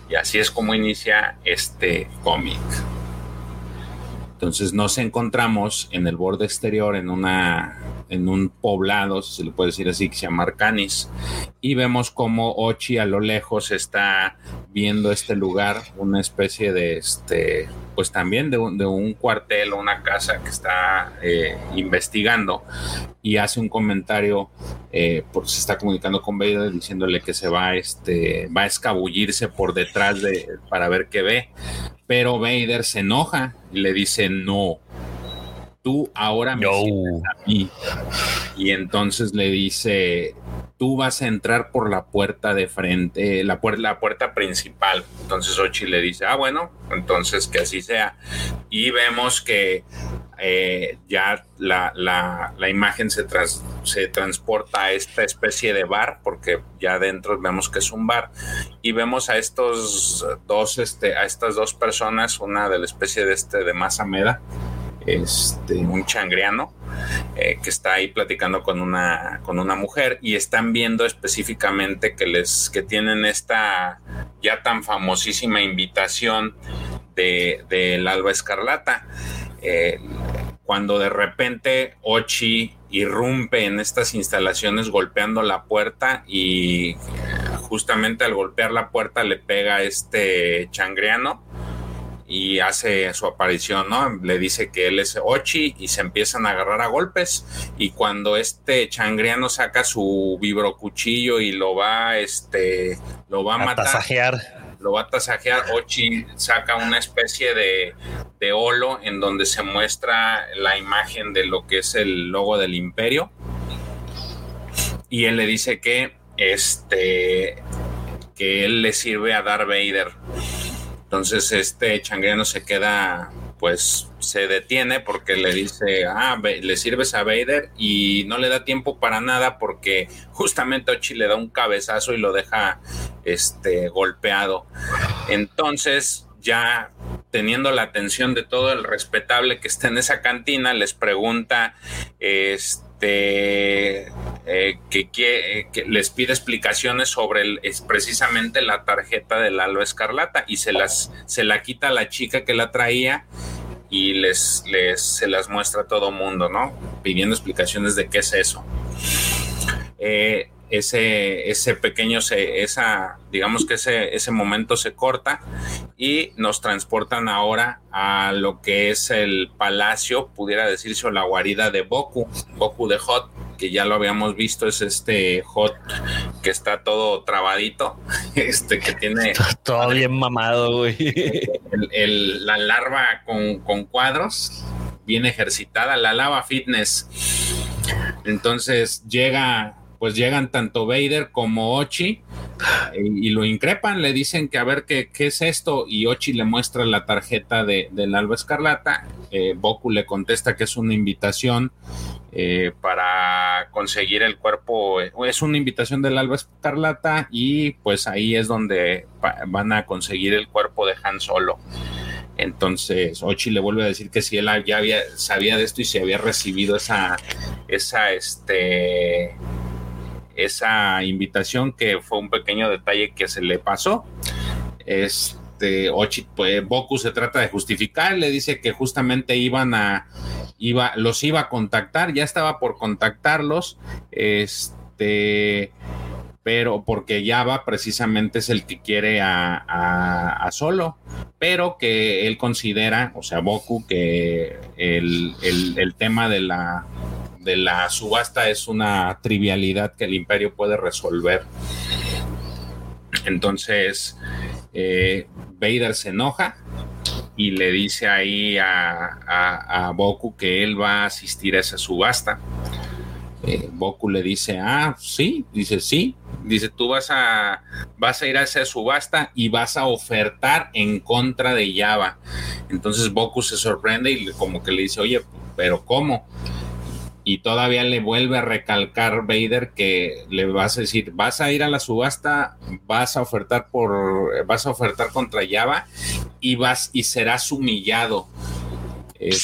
Y así es como inicia este cómic. Entonces nos encontramos en el borde exterior, en una en un poblado, si se le puede decir así, que se llama Arcanis, y vemos como Ochi a lo lejos está viendo este lugar, una especie de este, pues también de un, de un cuartel o una casa que está eh, investigando y hace un comentario, eh, porque se está comunicando con Vader diciéndole que se va, este, va a escabullirse por detrás de, para ver qué ve pero Vader se enoja y le dice, no, tú ahora me a mí. Y entonces le dice, tú vas a entrar por la puerta de frente, la, puerta, la puerta principal. Entonces Ochi le dice, ah, bueno, entonces que así sea. Y vemos que eh, ya la, la, imagen se, se transporta a esta especie de bar, porque ya adentro vemos que es un bar, y vemos a estos dos, este, a estas dos personas, una de la especie de este de Masameda, este, un changriano, eh, que está ahí platicando con una, con una mujer y están viendo específicamente que les que tienen esta ya tan famosísima invitación del de, Alba Escarlata. Eh, cuando de repente Ochi irrumpe en estas instalaciones golpeando la puerta y justamente al golpear la puerta le pega este changriano y hace su aparición, ¿no? Le dice que él es Ochi y se empiezan a agarrar a golpes y cuando este changriano saca su vibrocuchillo y lo va, este, lo va a, matar lo va a tasajear. Ochi saca una especie de, de holo en donde se muestra la imagen de lo que es el logo del imperio. Y él le dice que este que él le sirve a Darth Vader. Entonces este changriano se queda pues se detiene porque le dice, ah, le sirves a Vader y no le da tiempo para nada porque justamente Ochi le da un cabezazo y lo deja este, golpeado. Entonces, ya teniendo la atención de todo el respetable que está en esa cantina, les pregunta, este, eh, que, les pide explicaciones sobre es precisamente la tarjeta del Alba Escarlata y se las se la quita a la chica que la traía y les, les se las muestra a todo mundo, ¿no? Pidiendo explicaciones de qué es eso. Eh, ese, ese pequeño, se, esa, digamos que ese, ese momento se corta y nos transportan ahora a lo que es el palacio, pudiera decirse, o la guarida de Boku, Boku de Hot, que ya lo habíamos visto, es este Hot que está todo trabadito, este que tiene... Todo bien mamado, güey. la larva con, con cuadros, bien ejercitada, la lava fitness. Entonces llega pues llegan tanto Vader como Ochi y, lo increpan, le dicen que a ver qué, qué, es esto y Ochi le muestra la tarjeta de, del Alba Escarlata, eh, Boku le contesta que es una invitación eh, para conseguir el cuerpo, es una invitación del Alba Escarlata y pues ahí es donde van a conseguir el cuerpo de Han Solo. Entonces, Ochi le vuelve a decir que si él ya había, sabía de esto y si había recibido esa, esa, este, esa invitación que fue un pequeño detalle que se le pasó. Este Ochi, pues Boku se trata de justificar, le dice que justamente iban a, iba, los iba a contactar, ya estaba por contactarlos, este, pero porque Java precisamente es el que quiere a, a, Solo, pero que él considera, o sea, Boku, que el, el tema de la de la subasta es una trivialidad que el imperio puede resolver. Entonces, eh, Vader se enoja y le dice ahí a, Boku que él va a asistir a esa subasta. Eh, Boku le dice, ah, sí, dice, sí, dice, tú vas a, vas a ir a esa subasta y vas a ofertar en contra de Java. Entonces Boku se sorprende y como que le dice, oye, pero ¿cómo? Y todavía le vuelve a recalcar Vader que le vas a decir, vas a ir a la subasta, vas a ofertar por, vas a ofertar contra Java y vas y serás humillado. Este,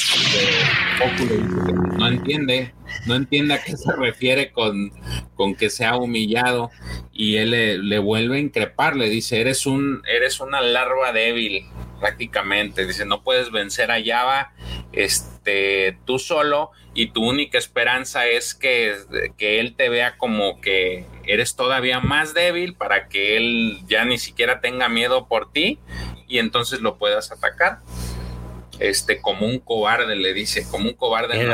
no entiende, no entiende a qué se refiere con, con que sea humillado y él le, le, vuelve a increpar, le dice, eres un, eres una larva débil, prácticamente, dice, no puedes vencer a Java, este, tú solo y tu única esperanza es que, que, él te vea como que eres todavía más débil para que él ya ni siquiera tenga miedo por ti y entonces lo puedas atacar. Este, como un cobarde, le dice, como un cobarde.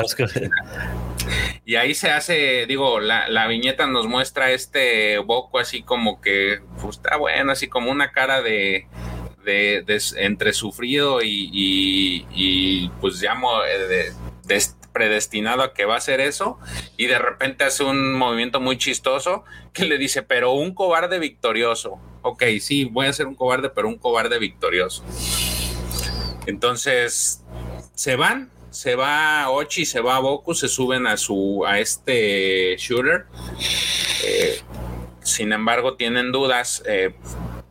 y ahí se hace, digo, la, viñeta nos muestra este Boco así como que, pues está bueno, así como una cara de, de, entre sufrido y, y, pues llamo de, de, predestinado a que va a hacer eso y de repente hace un movimiento muy chistoso que le dice, pero un cobarde victorioso. Ok, sí, voy a ser un cobarde, pero un cobarde victorioso. Entonces, se van, se va Ochi, se va Boku, se suben a su a este shooter. Eh, sin embargo, tienen dudas. Eh,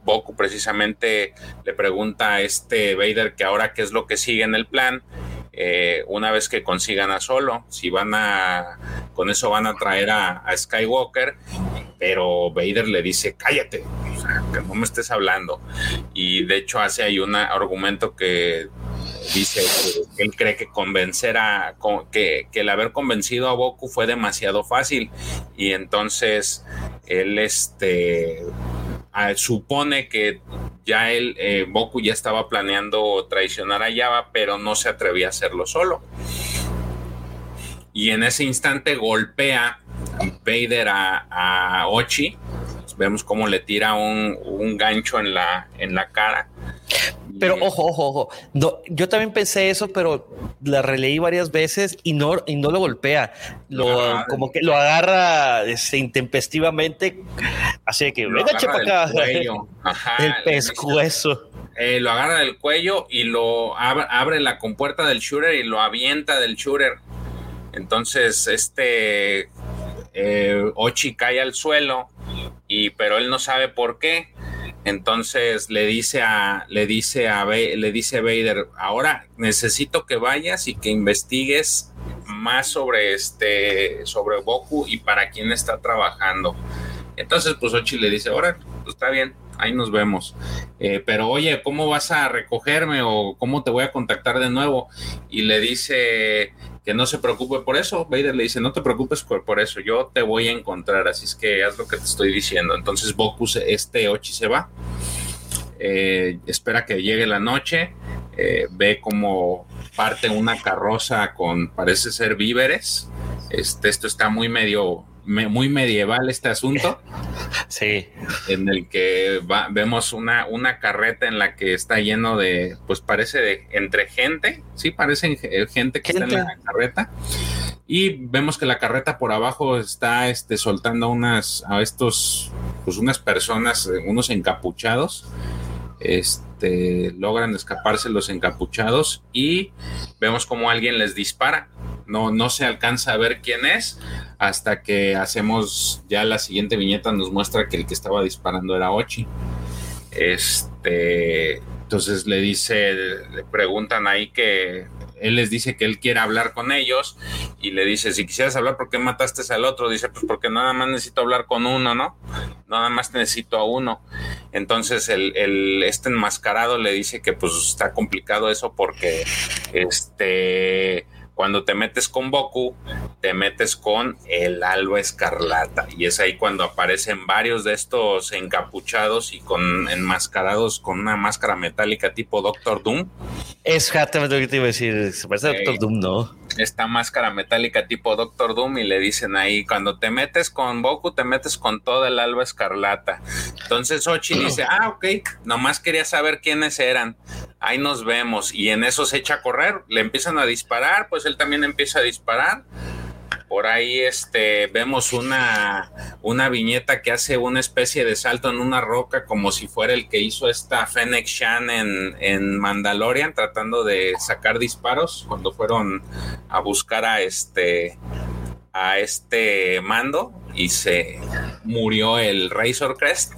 Boku precisamente le pregunta a este Vader que ahora qué es lo que sigue en el plan. Eh, una vez que consigan a Solo, si van a, con eso van a traer a, Skywalker, pero Vader le dice, cállate, que no me estés hablando. Y de hecho hace ahí un argumento que dice que él cree que convencer a, que, el haber convencido a Boku fue demasiado fácil y entonces él este supone que ya él, eh, Boku ya estaba planeando traicionar a Java, pero no se atrevía a hacerlo solo. Y en ese instante golpea Vader a, Ochi. Vemos cómo le tira un, un gancho en la, en la cara pero ojo, ojo, ojo. No, yo también pensé eso, pero la releí varias veces y no, y no lo golpea. Lo, como que lo agarra este, intempestivamente. Así que venga, para acá. el pescuezo. Eh, lo agarra del cuello y lo abre, la compuerta del shooter y lo avienta del shooter. Entonces, este eh, Ochi cae al suelo, y, pero él no sabe por qué entonces le dice a le dice a le dice Vader, "Ahora necesito que vayas y que investigues más sobre este sobre Goku y para quién está trabajando." Entonces pues Ochi le dice, "Ahora, pues está bien, ahí nos vemos. Eh, pero oye, ¿cómo vas a recogerme o cómo te voy a contactar de nuevo? Y le dice que no se preocupe por eso. Vader le dice, no te preocupes por, eso, yo te voy a encontrar, así es que haz lo que te estoy diciendo. Entonces Boku, este Ochi se va, eh, espera que llegue la noche, eh, ve como parte una carroza con, parece ser víveres. Este, esto está muy medio muy medieval este asunto. Sí. En el que vemos una, una carreta en la que está lleno de, pues parece de entre gente, sí, parece gente que está en la carreta. Y vemos que la carreta por abajo está este, soltando unas, a estos, pues unas personas, unos encapuchados. Este, logran escaparse los encapuchados y vemos como alguien les dispara no, no se alcanza a ver quién es hasta que hacemos ya la siguiente viñeta nos muestra que el que estaba disparando era Ochi. Este, entonces le dice, le preguntan ahí que él les dice que él quiere hablar con ellos y le dice, si quisieras hablar, ¿por qué mataste al otro? Dice, pues porque nada más necesito hablar con uno, ¿no? Nada más necesito a uno. Entonces el, el, este enmascarado le dice que pues está complicado eso porque este cuando te metes con Boku, te metes con el Alba Escarlata. Y es ahí cuando aparecen varios de estos encapuchados y con enmascarados con una máscara metálica tipo Doctor Doom. Es exactamente lo que te iba a decir. Se parece a Doctor Doom, ¿no? Esta máscara metálica tipo Doctor Doom y le dicen ahí, cuando te metes con Boku, te metes con toda el Alba Escarlata. Entonces Ochi dice, ah, ok, nomás quería saber quiénes eran. Ahí nos vemos. Y en eso se echa a correr, le empiezan a disparar, pues él también empieza a disparar. Por ahí este, vemos una, una viñeta que hace una especie de salto en una roca como si fuera el que hizo esta Fennec Shan en, en Mandalorian tratando de sacar disparos cuando fueron a buscar a este a este mando y se murió el Razor Crest.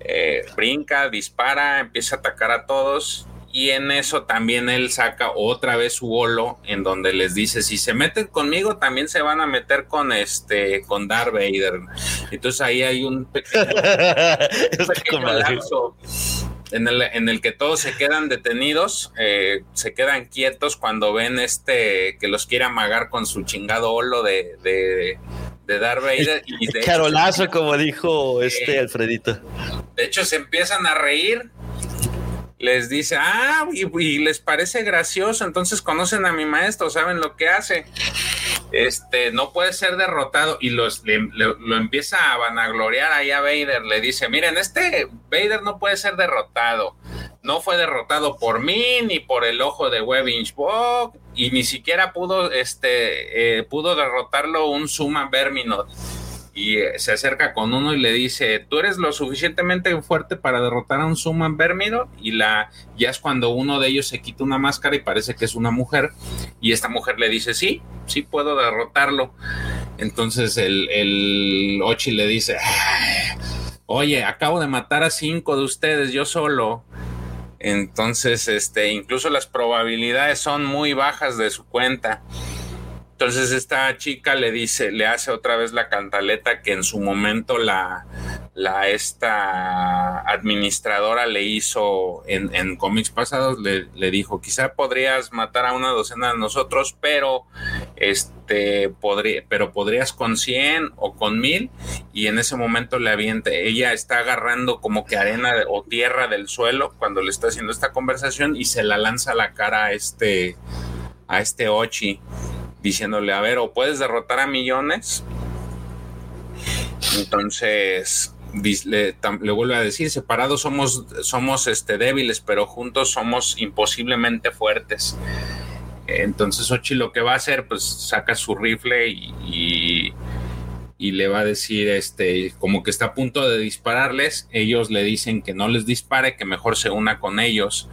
Eh, brinca, dispara, empieza a atacar a todos y en eso también él saca otra vez su holo en donde les dice si se meten conmigo también se van a meter con este con Darth Vader entonces ahí hay un pequeño, lapso en el, en el que todos se quedan detenidos eh, se quedan quietos cuando ven este que los quiere amagar con su chingado holo de, de de Darth Vader y de Carolazo, como dijo este Alfredito. De hecho, se empiezan a reír les dice, ah, y, les parece gracioso, entonces conocen a mi maestro, saben lo que hace. Este, no puede ser derrotado y los, lo empieza a vanagloriar ahí a Vader, le dice, miren, este Vader no puede ser derrotado, no fue derrotado por mí, ni por el ojo de Webbing Bog, y ni siquiera pudo, este, eh, pudo derrotarlo un Suma Verminot y eh, se acerca con uno y le dice, tú eres lo suficientemente fuerte para derrotar a un Suman Vermido y la ya es cuando uno de ellos se quita una máscara y parece que es una mujer y esta mujer le dice, sí, sí puedo derrotarlo. Entonces el, el Ochi le dice, oye, acabo de matar a cinco de ustedes yo solo. Entonces, este, incluso las probabilidades son muy bajas de su cuenta. Entonces esta chica le dice, le hace otra vez la cantaleta que en su momento la, la esta administradora le hizo en, en cómics pasados, le, dijo, quizá podrías matar a una docena de nosotros, pero este podría, pero podrías con 100 o con 1000 y en ese momento le aviente, ella está agarrando como que arena o tierra del suelo cuando le está haciendo esta conversación y se la lanza a la cara a este a este Ochi diciéndole, a ver, o puedes derrotar a millones. Entonces, le, vuelve a decir, separados somos, somos este, débiles, pero juntos somos imposiblemente fuertes. Entonces Ochi lo que va a hacer, pues saca su rifle y, y, le va a decir, este, como que está a punto de dispararles, ellos le dicen que no les dispare, que mejor se una con ellos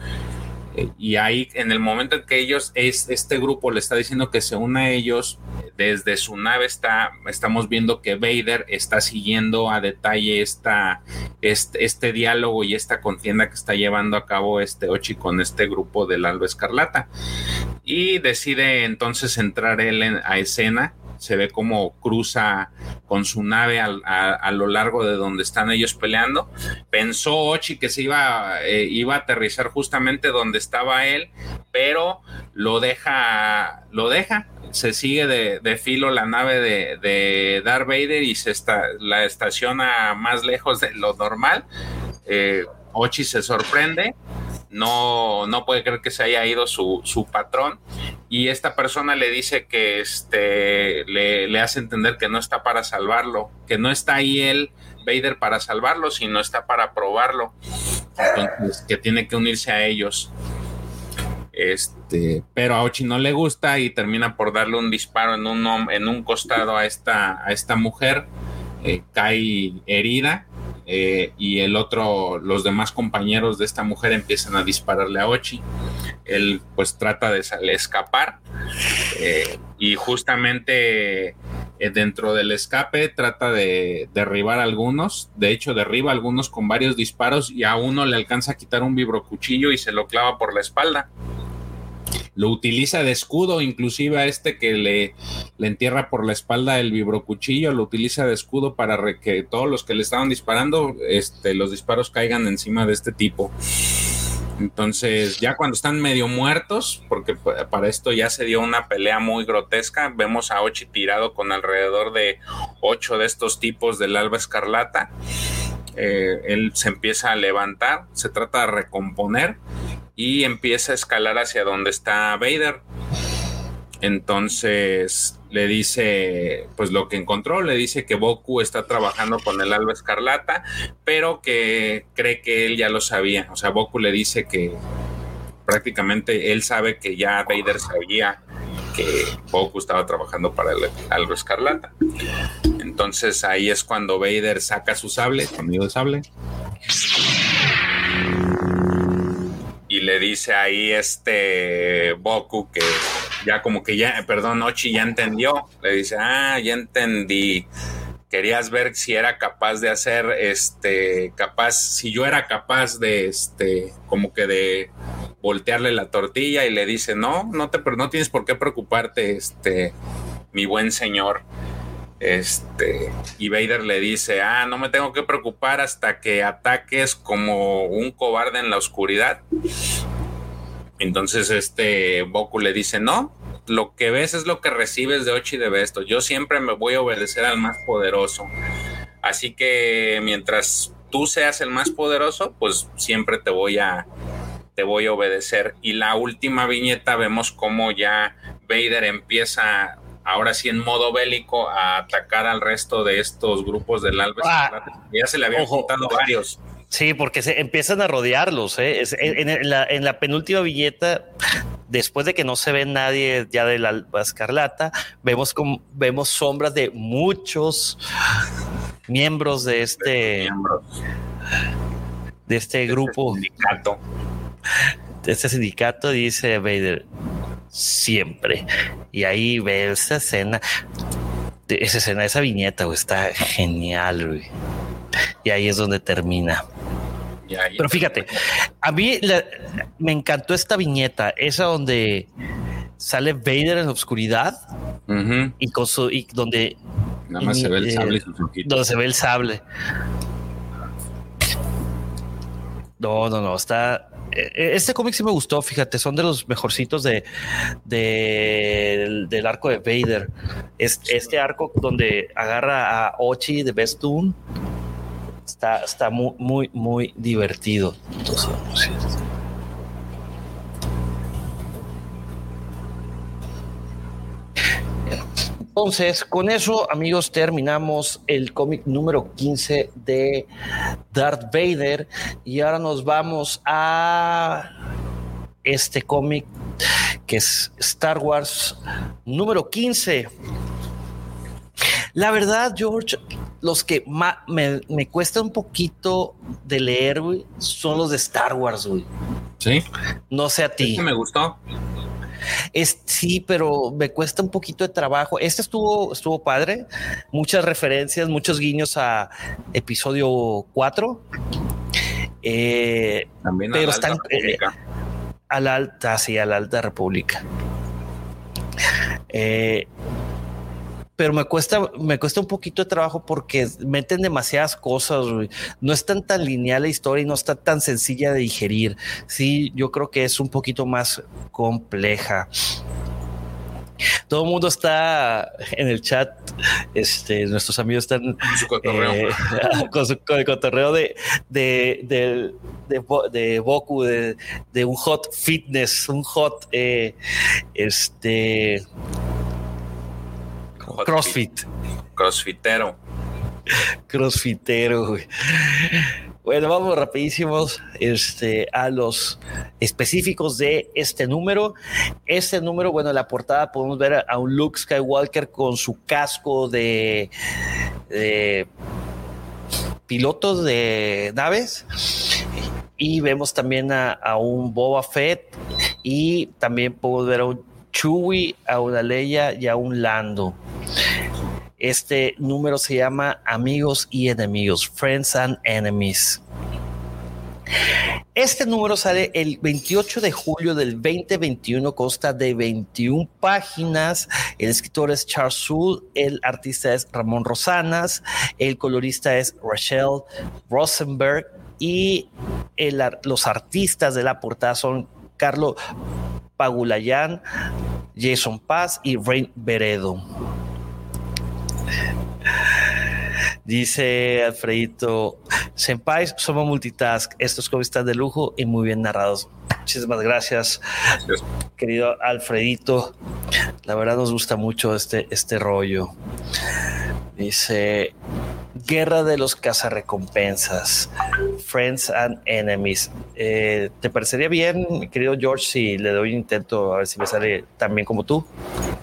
y ahí en el momento en que ellos, es, este grupo le está diciendo que se una a ellos, desde su nave está, estamos viendo que Vader está siguiendo a detalle esta, este, este diálogo y esta contienda que está llevando a cabo este Ochi con este grupo del Alba Escarlata. Y decide entonces entrar él a escena se ve como cruza con su nave a, lo largo de donde están ellos peleando. Pensó Ochi que se iba, eh, iba a aterrizar justamente donde estaba él, pero lo deja, lo deja. Se sigue de, filo la nave de, de, Darth Vader y se está, la estaciona más lejos de lo normal. Eh, Ochi se sorprende no, no puede creer que se haya ido su, su patrón. Y esta persona le dice que este, le, le, hace entender que no está para salvarlo, que no está ahí él, Vader, para salvarlo, sino está para probarlo, entonces que tiene que unirse a ellos. Este, pero a Ochi no le gusta y termina por darle un disparo en un, en un costado a esta, a esta mujer, eh, cae herida eh, y el otro, los demás compañeros de esta mujer empiezan a dispararle a Ochi. Él pues trata de escapar eh, y justamente eh, dentro del escape trata de derribar algunos, de hecho derriba algunos con varios disparos y a uno le alcanza a quitar un vibrocuchillo y se lo clava por la espalda lo utiliza de escudo, inclusive a este que le, le entierra por la espalda el vibrocuchillo, lo utiliza de escudo para que todos los que le estaban disparando, este, los disparos caigan encima de este tipo. Entonces, ya cuando están medio muertos, porque para esto ya se dio una pelea muy grotesca, vemos a Ochi tirado con alrededor de ocho de estos tipos del alba escarlata. Eh, él se empieza a levantar, se trata de recomponer y empieza a escalar hacia donde está Vader. Entonces le dice, pues lo que encontró, le dice que Boku está trabajando con el Alba Escarlata, pero que cree que él ya lo sabía. O sea, Boku le dice que prácticamente él sabe que ya Vader sabía que Boku estaba trabajando para el Alba Escarlata. Entonces ahí es cuando Vader saca su sable, conmigo de sable y le dice ahí este Boku que ya como que ya, perdón, Ochi ya entendió, le dice, ah, ya entendí, querías ver si era capaz de hacer, este, capaz, si yo era capaz de, este, como que de voltearle la tortilla y le dice, no, no te, no tienes por qué preocuparte, este, mi buen señor. Este, y Vader le dice, ah, no me tengo que preocupar hasta que ataques como un cobarde en la oscuridad. Entonces este Boku le dice, no, lo que ves es lo que recibes de Ochi de Besto. Yo siempre me voy a obedecer al más poderoso. Así que mientras tú seas el más poderoso, pues siempre te voy a te voy a obedecer. Y la última viñeta vemos cómo ya Vader empieza ahora sí en modo bélico a atacar al resto de estos grupos del Alba ah, Ya se le habían juntado varios. Sí, porque se empiezan a rodearlos. ¿eh? en, la, penúltima viñeta, después de que no se ve nadie ya del Alba Escarlata, vemos, como, vemos sombras de muchos miembros de este, de este, grupo. sindicato. De este sindicato, dice Vader siempre. Y ahí ve esa escena, esa escena, esa viñeta, está genial, güey. Y ahí es donde termina. Pero fíjate, a mí me encantó esta viñeta, esa donde sale Vader en la oscuridad y con su y donde nada más se ve el sable donde se ve el sable. No, no, no, está eh, este cómic sí me gustó, fíjate, son de los mejorcitos de, del arco de Vader. este arco donde agarra a Ochi de Best Doom está, está muy, muy, muy divertido. Entonces, con eso, amigos, terminamos el cómic número 15 de Darth Vader y ahora nos vamos a este cómic que es Star Wars número 15. La verdad, George, los que me, me, cuesta un poquito de leer, son los de Star Wars, güey. Sí. No sé a ti. me gustó. Es, sí, pero me cuesta un poquito de trabajo. Este estuvo, estuvo padre. Muchas referencias, muchos guiños a episodio 4. Eh, También pero a la están eh, a la alta, sí, a la alta república. Eh, pero me cuesta, me cuesta un poquito de trabajo porque meten demasiadas cosas. No es tan, tan lineal la historia y no está tan sencilla de digerir. Sí, yo creo que es un poquito más compleja. Todo el mundo está en el chat. Este, nuestros amigos están eh, con, el cotorreo de, de, de, de, Boku, de, un hot fitness, un hot eh, este crossfit. Crossfitero. Crossfitero, bueno, vamos rapidísimos este, a los específicos de este número. Este número, bueno, en la portada podemos ver a un Luke Skywalker con su casco de, de pilotos de naves. Y vemos también a, a, un Boba Fett y también podemos ver a un Chewie, a y a un Lando. Este número se llama Amigos y Enemigos, Friends and Enemies. Este número sale el 28 de julio del 2021, consta de 21 páginas. El escritor es Charles Soule, el artista es Ramón Rosanas, el colorista es Rachel Rosenberg y los artistas de la portada son Carlos Pagulayan, Jason Paz y Rain Veredo. Dice Alfredito, Senpais, somos multitask. Estos cómics están de lujo y muy bien narrados. Muchísimas gracias, querido Alfredito. La verdad nos gusta mucho este, este rollo. Dice, Guerra de los cazarrecompensas, Friends and Enemies. Eh, ¿Te parecería bien, mi querido George, si le doy un intento a ver si me sale tan bien como tú?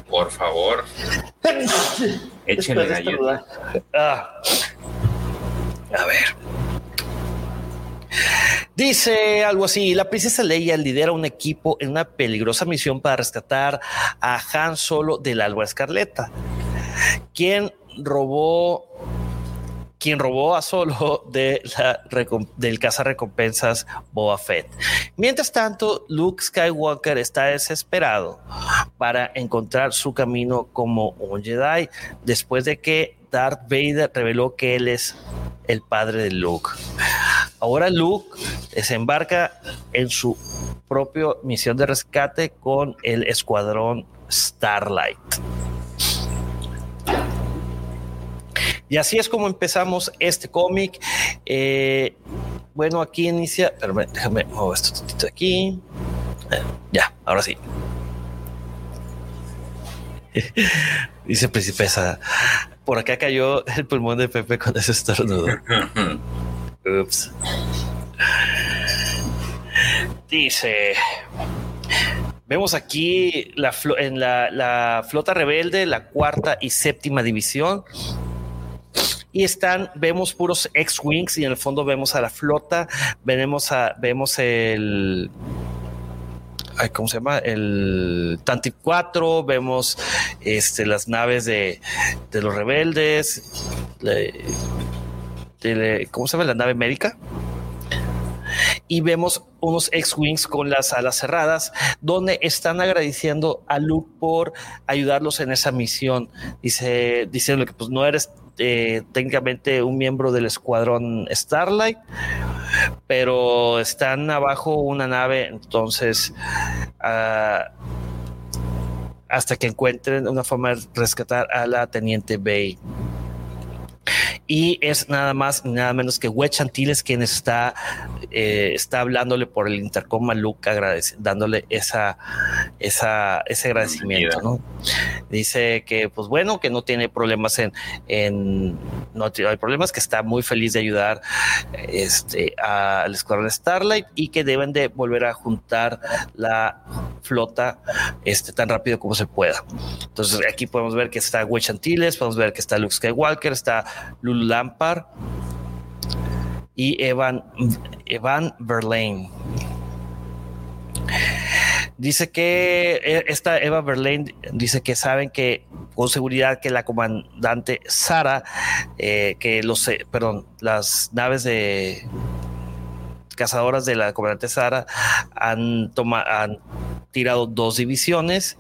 Por favor. Échenle ayuda. Ah. A ver. Dice algo así, la princesa Leia lidera un equipo en una peligrosa misión para rescatar a Han Solo del Alba Escarleta, quien robó quien robó a Solo de la, del caza recompensas Boba Fett. Mientras tanto, Luke Skywalker está desesperado para encontrar su camino como un Jedi después de que Darth Vader reveló que él es el padre de Luke. Ahora Luke desembarca en su propia misión de rescate con el escuadrón Starlight. Y así es como empezamos este cómic. Eh, bueno, aquí inicia. Pero déjame mover esto tantito aquí. Eh, ya, ahora sí. Dice Principesa. Por acá cayó el pulmón de Pepe con ese estornudo. Ups. Dice. Vemos aquí la en la, la, flota rebelde, la cuarta y séptima división, y están, vemos puros X-Wings y en el fondo vemos a la flota, vemos, a, vemos el... ¿Cómo se llama? El Tanti 4, vemos este, las naves de, los rebeldes, ¿cómo se llama? La nave médica y vemos unos X-Wings con las alas cerradas, donde están agradeciendo a Luke por ayudarlos en esa misión. Dice, diciendo que pues no eres eh, técnicamente un miembro del escuadrón Starlight, pero están abajo una nave, entonces ah, hasta que encuentren una forma de rescatar a la teniente Bay y es nada más nada menos que Antilles quien está, eh, está hablándole por el intercom a Luke, dándole esa, esa, ese agradecimiento. ¿no? Dice que, pues bueno, que no tiene problemas en, en no hay problemas, que está muy feliz de ayudar este, al escuadrón Starlight y que deben de volver a juntar la flota este, tan rápido como se pueda. Entonces aquí podemos ver que está Antilles, podemos ver que está Luke Skywalker, está Lulu Lampard y Evan, Evan Verlaine. Dice que eh, esta Eva Verlaine dice que saben que con seguridad que la comandante Sara, eh, que los, eh, perdón, las naves de cazadoras de la comandante Sara han tomado, tirado dos divisiones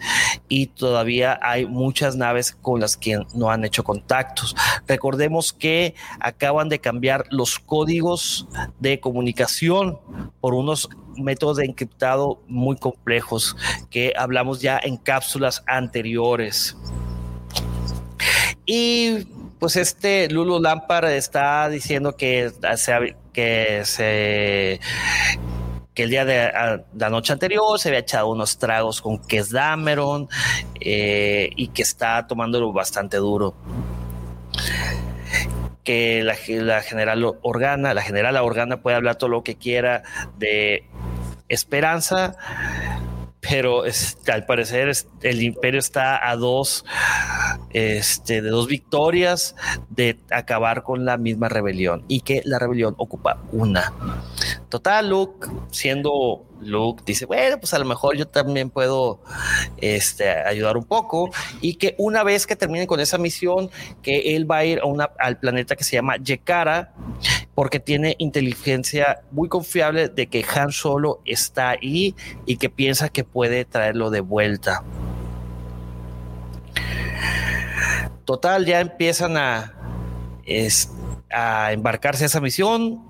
y todavía hay muchas naves con las que no han hecho contactos. Recordemos que acaban de cambiar los códigos de comunicación por unos métodos de encriptado muy complejos que hablamos ya en cápsulas anteriores. Y pues este Lulu Lampard está diciendo que se, que se que el día de la noche anterior se había echado unos tragos con Kes Dameron eh, y que está tomándolo bastante duro. Que la, general Organa, la general Organa puede hablar todo lo que quiera de esperanza, pero al parecer el imperio está a dos, este, de dos victorias de acabar con la misma rebelión y que la rebelión ocupa una. Total, Luke, siendo Luke, dice, bueno, pues a lo mejor yo también puedo este, ayudar un poco y que una vez que terminen con esa misión, que él va a ir a una, al planeta que se llama Yekara, porque tiene inteligencia muy confiable de que Han Solo está ahí y que piensa que puede traerlo de vuelta. Total, ya empiezan a, a embarcarse a esa misión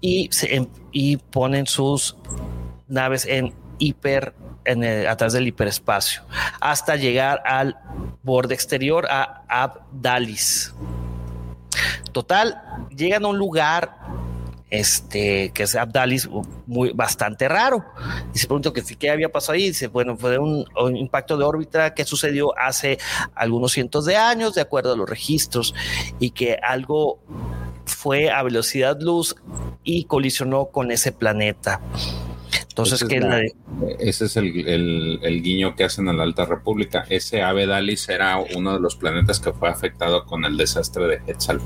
y, se, y ponen sus naves en hiper en el, a través del hiperespacio hasta llegar al borde exterior a Abdalis. Total, llegan a un lugar este, que es Abdalis, muy, bastante raro. Y se preguntó que qué había pasado ahí. Dice, bueno, fue un, un, impacto de órbita que sucedió hace algunos cientos de años, de acuerdo a los registros, y que algo fue a velocidad luz y colisionó con ese planeta. Entonces, ese, que es, la, ese es el, el, el, guiño que hacen en la Alta República. Ese Dalis era uno de los planetas que fue afectado con el desastre de Hetzal,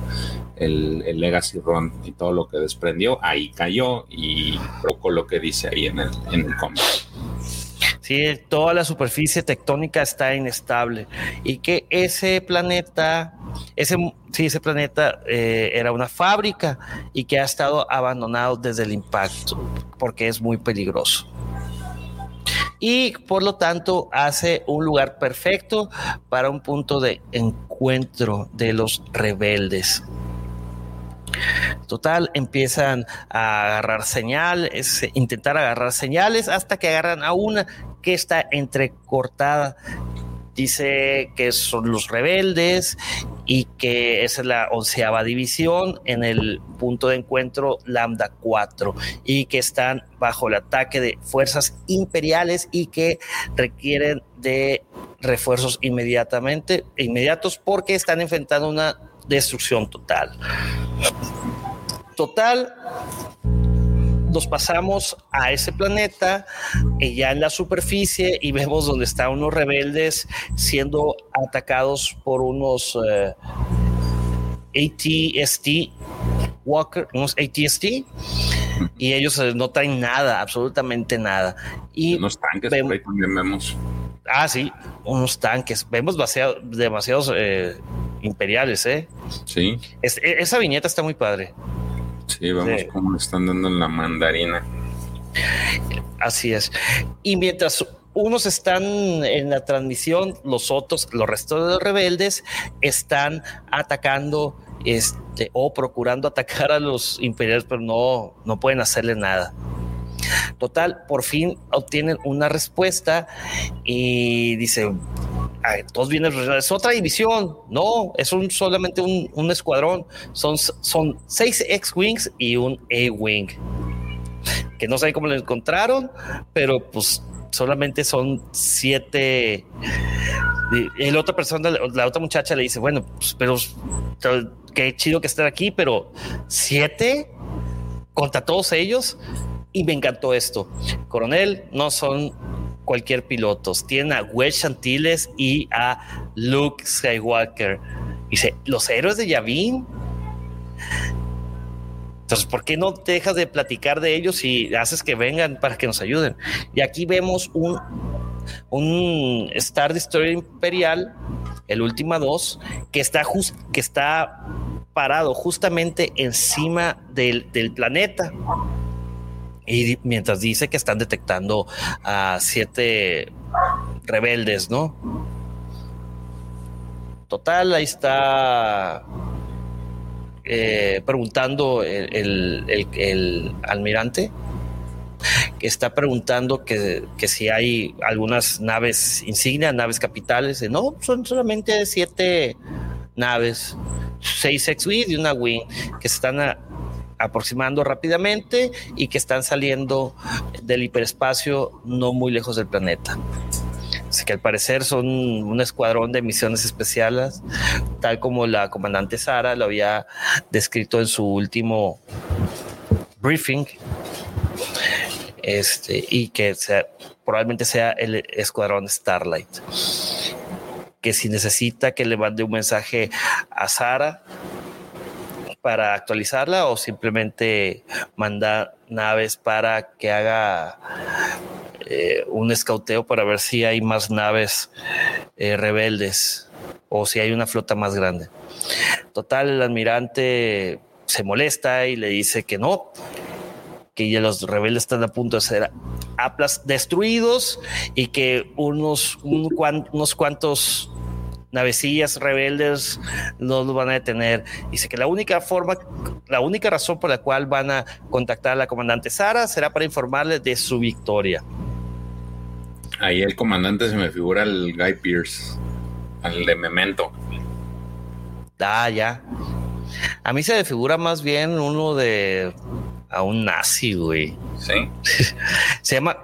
el, el Legacy Run y todo lo que desprendió. Ahí cayó y provocó lo que dice ahí en el, en el cómic. Sí, toda la superficie tectónica está inestable y que ese planeta, ese, sí, ese planeta eh, era una fábrica y que ha estado abandonado desde el impacto porque es muy peligroso. Y por lo tanto hace un lugar perfecto para un punto de encuentro de los rebeldes. Total, empiezan a agarrar señales, intentar agarrar señales hasta que agarran a una que está entrecortada. Dice que son los rebeldes y que es la onceava división en el punto de encuentro Lambda 4 y que están bajo el ataque de fuerzas imperiales y que requieren de refuerzos inmediatamente, inmediatos porque están enfrentando una destrucción total. Total, nos pasamos a ese planeta y ya en la superficie y vemos donde están unos rebeldes siendo atacados por unos uh, ATST Walker, unos ATST y ellos uh, no traen nada, absolutamente nada. Y unos tanques vemos, ahí también vemos. Ah, sí, unos tanques. Vemos demasiado, demasiados eh, imperiales, ¿eh? Sí. Es, esa viñeta está muy padre. Sí, vemos sí. cómo están dando en la mandarina. Así es. Y mientras unos están en la transmisión, los otros, los restos de los rebeldes, están atacando este, o procurando atacar a los imperiales, pero no, no pueden hacerle nada. Total, por fin obtienen una respuesta y dice, todos vienen, es otra división, no, es un, solamente un, escuadrón, son, son seis X-Wings y un A-Wing, que no saben cómo lo encontraron, pero pues solamente son siete. Y la otra persona, la otra muchacha le dice, bueno, pues, pero qué chido que estén aquí, pero siete contra todos ellos. Y me encantó esto. Coronel, no son cualquier piloto. Tienen a Wedge Antilles y a Luke Skywalker. Dice, los héroes de Yavin. Entonces, ¿por qué no dejas de platicar de ellos y haces que vengan para que nos ayuden? Y aquí vemos un, un Star Destroyer Imperial, el última dos, que está, just, que está parado justamente encima del, del planeta Y mientras dice que están detectando a siete rebeldes, ¿no? Total, ahí está eh, preguntando el, almirante que está preguntando que, que, si hay algunas naves insignias, naves capitales. No, son solamente siete naves, seis X-Wing y una Wing, que están aproximando rápidamente y que están saliendo del hiperespacio no muy lejos del planeta. Así que al parecer son un escuadrón de misiones especiales, tal como la comandante Sara lo había descrito en su último briefing. Este, y que sea, probablemente sea el escuadrón Starlight. Que si necesita que le mande un mensaje a Sara para actualizarla o simplemente mandar naves para que haga eh, un escauteo para ver si hay más naves eh, rebeldes o si hay una flota más grande. Total, el almirante se molesta y le dice que no, que ya los rebeldes están a punto de ser destruidos y que unos, unos cuantos navecillas rebeldes no los van a detener. Dice que la única forma, la única razón por la cual van a contactar a la comandante Sara será para informarles de su victoria. Ahí el comandante se me figura el Guy Pierce, el de Memento. Ah, ya. A mí se me figura más bien uno de a un nazi, güey. Sí. se llama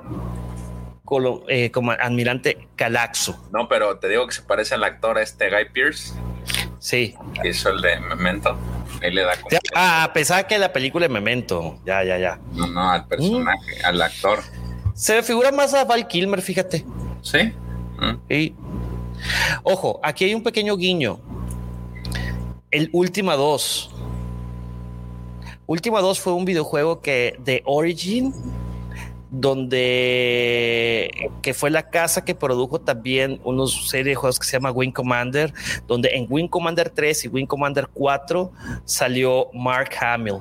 eh, como Almirante Calaxo. No, pero te digo que se parece al actor este Guy Pierce. Sí. Que hizo el de Memento. Ahí le da como. Ah, pensaba que la película de Memento. Ya, ya, ya. No, no, al personaje, al actor. Se me figura más a Val Kilmer, fíjate. Sí. Y ojo, aquí hay un pequeño guiño. El Última 2. Última 2 fue un videojuego que de Origin donde que fue la casa que produjo también unos serie de juegos que se llama Wing Commander, donde en Wing Commander 3 y Wing Commander 4 salió Mark Hamill.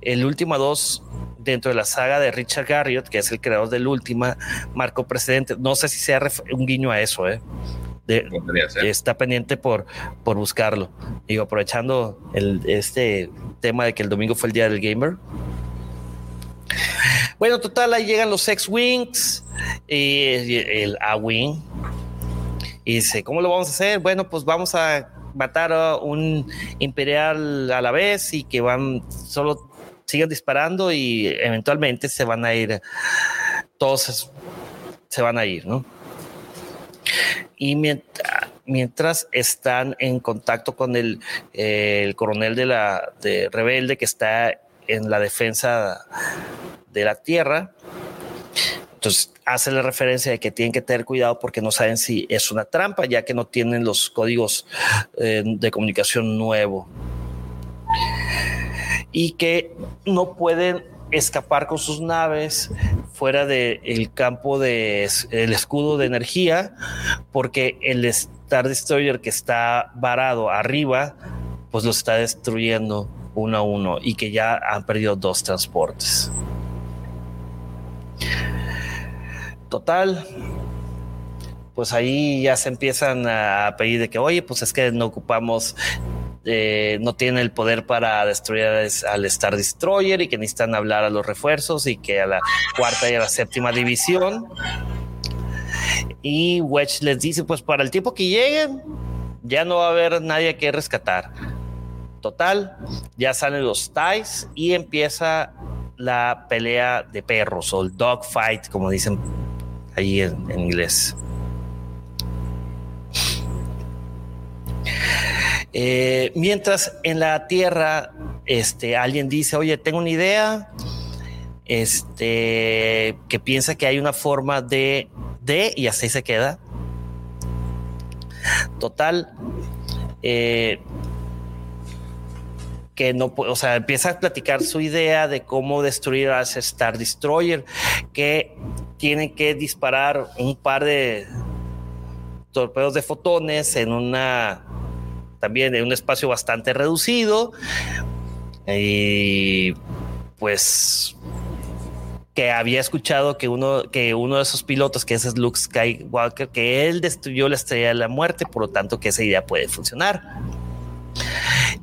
El último dos dentro de la saga de Richard Garriott, que es el creador del última, marcó precedente. No sé si sea un guiño a eso, ¿eh? está pendiente por, por buscarlo. Digo, aprovechando el, este tema de que el domingo fue el día del gamer. Bueno, total, ahí llegan los X-Wings y el A-Wing. Y dice, ¿cómo lo vamos a hacer? Bueno, pues vamos a matar a un imperial a la vez y que van solo sigan disparando y eventualmente se van a ir, todos se van a ir, ¿no? Y mientras, están en contacto con el, el coronel de la de rebelde que está en la defensa de la tierra, entonces hace la referencia de que tienen que tener cuidado porque no saben si es una trampa, ya que no tienen los códigos eh, de comunicación nuevo. Y que no pueden escapar con sus naves fuera del campo del el escudo de energía porque el Star Destroyer que está varado arriba pues lo está destruyendo uno a uno y que ya han perdido dos transportes. Total, pues ahí ya se empiezan a pedir de que, oye, pues es que no ocupamos eh, no tiene el poder para destruir al Star Destroyer y que necesitan hablar a los refuerzos y que a la cuarta y a la séptima división. Y Wedge les dice, pues para el tiempo que lleguen, ya no va a haber nadie que rescatar. Total, ya salen los ties y empieza la pelea de perros o el dog fight, como dicen ahí en inglés. Eh, mientras en la Tierra, este, alguien dice, oye, tengo una idea, este, que piensa que hay una forma de, de, y así se queda. Total, eh, que no, o sea, empieza a platicar su idea de cómo destruir a Star Destroyer, que tiene que disparar un par de torpedos de fotones en una también en un espacio bastante reducido. Y pues que había escuchado que uno, que uno de esos pilotos, que es Luke Skywalker, que él destruyó la estrella de la muerte, por lo tanto que esa idea puede funcionar.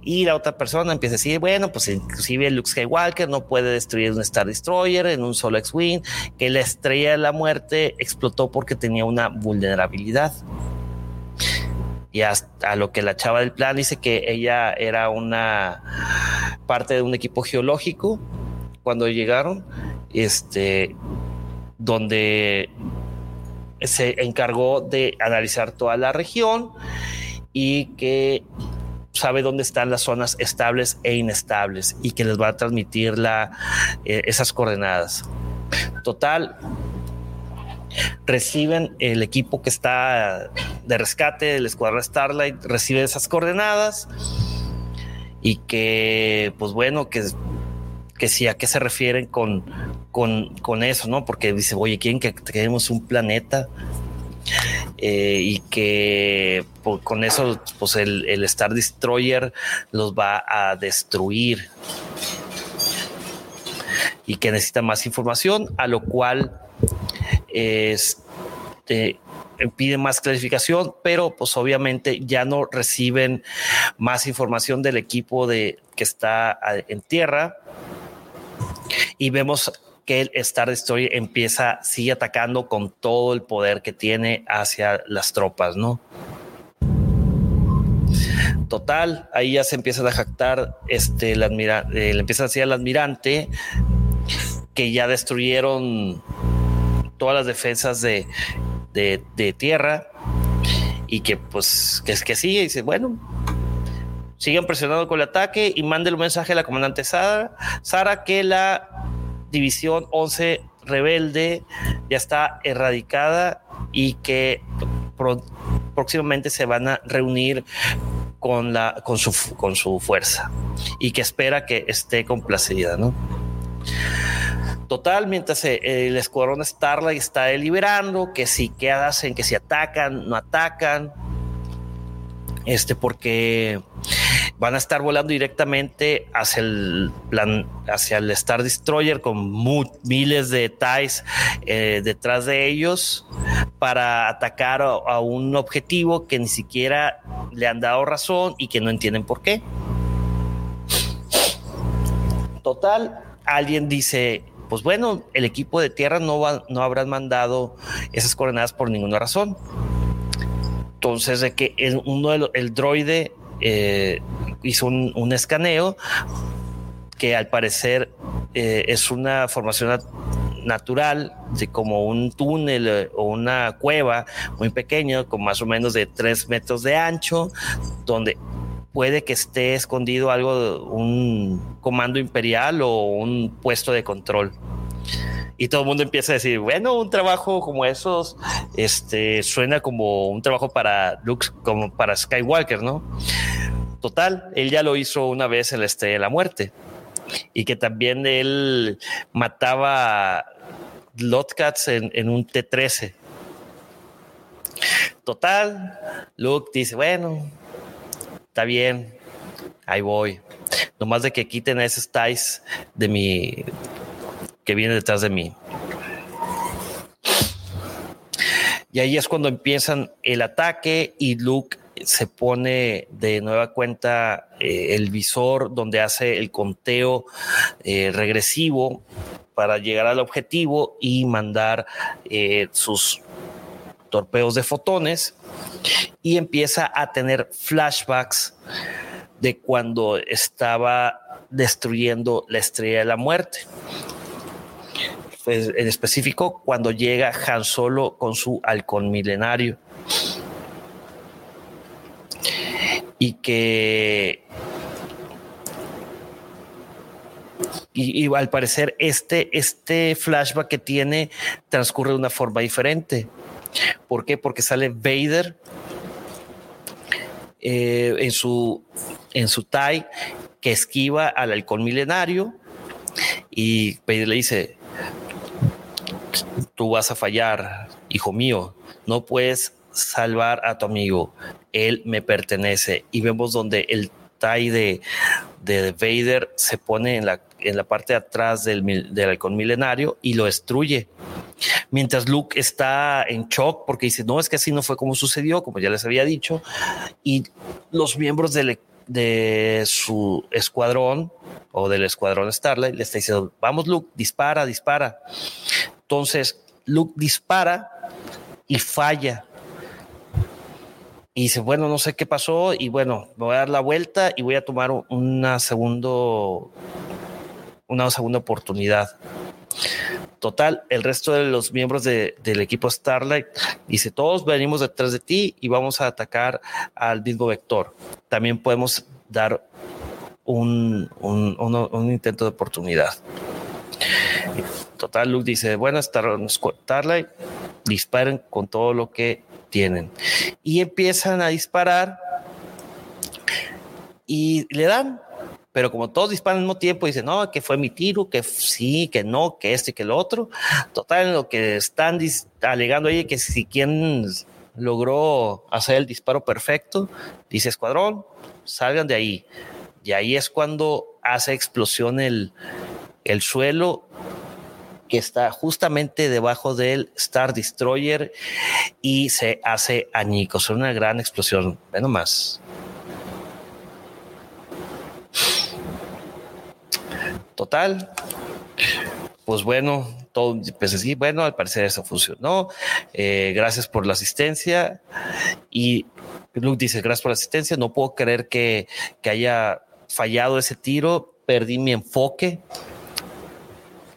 Y la otra persona empieza a decir, bueno, pues inclusive Luke Skywalker no puede destruir un Star Destroyer en un solo X-Wing, que la estrella de la muerte explotó porque tenía una vulnerabilidad. Y hasta lo que la chava del plan dice que ella era una parte de un equipo geológico cuando llegaron, este, donde se encargó de analizar toda la región y que sabe dónde están las zonas estables e inestables y que les va a transmitir eh, esas coordenadas. Total, reciben el equipo que está de rescate del escuadrón Starlight, recibe esas coordenadas y que, pues bueno, que, que a qué se refieren con, con, con eso, ¿no? Porque dice, oye, quieren que tenemos un planeta eh, y que pues, con eso pues el, Star Destroyer los va a destruir. Y que necesita más información, a lo cual este, pide más clarificación, pero pues obviamente ya no reciben más información del equipo de que está en tierra. Y vemos que el Star Destroyer empieza, sigue atacando con todo el poder que tiene hacia las tropas, ¿no? Total, ahí ya se empieza a jactar, este, el eh, le empieza a decir al admirante que ya destruyeron todas las defensas de, de, tierra y que pues que es que sigue y dice, bueno, siguen presionando con el ataque y mande el mensaje a la comandante Sara, Sara que la División 11 Rebelde ya está erradicada y que próximamente se van a reunir con, la, con, su, con su fuerza y que espera que esté complacida, ¿no? Total, mientras el escuadrón Starlight está deliberando que si qué hacen, que si atacan, no atacan, este, porque van a estar volando directamente hacia el plan, hacia el Star Destroyer con miles de TIEs eh, detrás de ellos para atacar a, un objetivo que ni siquiera le han dado razón y que no entienden por qué. Total, alguien dice, pues bueno, el equipo de tierra no, va, no habrán mandado esas coordenadas por ninguna razón. Entonces, de que el, uno de el droide eh, hizo un, escaneo que al parecer eh, es una formación natural de como un túnel eh, o una cueva muy pequeño con más o menos de tres metros de ancho donde puede que esté escondido algo un comando imperial o un puesto de control y todo el mundo empieza a decir, bueno, un trabajo como esos, este, suena como un trabajo para Luke, como para Skywalker, ¿no? Total, él ya lo hizo una vez en la Muerte y que también él mataba Lotcats en, en un T-13. Total, Luke dice, bueno, está bien, ahí voy. Nomás de que quiten a esos ties de mi que viene detrás de mí. Y ahí es cuando empiezan el ataque y Luke se pone de nueva cuenta eh, el visor donde hace el conteo eh, regresivo para llegar al objetivo y mandar eh, sus torpedos de fotones y empieza a tener flashbacks de cuando estaba destruyendo la estrella de la muerte. Pues, en específico cuando llega Han Solo con su halcón milenario. Y que y, al parecer este, este flashback que tiene transcurre de una forma diferente. ¿Por qué? Porque sale Vader eh, en su en su TIE que esquiva al halcón milenario y Vader le dice tú vas a fallar, hijo mío, no puedes salvar a tu amigo, él me pertenece. Y vemos donde el Tai de, de Vader se pone en la, en la parte de atrás del, del halcón milenario y lo destruye. Mientras Luke está en shock porque dice, no, es que así no fue como sucedió, como ya les había dicho, y los miembros del, de su escuadrón o del escuadrón Starlight le está diciendo, vamos Luke, dispara, dispara. Entonces Luke dispara y falla. Y dice, bueno, no sé qué pasó y bueno, me voy a dar la vuelta y voy a tomar una segundo una segunda oportunidad. Total, el resto de los miembros del equipo Starlight dice, todos venimos detrás de ti y vamos a atacar al mismo vector. También podemos dar un, un, intento de oportunidad. Total, Luke dice, bueno, Starlight, disparen con todo lo que tienen. Y empiezan a disparar y le dan pero como todos disparan al mismo tiempo, dicen, no, que fue mi tiro, que sí, que no, que este, que el otro. Total, lo que están alegando ahí, que si quien logró hacer el disparo perfecto, dice escuadrón, salgan de ahí. Y ahí es cuando hace explosión el, el suelo que está justamente debajo del Star Destroyer y se hace añicos. Una gran explosión. Ve nomás. Total, pues bueno, todo, pues así, bueno, al parecer eso funcionó. Eh, gracias por la asistencia. Y Luke dice, gracias por la asistencia. No puedo creer que, haya fallado ese tiro. Perdí mi enfoque.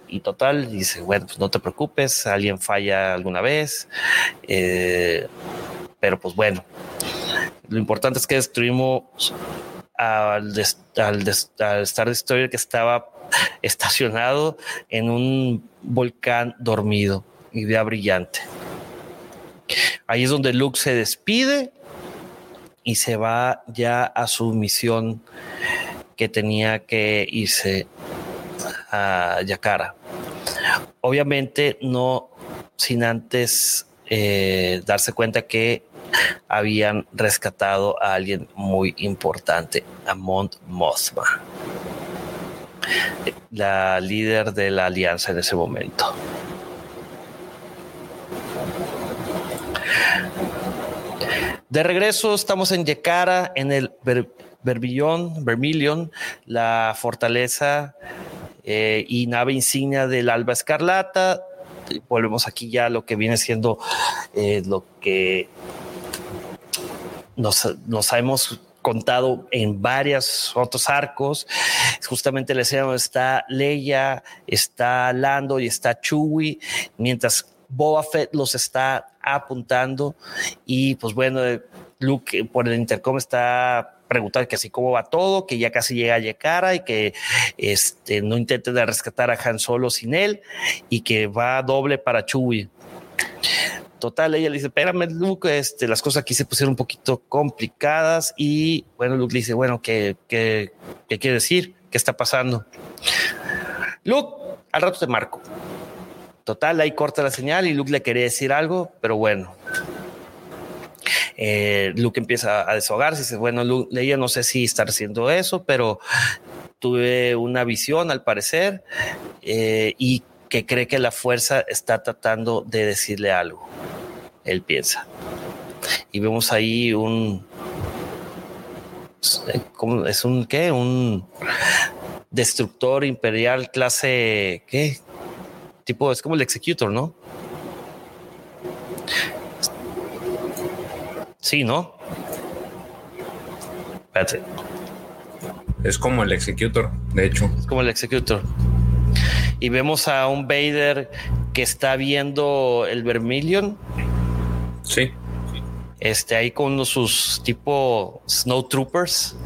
Y total, dice, bueno, pues no te preocupes, alguien falla alguna vez. Eh, pero pues bueno, lo importante es que destruimos al, al, al Star Destroyer que estaba estacionado en un volcán dormido, idea brillante. Ahí es donde Luke se despide y se va ya a su misión que tenía que irse a Yakara. Obviamente no sin antes eh, darse cuenta que habían rescatado a alguien muy importante, a Mont Mothma la líder de la alianza en ese momento. De regreso estamos en Yekara, en el Berbillón, Vermilion, la fortaleza eh, y nave insignia del Alba Escarlata. Volvemos aquí ya a lo que viene siendo eh, lo que nos, nos hemos contado en varios otros arcos. Justamente la escena donde está Leia, está Lando y está Chewie, mientras Boba Fett los está apuntando y pues bueno, Luke por el intercom está preguntando que así cómo va todo, que ya casi llega a Yekara y que este, no intente de rescatar a Han Solo sin él y que va doble para Chewie. Total, ella le dice, espérame, Luke, este, las cosas aquí se pusieron un poquito complicadas y bueno, Luke le dice, bueno, ¿qué, qué, qué quiere decir? ¿Qué está pasando? Luke, al rato te marco. Total, ahí corta la señal y Luke le quería decir algo, pero bueno. Eh, Luke empieza a desahogarse y dice, bueno, Luke, no sé si está haciendo eso, pero tuve una visión al parecer eh, y que cree que la fuerza está tratando de decirle algo él piensa. Y vemos ahí un... ¿cómo, ¿Es un qué? Un destructor imperial clase... ¿Qué? Tipo, es como el Executor, ¿no? Sí, ¿no? Espérate. Es como el Executor, de hecho. Es como el Executor. Y vemos a un Vader que está viendo el Vermilion Sí. Este, ahí con uno sus tipo Snow Troopers.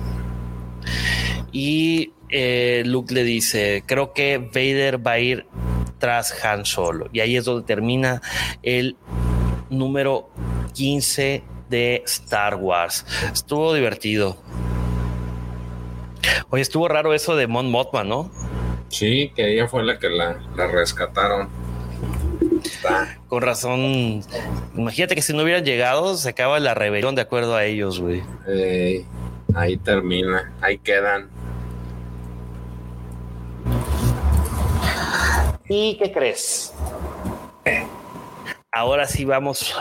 Y eh, Luke le dice, creo que Vader va a ir tras Han Solo. Y ahí es donde termina el número 15 de Star Wars. Estuvo divertido. Oye, estuvo raro eso de Mon Mothma, ¿no? Sí, que ella fue la que la, la rescataron. Con razón. Imagínate que si no hubieran llegado, se acaba la rebelión de acuerdo a ellos, güey. ahí termina, ahí quedan. ¿Y qué crees? Ahora sí vamos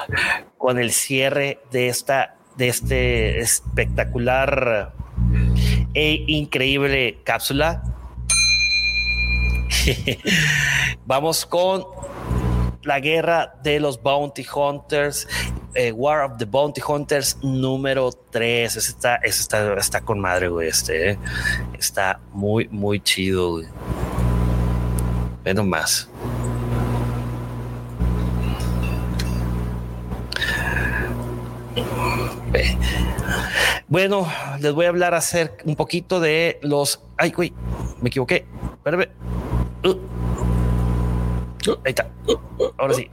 con el cierre de esta de este espectacular e increíble cápsula. vamos con la guerra de los Bounty Hunters, eh, War of the Bounty Hunters número 3. Ese está, ese está, está con madre, güey. Este eh. está muy, muy chido, güey. Ve más. Bueno, les voy a hablar hacer un poquito de los. Ay, güey, me equivoqué. Espérame. Uh. Ahí está. Ahora sí.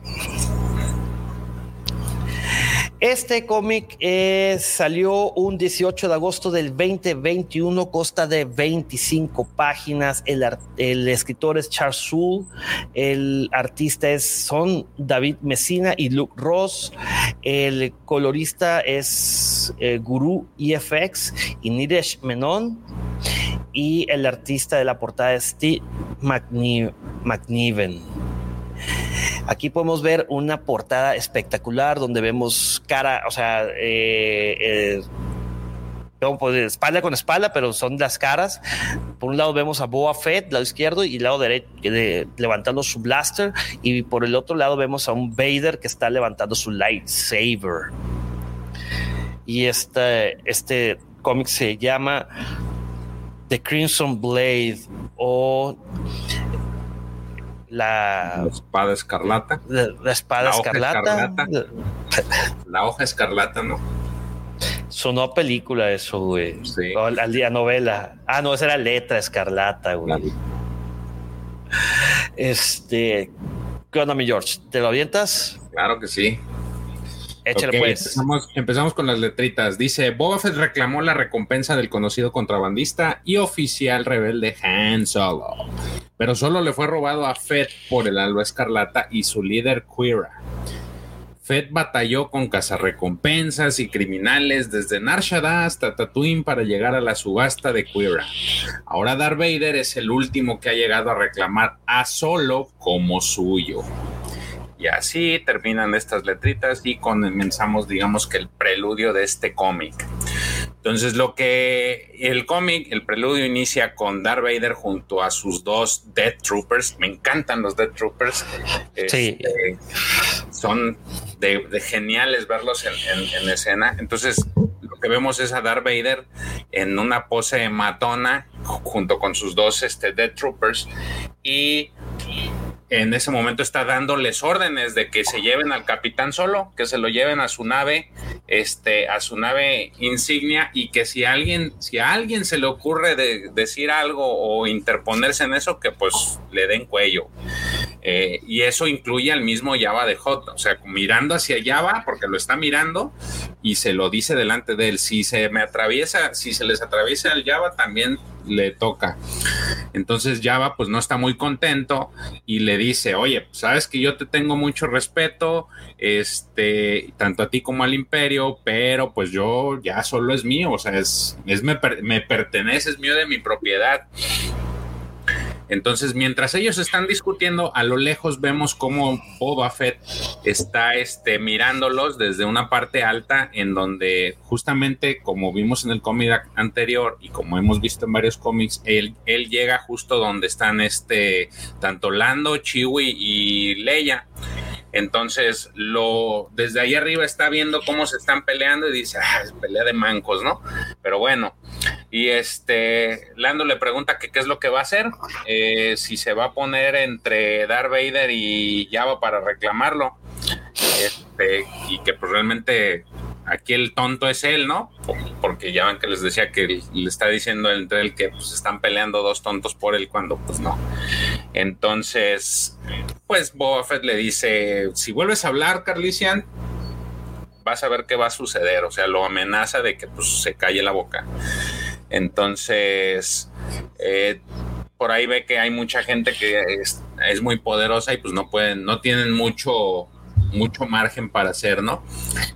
Este cómic eh, salió un 18 de agosto del 2021, consta de 25 páginas. El, el escritor es Charles Soule, el artista es son David Messina y Luke Ross, el colorista es eh, Guru EFX y Niresh Menon y el artista de la portada es Steve McNiven. Aquí podemos ver una portada espectacular donde vemos cara, o sea, eh, eh, espalda con espalda, pero son las caras. Por un lado vemos a Boa Fett, lado izquierdo, y lado derecho levantando su blaster, y por el otro lado vemos a un Vader que está levantando su lightsaber. Y este, este cómic se llama The Crimson Blade o la, espada escarlata. La, espada escarlata. La hoja escarlata, ¿no? Sonó película eso, güey. Sí. al día novela. Ah, no, esa era letra escarlata, güey. Este. ¿Qué onda, mi George? ¿Te lo avientas? Claro que sí. Échale pues. Empezamos, empezamos, con las letritas. Dice: Boba Fett reclamó la recompensa del conocido contrabandista y oficial rebelde Han Solo, pero solo le fue robado a Fett por el Alba Escarlata y su líder Quira. Fett batalló con cazarrecompensas y criminales desde Nar hasta Tatooine para llegar a la subasta de Quira. Ahora Darth Vader es el último que ha llegado a reclamar a Solo como suyo. Y así terminan estas letritas y comenzamos, digamos que el preludio de este cómic. Entonces, lo que el cómic, el preludio inicia con Darth Vader junto a sus dos Death Troopers. Me encantan los Death Troopers. Sí. Este, son de, geniales verlos en, escena. Entonces, lo que vemos es a Darth Vader en una pose matona junto con sus dos este, Death Troopers. Y en ese momento está dándoles órdenes de que se lleven al capitán solo, que se lo lleven a su nave, este, a su nave insignia y que si alguien, si a alguien se le ocurre de decir algo o interponerse en eso, que pues le den cuello. Eh, y eso incluye al mismo Java de Hot, o sea, mirando hacia Java, porque lo está mirando y se lo dice delante de él. Si se me atraviesa, si se les atraviesa el Java, también le toca. Entonces Java pues no está muy contento y le dice, oye, sabes que yo te tengo mucho respeto, este, tanto a ti como al imperio, pero pues yo ya solo es mío, o sea, es, es me, me pertenece, es mío de mi propiedad. Entonces, mientras ellos están discutiendo, a lo lejos vemos cómo Boba Fett está este, mirándolos desde una parte alta, en donde justamente, como vimos en el cómic anterior y como hemos visto en varios cómics, él, él llega justo donde están este, tanto Lando, Chewie y Leia. Entonces, lo, desde ahí arriba está viendo cómo se están peleando y dice, ah, pelea de mancos, ¿no? Pero bueno, y este, Lando le pregunta qué es lo que va a hacer, eh, si se va a poner entre Darth Vader y Java para reclamarlo, este, y que pues realmente aquí el tonto es él, ¿no? Porque ya ven que les decía que le está diciendo entre él que pues están peleando dos tontos por él cuando pues no. Entonces, pues Boba Fett le dice, si vuelves a hablar, Carlisian, vas a ver qué va a suceder. O sea, lo amenaza de que pues se calle la boca. Entonces, eh, por ahí ve que hay mucha gente que es, es, muy poderosa y pues no pueden, no tienen mucho mucho margen para hacer, ¿no?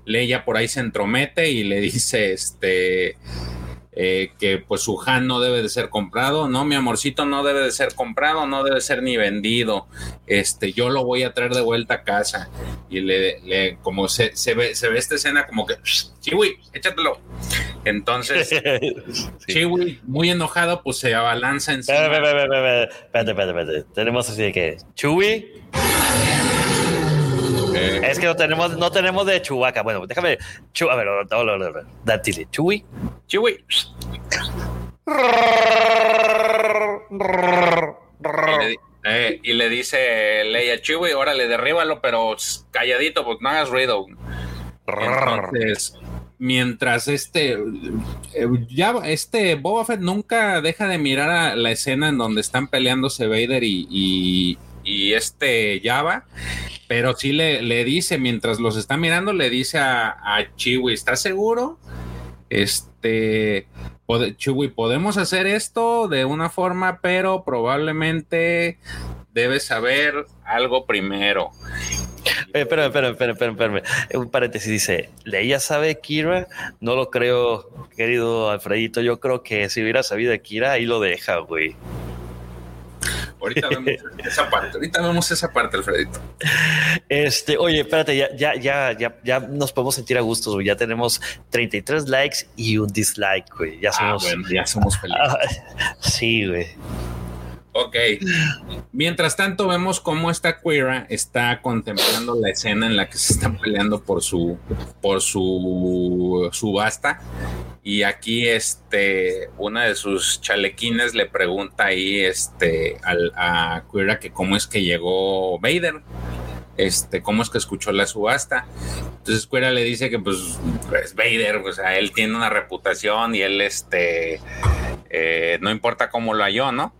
Leia por ahí se entromete y le dice, este, eh, que pues su Han no debe de ser comprado, no, mi amorcito no debe de ser comprado, no debe ser ni vendido, este, yo lo voy a traer de vuelta a casa. Y le, le como se, se, ve, se ve esta escena como que, Chiwi, échatelo. Entonces, Chiwi, muy enojado, pues se abalanza en Espérate, espérate, espérate, tenemos así de que, Chewie. Eh, Es que no tenemos, no tenemos de Chewbacca. Bueno, déjame. Chu, a ver. Dátile. Chewie. Chiwi. Y le, eh, y le dice Leia, Chiwi, órale, derríbalo, pero calladito, pues no hagas ruido. Entonces, mientras este, eh, ya este Boba Fett nunca deja de mirar a la escena en donde están peleándose Vader y, y- y este Java, pero sí le, dice, mientras los está mirando, le dice a, a Chewie, ¿estás seguro? Este, pode- Chewie, podemos hacer esto de una forma, pero probablemente debes saber algo primero. Espera, espera, espera, espera, espera. Un paréntesis dice: ¿Leia sabe Kira? No lo creo, querido Alfredito. Yo creo que si hubiera sabido Kira, ahí lo deja, güey. Ahorita vemos esa parte, ahorita vemos esa parte, Alfredito. Este, oye, espérate, ya, ya, ya, ya, ya nos podemos sentir a gusto, güey. Ya tenemos 33 likes y un dislike, güey. Ya Ah, somos. bueno, ya somos felices. Ah, sí, güey. Ok. Mientras tanto, vemos cómo esta Queera está contemplando la escena en la que se están peleando por su por su subasta. Y aquí, este, una de sus chalequines le pregunta ahí, este, a Queera que cómo es que llegó Vader. Este, cómo es que escuchó la subasta. Entonces Queera le dice que pues es Vader, o sea, él tiene una reputación y él, este, eh, no importa cómo lo halló, ¿no?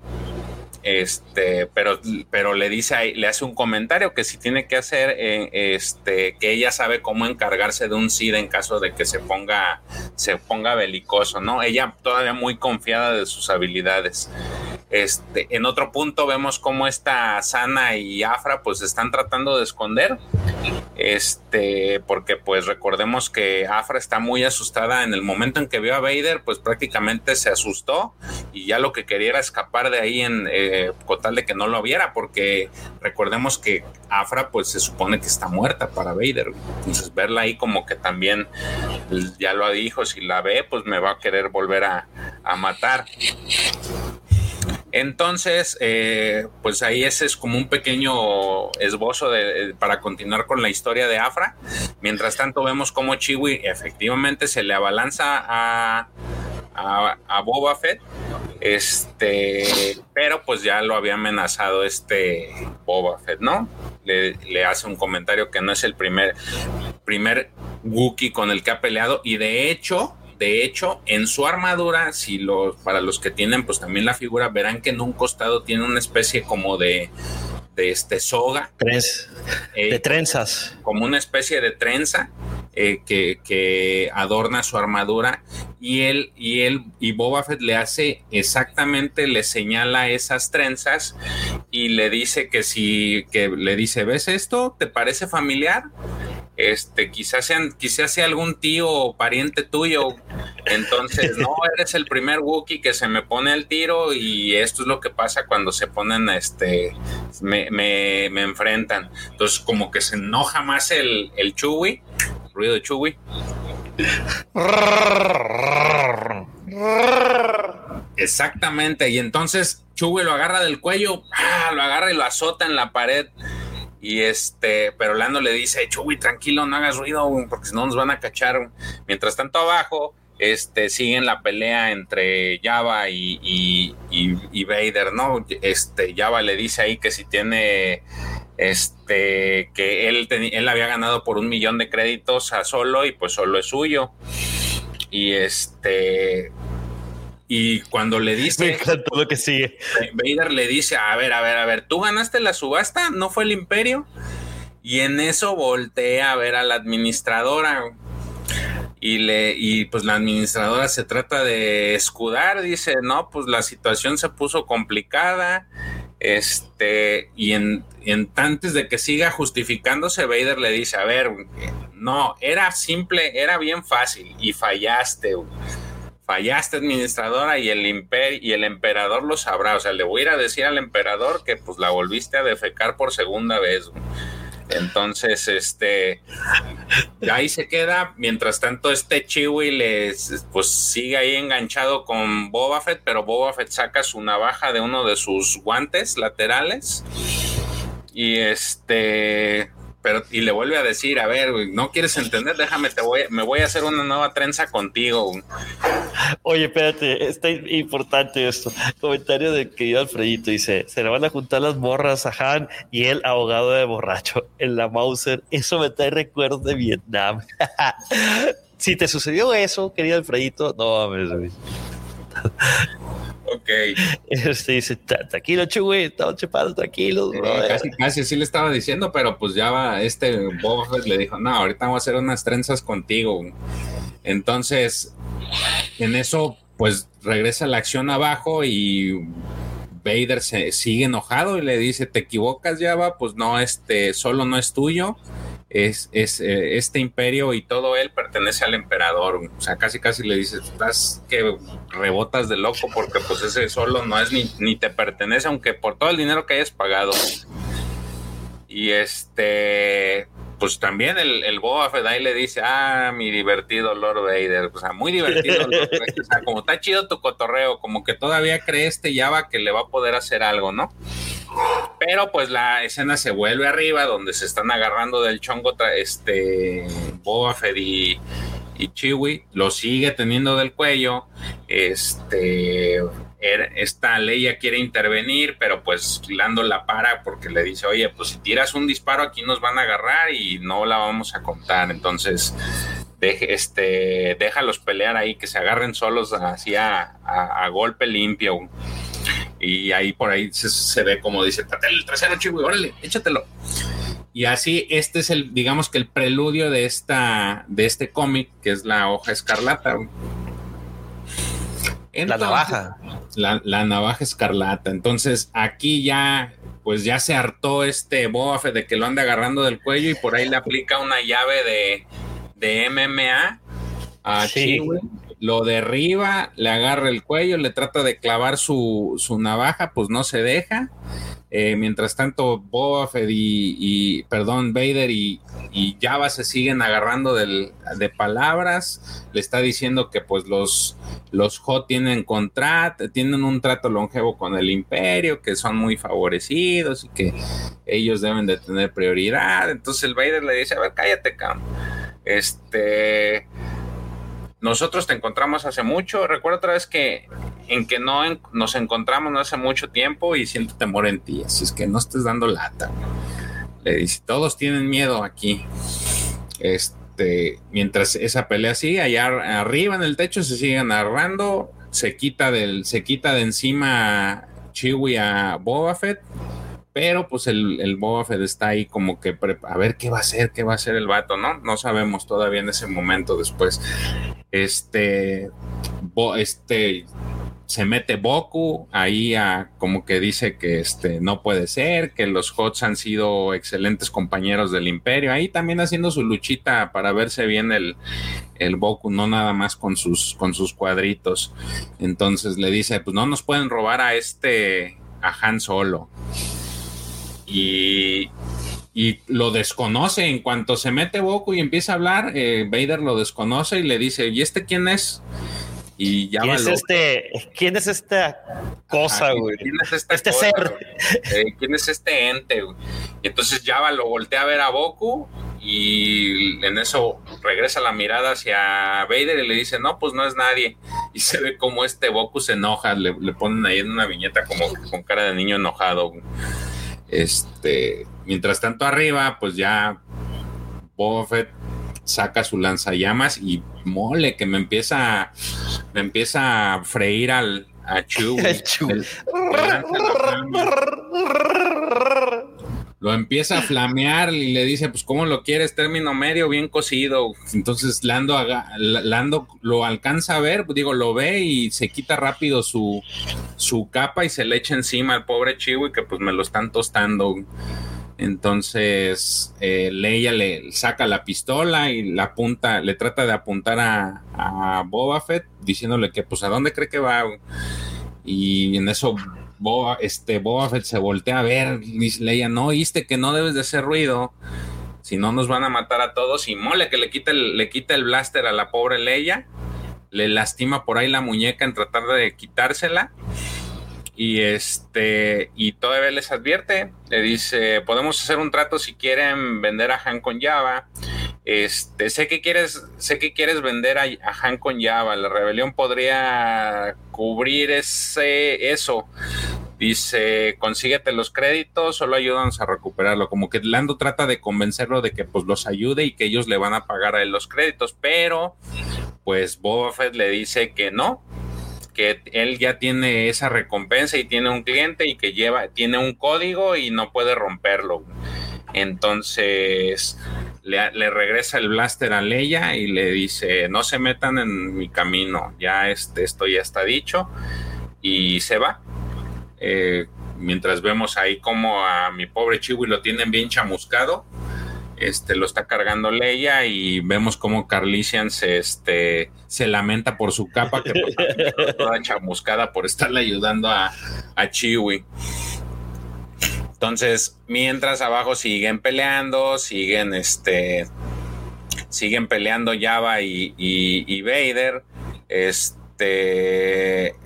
Este, pero, pero le dice, le hace un comentario que si tiene que hacer, eh, este, que ella sabe cómo encargarse de un SIDA en caso de que se ponga, se ponga belicoso, ¿no? Ella todavía muy confiada de sus habilidades. Este, en otro punto vemos cómo esta Sana y Afra pues están tratando de esconder, este, porque pues recordemos que Afra está muy asustada en el momento en que vio a Vader, pues prácticamente se asustó y ya lo que quería era escapar de ahí en eh, con tal de que no lo viera, porque recordemos que Afra pues se supone que está muerta para Vader, entonces verla ahí como que también ya lo dijo, si la ve pues me va a querer volver a matar. Entonces, eh, pues ahí ese es como un pequeño esbozo de, para continuar con la historia de Afra. Mientras tanto, vemos cómo Chiwi efectivamente se le abalanza a, Boba Fett. Este, pero pues ya lo había amenazado este Boba Fett, ¿no? Le, le hace un comentario que no es el primer, primer Wookiee con el que ha peleado. Y de hecho, de hecho, en su armadura, si los, para los que tienen pues también la figura, verán que en un costado tiene una especie como de, de este soga. Trenz- eh, de trenzas. como una especie de trenza eh, que, que adorna su armadura y él y él y Boba Fett le hace exactamente le señala esas trenzas y le dice que si que le dice ves esto te parece familiar este quizás sean quizás sea algún tío o pariente tuyo. Entonces no eres el primer Wookiee que se me pone al tiro y esto es lo que pasa cuando se ponen este me, me, me enfrentan. Entonces como que se enoja más el, el Chewie ruido de Chewie. Exactamente, y entonces Chewie lo agarra del cuello, lo agarra y lo azota en la pared. Y este, pero Lando le dice, Chewie, tranquilo, no hagas ruido, porque si no nos van a cachar. Mientras tanto abajo, este, siguen la pelea entre Java y, y, y, y Vader, ¿no? Este, Java le dice ahí que si tiene, este, que él, teni- él había ganado por un millón de créditos a Solo y pues Solo es suyo. Y este, y cuando le Me dice, encantó lo que sigue. Vader le dice, a ver, a ver, a ver, ¿tú ganaste la subasta? ¿No fue el imperio? Y en eso voltea a ver a la administradora. Y, le, y pues la administradora se trata de escudar, dice, no, pues la situación se puso complicada. Este, y en, en antes de que siga justificándose, Vader le dice, a ver, no, era simple, era bien fácil y fallaste. güey. Fallaste administradora y el imper y el emperador lo sabrá. O sea, le voy a ir a decir al emperador que pues la volviste a defecar por segunda vez. Entonces, este, ahí se queda. Mientras tanto, este Chiwi les, pues sigue ahí enganchado con Boba Fett, pero Boba Fett saca su navaja de uno de sus guantes laterales. Y este, pero y le vuelve a decir, a ver, no quieres entender, déjame, te voy, me voy a hacer una nueva trenza contigo. Oye, espérate, está importante esto. Comentario de querido Alfredito dice, se le van a juntar las morras a Han y él ahogado de borracho en la Mauser. Eso me trae recuerdos de Vietnam. si te sucedió eso, querido Alfredito, no mames. Ok. Este dice, tranquilo, Chuy, estamos chupando tranquilos. casi, casi así le estaba diciendo, pero pues ya va, este Boba le dijo, no, ahorita vamos a hacer unas trenzas contigo. Entonces, en eso, pues regresa la acción abajo y Vader se sigue enojado y le dice, te equivocas, va pues no, este, solo no es tuyo es, es eh, este imperio y todo él pertenece al emperador. O sea, casi casi le dices, estás que rebotas de loco porque pues ese solo no es ni, ni te pertenece, aunque por todo el dinero que hayas pagado. Y este, pues también el, el Boba Fett ahí le dice, ah, mi divertido Lord Vader, o sea, muy divertido, o sea, como está chido tu cotorreo, como que todavía cree este Java que le va a poder hacer algo, ¿no? Pero pues la escena se vuelve arriba, donde se están agarrando del chongo este Boba Fett y, y Chiwi, lo sigue teniendo del cuello, este er, esta Leia quiere intervenir, pero pues Lando la para porque le dice, oye, pues si tiras un disparo aquí nos van a agarrar y no la vamos a contar. Entonces, deje, este, déjalos pelear ahí, que se agarren solos así a, a golpe limpio. Y ahí por ahí se, ve como dice, el trasero, chivo, órale, échatelo. Y así, este es el, digamos que el preludio de esta, de este cómic, que es la hoja escarlata. la navaja. La, navaja escarlata. Entonces, aquí ya, pues ya se hartó este bofe de que lo anda agarrando del cuello y por ahí le aplica una llave de, de MMA a sí lo derriba, le agarra el cuello, le trata de clavar su, su navaja, pues no se deja. Eh, mientras tanto, Boba Fett y, perdón, Vader y, y, Java se siguen agarrando de palabras. Le está diciendo que pues los, los Hot tienen contrato, tienen un trato longevo con el imperio, que son muy favorecidos y que ellos deben de tener prioridad. Entonces el Vader le dice, a ver, cállate, Cam. Este nosotros te encontramos hace mucho. Recuerda otra vez que en que no nos encontramos no hace mucho tiempo y siento temor en ti. Así es que no estés dando lata. Le dice, todos tienen miedo aquí. Este, mientras esa pelea sigue, allá arriba en el techo se sigue narrando. Se quita del, se quita de encima Chiwi a Boba Fett pero pues el, el Boba está ahí como que a ver qué va a hacer, qué va a hacer el vato, ¿no? No sabemos todavía en ese momento después. Este, este, se mete Boku ahí a como que dice que este no puede ser, que los Hots han sido excelentes compañeros del imperio, ahí también haciendo su luchita para verse bien el, el Boku, no nada más con sus, con sus cuadritos. Entonces le dice, pues no nos pueden robar a este, a Han Solo y, lo desconoce. En cuanto se mete Boku y empieza a hablar, eh, Vader lo desconoce y le dice, ¿y este quién es? Y ya ¿Quién es este? ¿Quién es esta cosa, güey? ¿Quién es este ser? Eh, ¿Quién es este ente, Y entonces Java lo voltea a ver a Boku y en eso regresa la mirada hacia Vader y le dice, no, pues no es nadie. Y se ve como este Boku se enoja, le, le ponen ahí en una viñeta como con cara de niño enojado. Este, mientras tanto arriba, pues ya Boba Fett saca su lanzallamas y mole que me empieza me empieza a freír al a Chu. lo empieza a flamear y le dice, pues, ¿cómo lo quieres? Término medio, bien cocido. Entonces Lando, Lando lo alcanza a ver, digo, lo ve y se quita rápido su, su capa y se le echa encima al pobre Chiwi que pues me lo están tostando. Entonces eh, Leia le saca la pistola y la apunta, le trata de apuntar a, a Boba Fett diciéndole que pues a dónde cree que va. Y en eso Boba, este, Boba Fett se voltea a ver, Leia, no oíste que no debes de hacer ruido, si no nos van a matar a todos. Y mole que le quita el, le quita el blaster a la pobre Leia, le lastima por ahí la muñeca en tratar de quitársela y este, y todavía les advierte, le dice, podemos hacer un trato si quieren vender a Han con Java. Este, sé que quieres, sé que quieres vender a, Han con Java. La rebelión podría cubrir ese, eso. Dice, consíguete los créditos, solo ayúdanos a recuperarlo. Como que Lando trata de convencerlo de que pues los ayude y que ellos le van a pagar a él los créditos, pero pues Boba Fett le dice que no, que él ya tiene esa recompensa y tiene un cliente y que lleva, tiene un código y no puede romperlo. Entonces le, regresa el blaster a Leia y le dice, no se metan en mi camino, ya este, esto ya está dicho y se va. Eh, mientras vemos ahí como a mi pobre Chiwi lo tienen bien chamuscado este, lo está cargando Leia y vemos como Carlisian se, este, se lamenta por su capa, que pues, toda chamuscada por estarle ayudando a, a Chiwi. Entonces, mientras abajo siguen peleando, siguen este, siguen peleando Java y, y, y Vader. Este,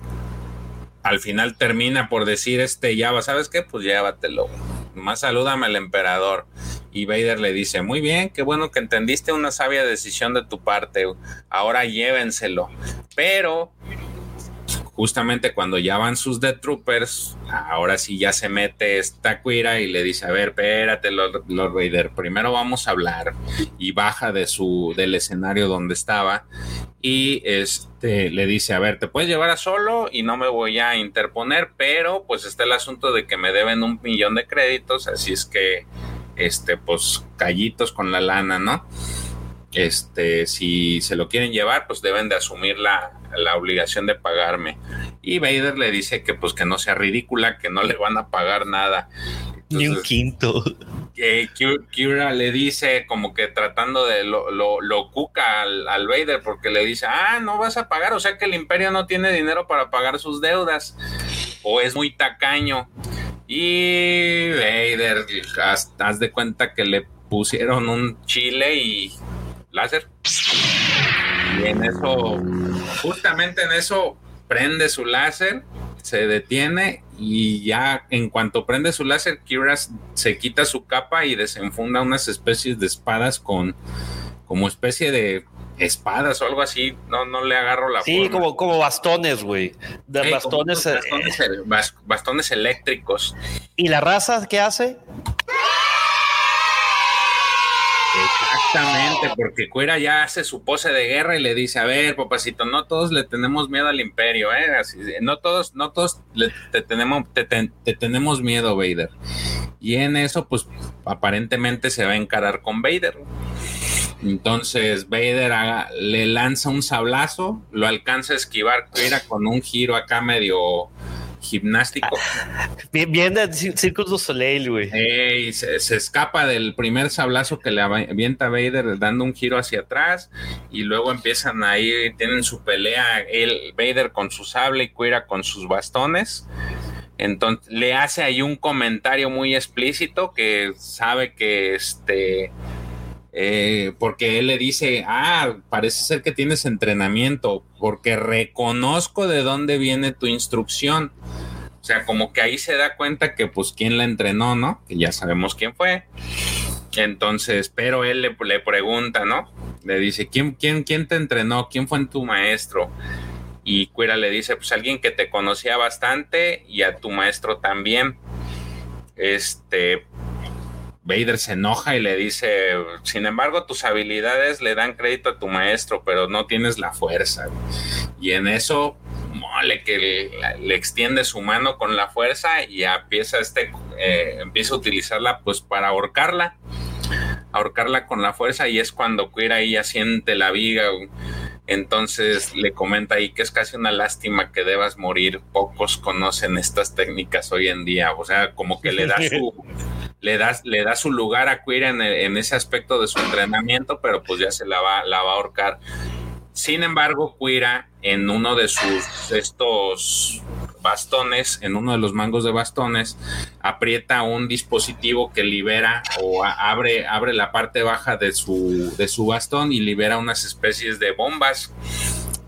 al final termina por decir este Java, ¿sabes qué? Pues llévatelo. Más salúdame al emperador. Y Vader le dice, muy bien, qué bueno que entendiste una sabia decisión de tu parte, ahora llévenselo. Pero justamente cuando ya van sus Death Troopers, ahora sí ya se mete esta cuira y le dice, a ver, espérate, Lord, Vader, primero vamos a hablar. Y baja de su, del escenario donde estaba y este, le dice, a ver, te puedes llevar a solo y no me voy a interponer, pero pues está el asunto de que me deben un millón de créditos, así es que este, pues callitos con la lana, ¿no? Este, si se lo quieren llevar, pues deben de asumir la, obligación de pagarme. Y Vader le dice que pues que no sea ridícula, que no le van a pagar nada. Ni un quinto. Que Kira le dice como que tratando de lo, lo, cuca al, al, Vader porque le dice, ah, no vas a pagar, o sea que el imperio no tiene dinero para pagar sus deudas o es muy tacaño. Y Vader, haz, de cuenta que le pusieron un chile y láser. Y en eso, justamente en eso, prende su láser, se detiene y ya en cuanto prende su láser, Kira se quita su capa y desenfunda unas especies de espadas con como especie de espadas o algo así, no, no le agarro la Sí, como, como bastones, güey. De bastones, eh, bastones, eléctricos. ¿Y la raza qué hace? Exactamente, porque Cuera ya hace su pose de guerra y le dice, a ver, papacito, no todos le tenemos miedo al imperio, ¿eh? no todos, no todos te, tenemos, te, tenemos miedo, Vader. Y en eso, pues, aparentemente se va a encarar con Vader. Entonces Vader le lanza un sablazo, lo alcanza a esquivar Cuera con un giro acá medio gimnástico. Bien, bien de Circus du Soleil, güey. se, escapa del primer sablazo que le avienta Vader dando un giro hacia atrás y luego empiezan ahí, tienen su pelea, el Vader con su sable y Cuira con sus bastones. Entonces le hace ahí un comentario muy explícito que sabe que este eh, porque él le dice, ah, parece ser que tienes entrenamiento, porque reconozco de dónde viene tu instrucción. O sea, como que ahí se da cuenta que pues quién la entrenó, ¿no? Que ya sabemos quién fue. Entonces, pero él le, pregunta, ¿no? Le dice, ¿quién, quién, ¿quién te entrenó? ¿Quién fue tu maestro? Y Cuira le dice, pues alguien que te conocía bastante y a tu maestro también. Este, Vader se enoja y le dice, sin embargo, tus habilidades le dan crédito a tu maestro, pero no tienes la fuerza. Y en eso, mole, que le, extiende su mano con la fuerza y empieza, este, eh, empieza a utilizarla pues para ahorcarla, ahorcarla con la fuerza y es cuando Queer ahí ya siente la viga. Entonces le comenta ahí que es casi una lástima que debas morir. Pocos conocen estas técnicas hoy en día. O sea, como que le da su, le da, le da su lugar a Queer en, ese aspecto de su entrenamiento, pero pues ya se la va, la va a ahorcar. Sin embargo, Quira en uno de sus estos bastones, en uno de los mangos de bastones, aprieta un dispositivo que libera o abre, abre la parte baja de su, de su bastón y libera unas especies de bombas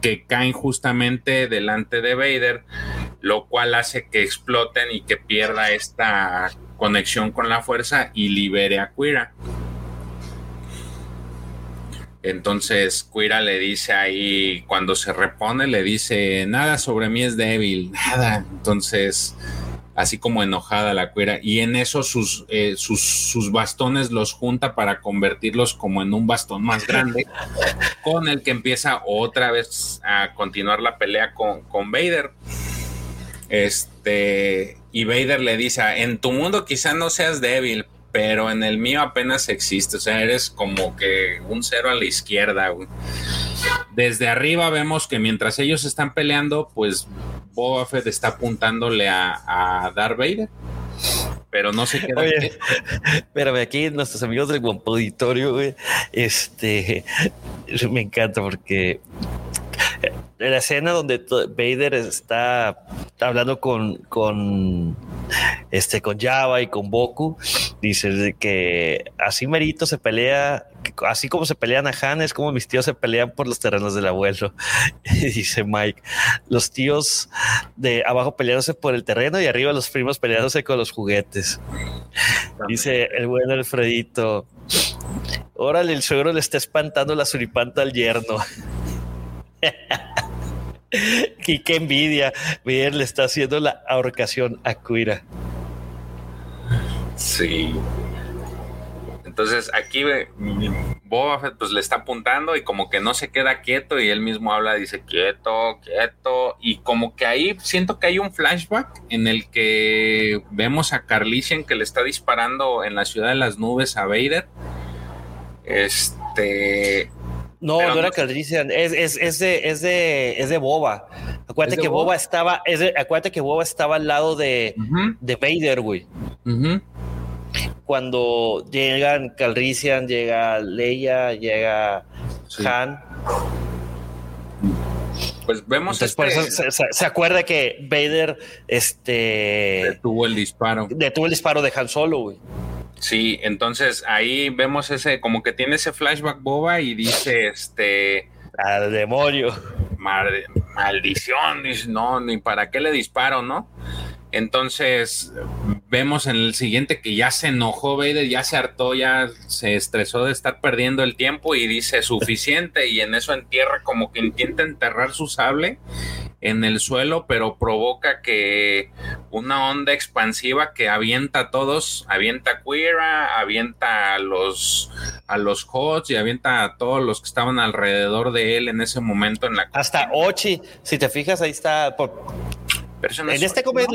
que caen justamente delante de Vader, lo cual hace que exploten y que pierda esta conexión con la fuerza y libere a Quira. Entonces Quira le dice ahí, cuando se repone, le dice, nada sobre mí es débil, nada. Entonces, así como enojada la Quira. Y en eso sus, eh, sus, sus, bastones los junta para convertirlos como en un bastón más grande, con el que empieza otra vez a continuar la pelea con, con Vader. Este, y Vader le dice, en tu mundo quizá no seas débil, pero en el mío apenas existe, o sea, eres como que un cero a la izquierda. Desde arriba vemos que mientras ellos están peleando, pues Boba Fett está apuntándole a, a Darth Vader. Pero no se queda. Oye, espérame, aquí nuestros amigos del Auditorio, güey, este, me encanta porque la escena donde Vader está hablando con, este con Java y con Boku, dice que así merito se pelea, así como se pelean a Han, es como mis tíos se pelean por los terrenos del abuelo. Dice Mike, los tíos de abajo peleándose por el terreno y arriba los primos peleándose con los juguetes. Dice el buen Alfredito, órale, el suegro le está espantando la suripanta al yerno. Y qué envidia. Bien, le está haciendo la ahorcación a Cuira. Sí. Entonces aquí Boba Fett pues le está apuntando y como que no se queda quieto y él mismo habla, dice quieto, quieto y como que ahí siento que hay un flashback en el que vemos a Carlisian que le está disparando en la ciudad de las nubes a Vader. Este no, no era Caldrician, es, es, es, de, es, de, es de Boba. Acuérdate que Boba? estaba, es acuérdate que Boba estaba al lado de, de Vader, güey. Cuando llegan Calrissian, llega Leia, llega Han. Pues vemos Entonces, este... se, se, acuerda que Vader este detuvo el disparo. Detuvo el disparo de Han Solo, güey. Sí, entonces ahí vemos ese, como que tiene ese flashback boba y dice, este... Al demonio. maldición, dice, no, ni para qué le disparo, ¿no? Entonces vemos en el siguiente que ya se enojó Vader, ya se hartó, ya se estresó de estar perdiendo el tiempo y dice suficiente y en eso entierra como que intenta enterrar su sable en el suelo, pero provoca que una onda expansiva que avienta a todos, avienta a Queera, avienta a los a los Hots y avienta a todos los que estaban alrededor de él en ese momento en la hasta Ochi, si te fijas ahí está por en este comer,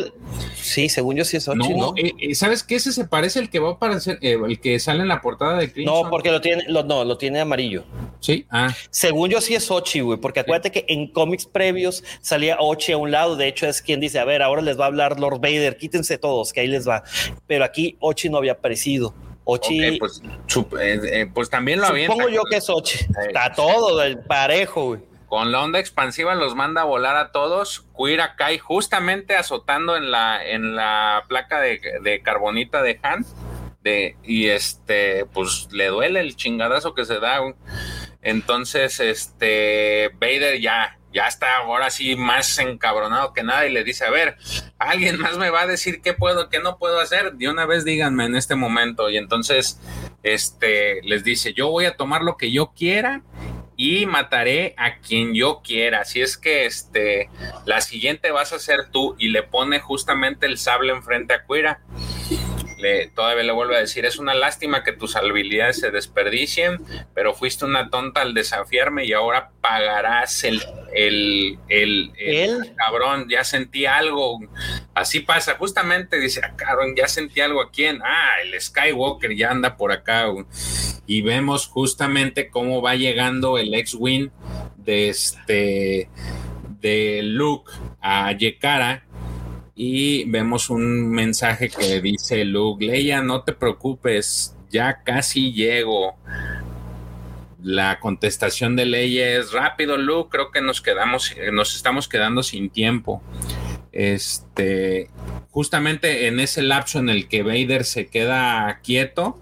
sí, según yo sí es Ochi, ¿no? Eh, eh, ¿Sabes qué? Ese se parece el que va a aparecer, eh, el que sale en la portada de Crimson. No, porque lo tiene, no, lo tiene amarillo. Sí, ah. Según yo sí es Ochi, güey, porque acuérdate que en cómics previos salía Ochi a un lado, de hecho es quien dice, a ver, ahora les va a hablar Lord Vader, quítense todos, que ahí les va. Pero aquí Ochi no había aparecido. Ochi. pues, pues, también lo había. Supongo yo que es Ochi. Está todo el parejo, güey. Con la onda expansiva los manda a volar a todos. Quira cae justamente azotando en la, en la placa de, carbonita de Han. De, y este, pues le duele el chingadazo que se da. Entonces, este, Vader ya, ya está ahora sí más encabronado que nada y le dice, a ver, alguien más me va a decir qué puedo, qué no puedo hacer. De una vez díganme en este momento. Y entonces, este, les dice, yo voy a tomar lo que yo quiera y mataré a quien yo quiera. Si es que este, la siguiente vas a ser tú y le pone justamente el sable enfrente a Cuira le, todavía le vuelvo a decir, es una lástima que tus habilidades se desperdicien, pero fuiste una tonta al desafiarme y ahora pagarás el, el, el, cabrón, ya sentí algo. Así pasa, justamente dice, ah, cabrón, ya sentí algo a quién. Ah, el Skywalker ya anda por acá. Y vemos justamente cómo va llegando el ex-win de este de Luke a Yekara y vemos un mensaje que dice Luke, Leia, no te preocupes, ya casi llego. La contestación de Leia es rápido, Luke, creo que nos quedamos, nos estamos quedando sin tiempo. Este, justamente en ese lapso en el que Vader se queda quieto,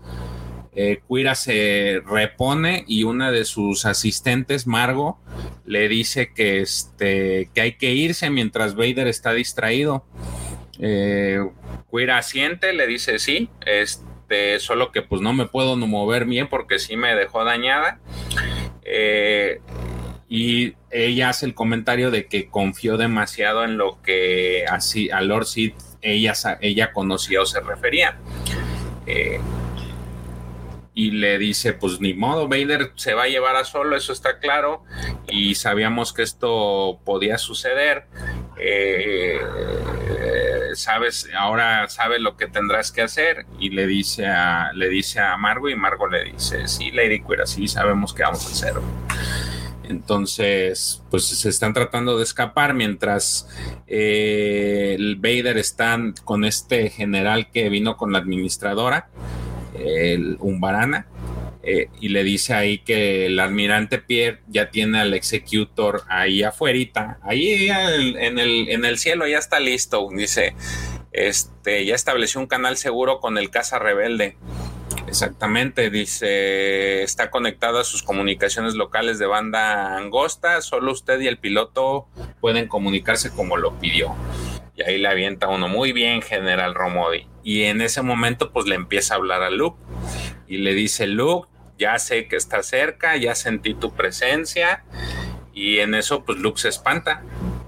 eh, se repone y una de sus asistentes, Margo, le dice que, este, que hay que irse mientras Vader está distraído. Eh, Quira asiente, le dice sí, este, solo que pues no me puedo mover bien porque sí me dejó dañada. Eh, y ella hace el comentario de que confió demasiado en lo que así a Lord Sid ella, ella conocía o se refería. Eh, y le dice, pues ni modo, Vader se va a llevar a solo, eso está claro, y sabíamos que esto podía suceder. Eh, sabes, ahora sabe lo que tendrás que hacer y le dice a, le dice a Margo y Margo le dice, sí, Lady Queer, sí sabemos que vamos a hacer. Entonces, pues se están tratando de escapar mientras eh, el Vader está con este general que vino con la administradora el Umbarana, eh, y le dice ahí que el almirante Pierre ya tiene al executor ahí afuera, ahí en el, en el cielo ya está listo, dice, este, ya estableció un canal seguro con el Casa Rebelde. Exactamente, dice, está conectado a sus comunicaciones locales de banda angosta, solo usted y el piloto pueden comunicarse como lo pidió. Y ahí le avienta uno, muy bien, General Romodi. Y en ese momento, pues le empieza a hablar a Luke y le dice, Luke, ya sé que está cerca, ya sentí tu presencia. Y en eso, pues Luke se espanta,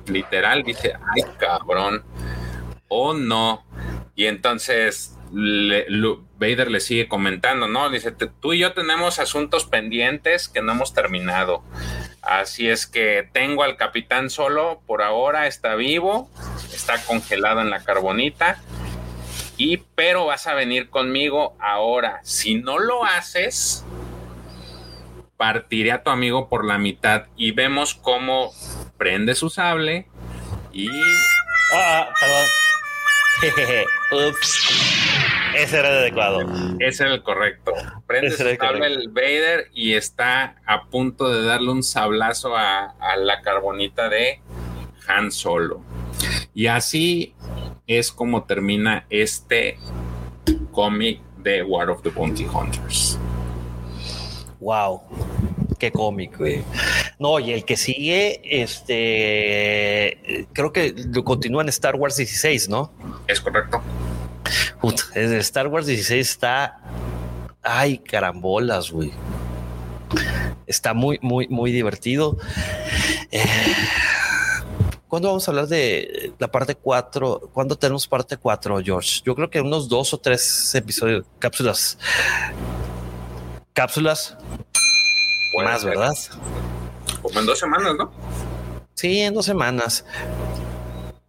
literal, dice, ay cabrón, oh no. Y entonces Vader le sigue comentando, ¿no? Dice, tú y yo tenemos asuntos pendientes que no hemos terminado. Así es que tengo al capitán solo, por ahora está vivo, está congelado en la carbonita. Y pero vas a venir conmigo ahora. Si no lo haces, partiré a tu amigo por la mitad y vemos cómo prende su sable y ah, perdón. Ups. Ese era el adecuado. Ese era el correcto. Prende su sable el Vader y está a punto de darle un sablazo a, la carbonita de Han Solo. Y así es como termina este cómic de War of the Bounty Hunters. Wow, qué cómic, güey. No, y el que sigue, este, creo que continúa en Star Wars 16, ¿no? Es correcto. Star Wars 16 está. Ay, carambolas, güey. Está muy, muy, muy divertido. Eh, ¿Cuándo vamos a hablar de la parte 4? ¿Cuándo tenemos parte 4, George? Yo creo que unos dos o tres episodios, cápsulas. Cápsulas. más, ¿verdad? Como en dos semanas, ¿no? Sí, en dos semanas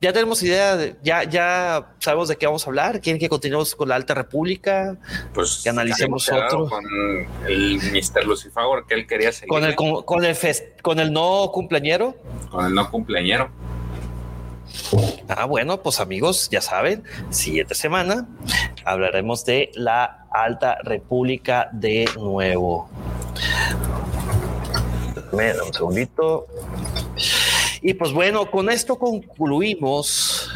ya tenemos idea, de, ya, ya sabemos de qué vamos a hablar. ¿Quieren que continuemos con la Alta República? Pues que analicemos otro. Con el Mr. Lucifer que él quería seguir. Con el, con, el, con el no cumpleañero. Con el no cumpleañero. Ah, bueno, pues amigos, ya saben, siguiente semana hablaremos de la Alta República de nuevo. Un segundito. Y pues bueno, con esto concluimos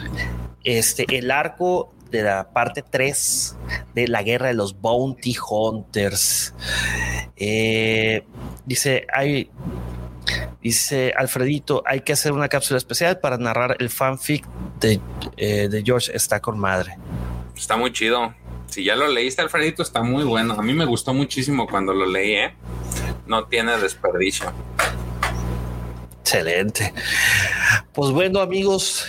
este, el arco de la parte 3 de la guerra de los Bounty Hunters. Eh, dice, hay, dice Alfredito, hay que hacer una cápsula especial para narrar el fanfic de, eh, de George está con madre. Está muy chido. Si ya lo leíste, Alfredito, está muy bueno. A mí me gustó muchísimo cuando lo leí, ¿eh? No tiene desperdicio. Excelente. Pues bueno, amigos,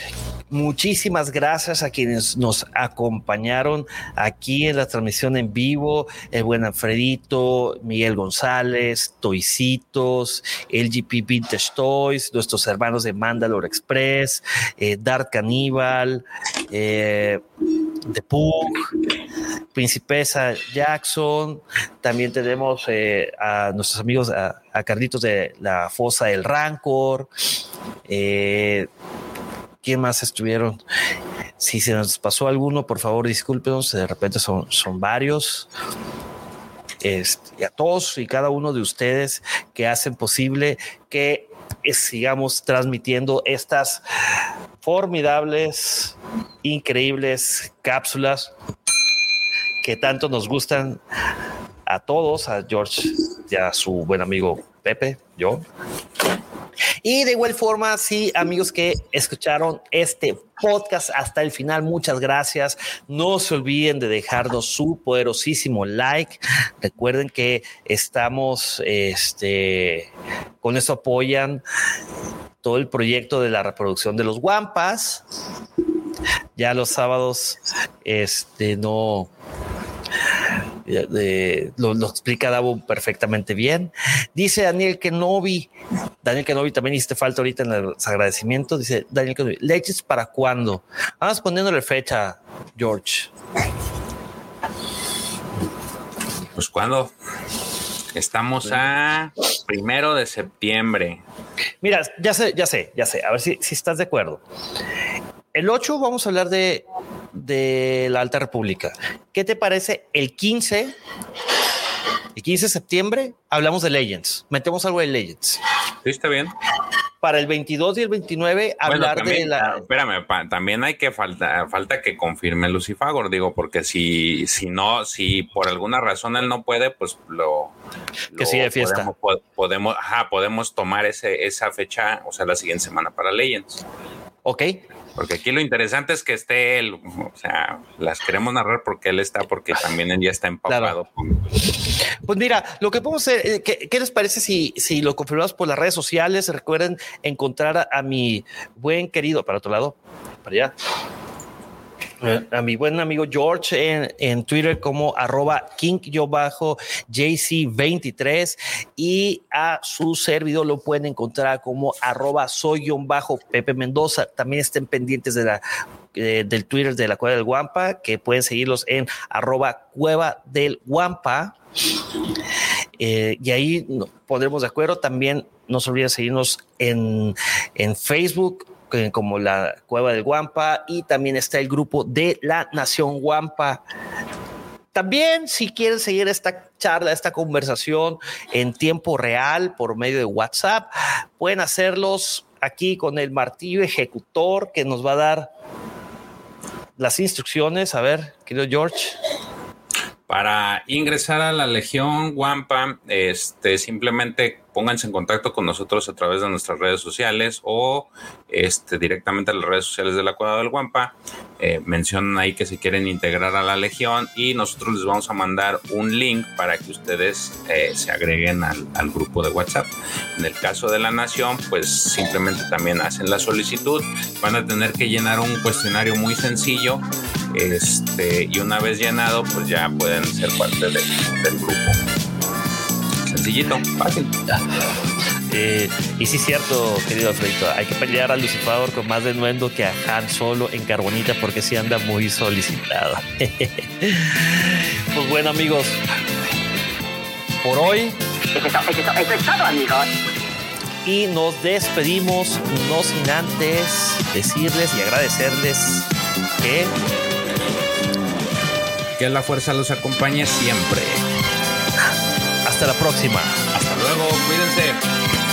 Muchísimas gracias a quienes nos acompañaron aquí en la transmisión en vivo, el buen Alfredito, Miguel González, Toicitos, LGP Vintage Toys, nuestros hermanos de Mandalore Express, eh, Dart Caníbal, eh, The Pug, Principesa Jackson, también tenemos eh, a nuestros amigos, a, Carlitos de la Fosa del Rancor, eh, ¿Quién más estuvieron? Si se nos pasó alguno, por favor, discúlpenos. De repente son, son varios. Este, y a todos y cada uno de ustedes que hacen posible que sigamos transmitiendo estas formidables, increíbles cápsulas que tanto nos gustan a todos, a George y a su buen amigo Pepe, yo. Y de igual forma, sí, amigos que escucharon este podcast hasta el final, muchas gracias. No se olviden de dejarnos su poderosísimo like. Recuerden que estamos, este, con eso apoyan todo el proyecto de la reproducción de los guampas. Ya los sábados, este, no, lo, explica Davo perfectamente bien. Dice Daniel Kenobi, Daniel Kenobi también hiciste falta ahorita en los agradecimientos. Dice Daniel Kenobi, ¿leches para cuándo? Vamos poniéndole fecha, George. Pues cuándo? Estamos a primero de septiembre. Mira, ya sé, ya sé, ya sé. A ver si, si estás de acuerdo. El 8 vamos a hablar de, de la Alta República. ¿Qué te parece el 15? El 15 de septiembre hablamos de Legends. Metemos algo de Legends. Sí, está bien. Para el 22 y el 29 hablar de la... Ah, espérame, también hay que falta, falta que confirme Lucifagor, digo, porque si, si no, si por alguna razón él no puede, pues lo... Que sigue fiesta. Podemos, podemos, ajá, podemos tomar ese, esa fecha, o sea, la siguiente semana para Legends. Ok, porque aquí lo interesante es que esté él, o sea, las queremos narrar porque él está, porque también él ya está empapado. Pues mira, lo que podemos hacer, eh, ¿qué, les parece si, si lo confirmamos por las redes sociales? Recuerden encontrar a mi buen querido, para otro lado, para allá a mi buen amigo George en, Twitter como arroba king-jc23 y a su servidor lo pueden encontrar como arroba soy-pepe Mendoza. También estén pendientes de la, eh, del Twitter de la Cueva del Guampa, que pueden seguirlos en arroba cueva del Guampa. Eh, y ahí nos pondremos de acuerdo. También no se olviden seguirnos en, en Facebook como la Cueva del Guampa y también está el grupo de la Nación Guampa. También si quieren seguir esta charla, esta conversación en tiempo real por medio de WhatsApp, pueden hacerlos aquí con el martillo ejecutor que nos va a dar las instrucciones. A ver, querido George. Para ingresar a la Legión Guampa, este, simplemente pónganse en contacto con nosotros a través de nuestras redes sociales o este, directamente a las redes sociales de la Cueva del Guampa. Eh, mencionan ahí que se quieren integrar a la Legión y nosotros les vamos a mandar un link para que ustedes eh, se agreguen al, grupo de WhatsApp. En el caso de la Nación, pues simplemente también hacen la solicitud. Van a tener que llenar un cuestionario muy sencillo este, y una vez llenado, pues ya pueden ser parte del grupo sencillito, fácil. Eh, y sí, cierto, querido Alfredito, hay que pelear al Lucifer con más denuendo que a Han Solo en Carbonita porque sí anda muy solicitado. pues bueno, amigos, por hoy. Y nos despedimos, no sin antes decirles y agradecerles que. Que la fuerza los acompañe siempre. Hasta la próxima. Hasta luego, cuídense.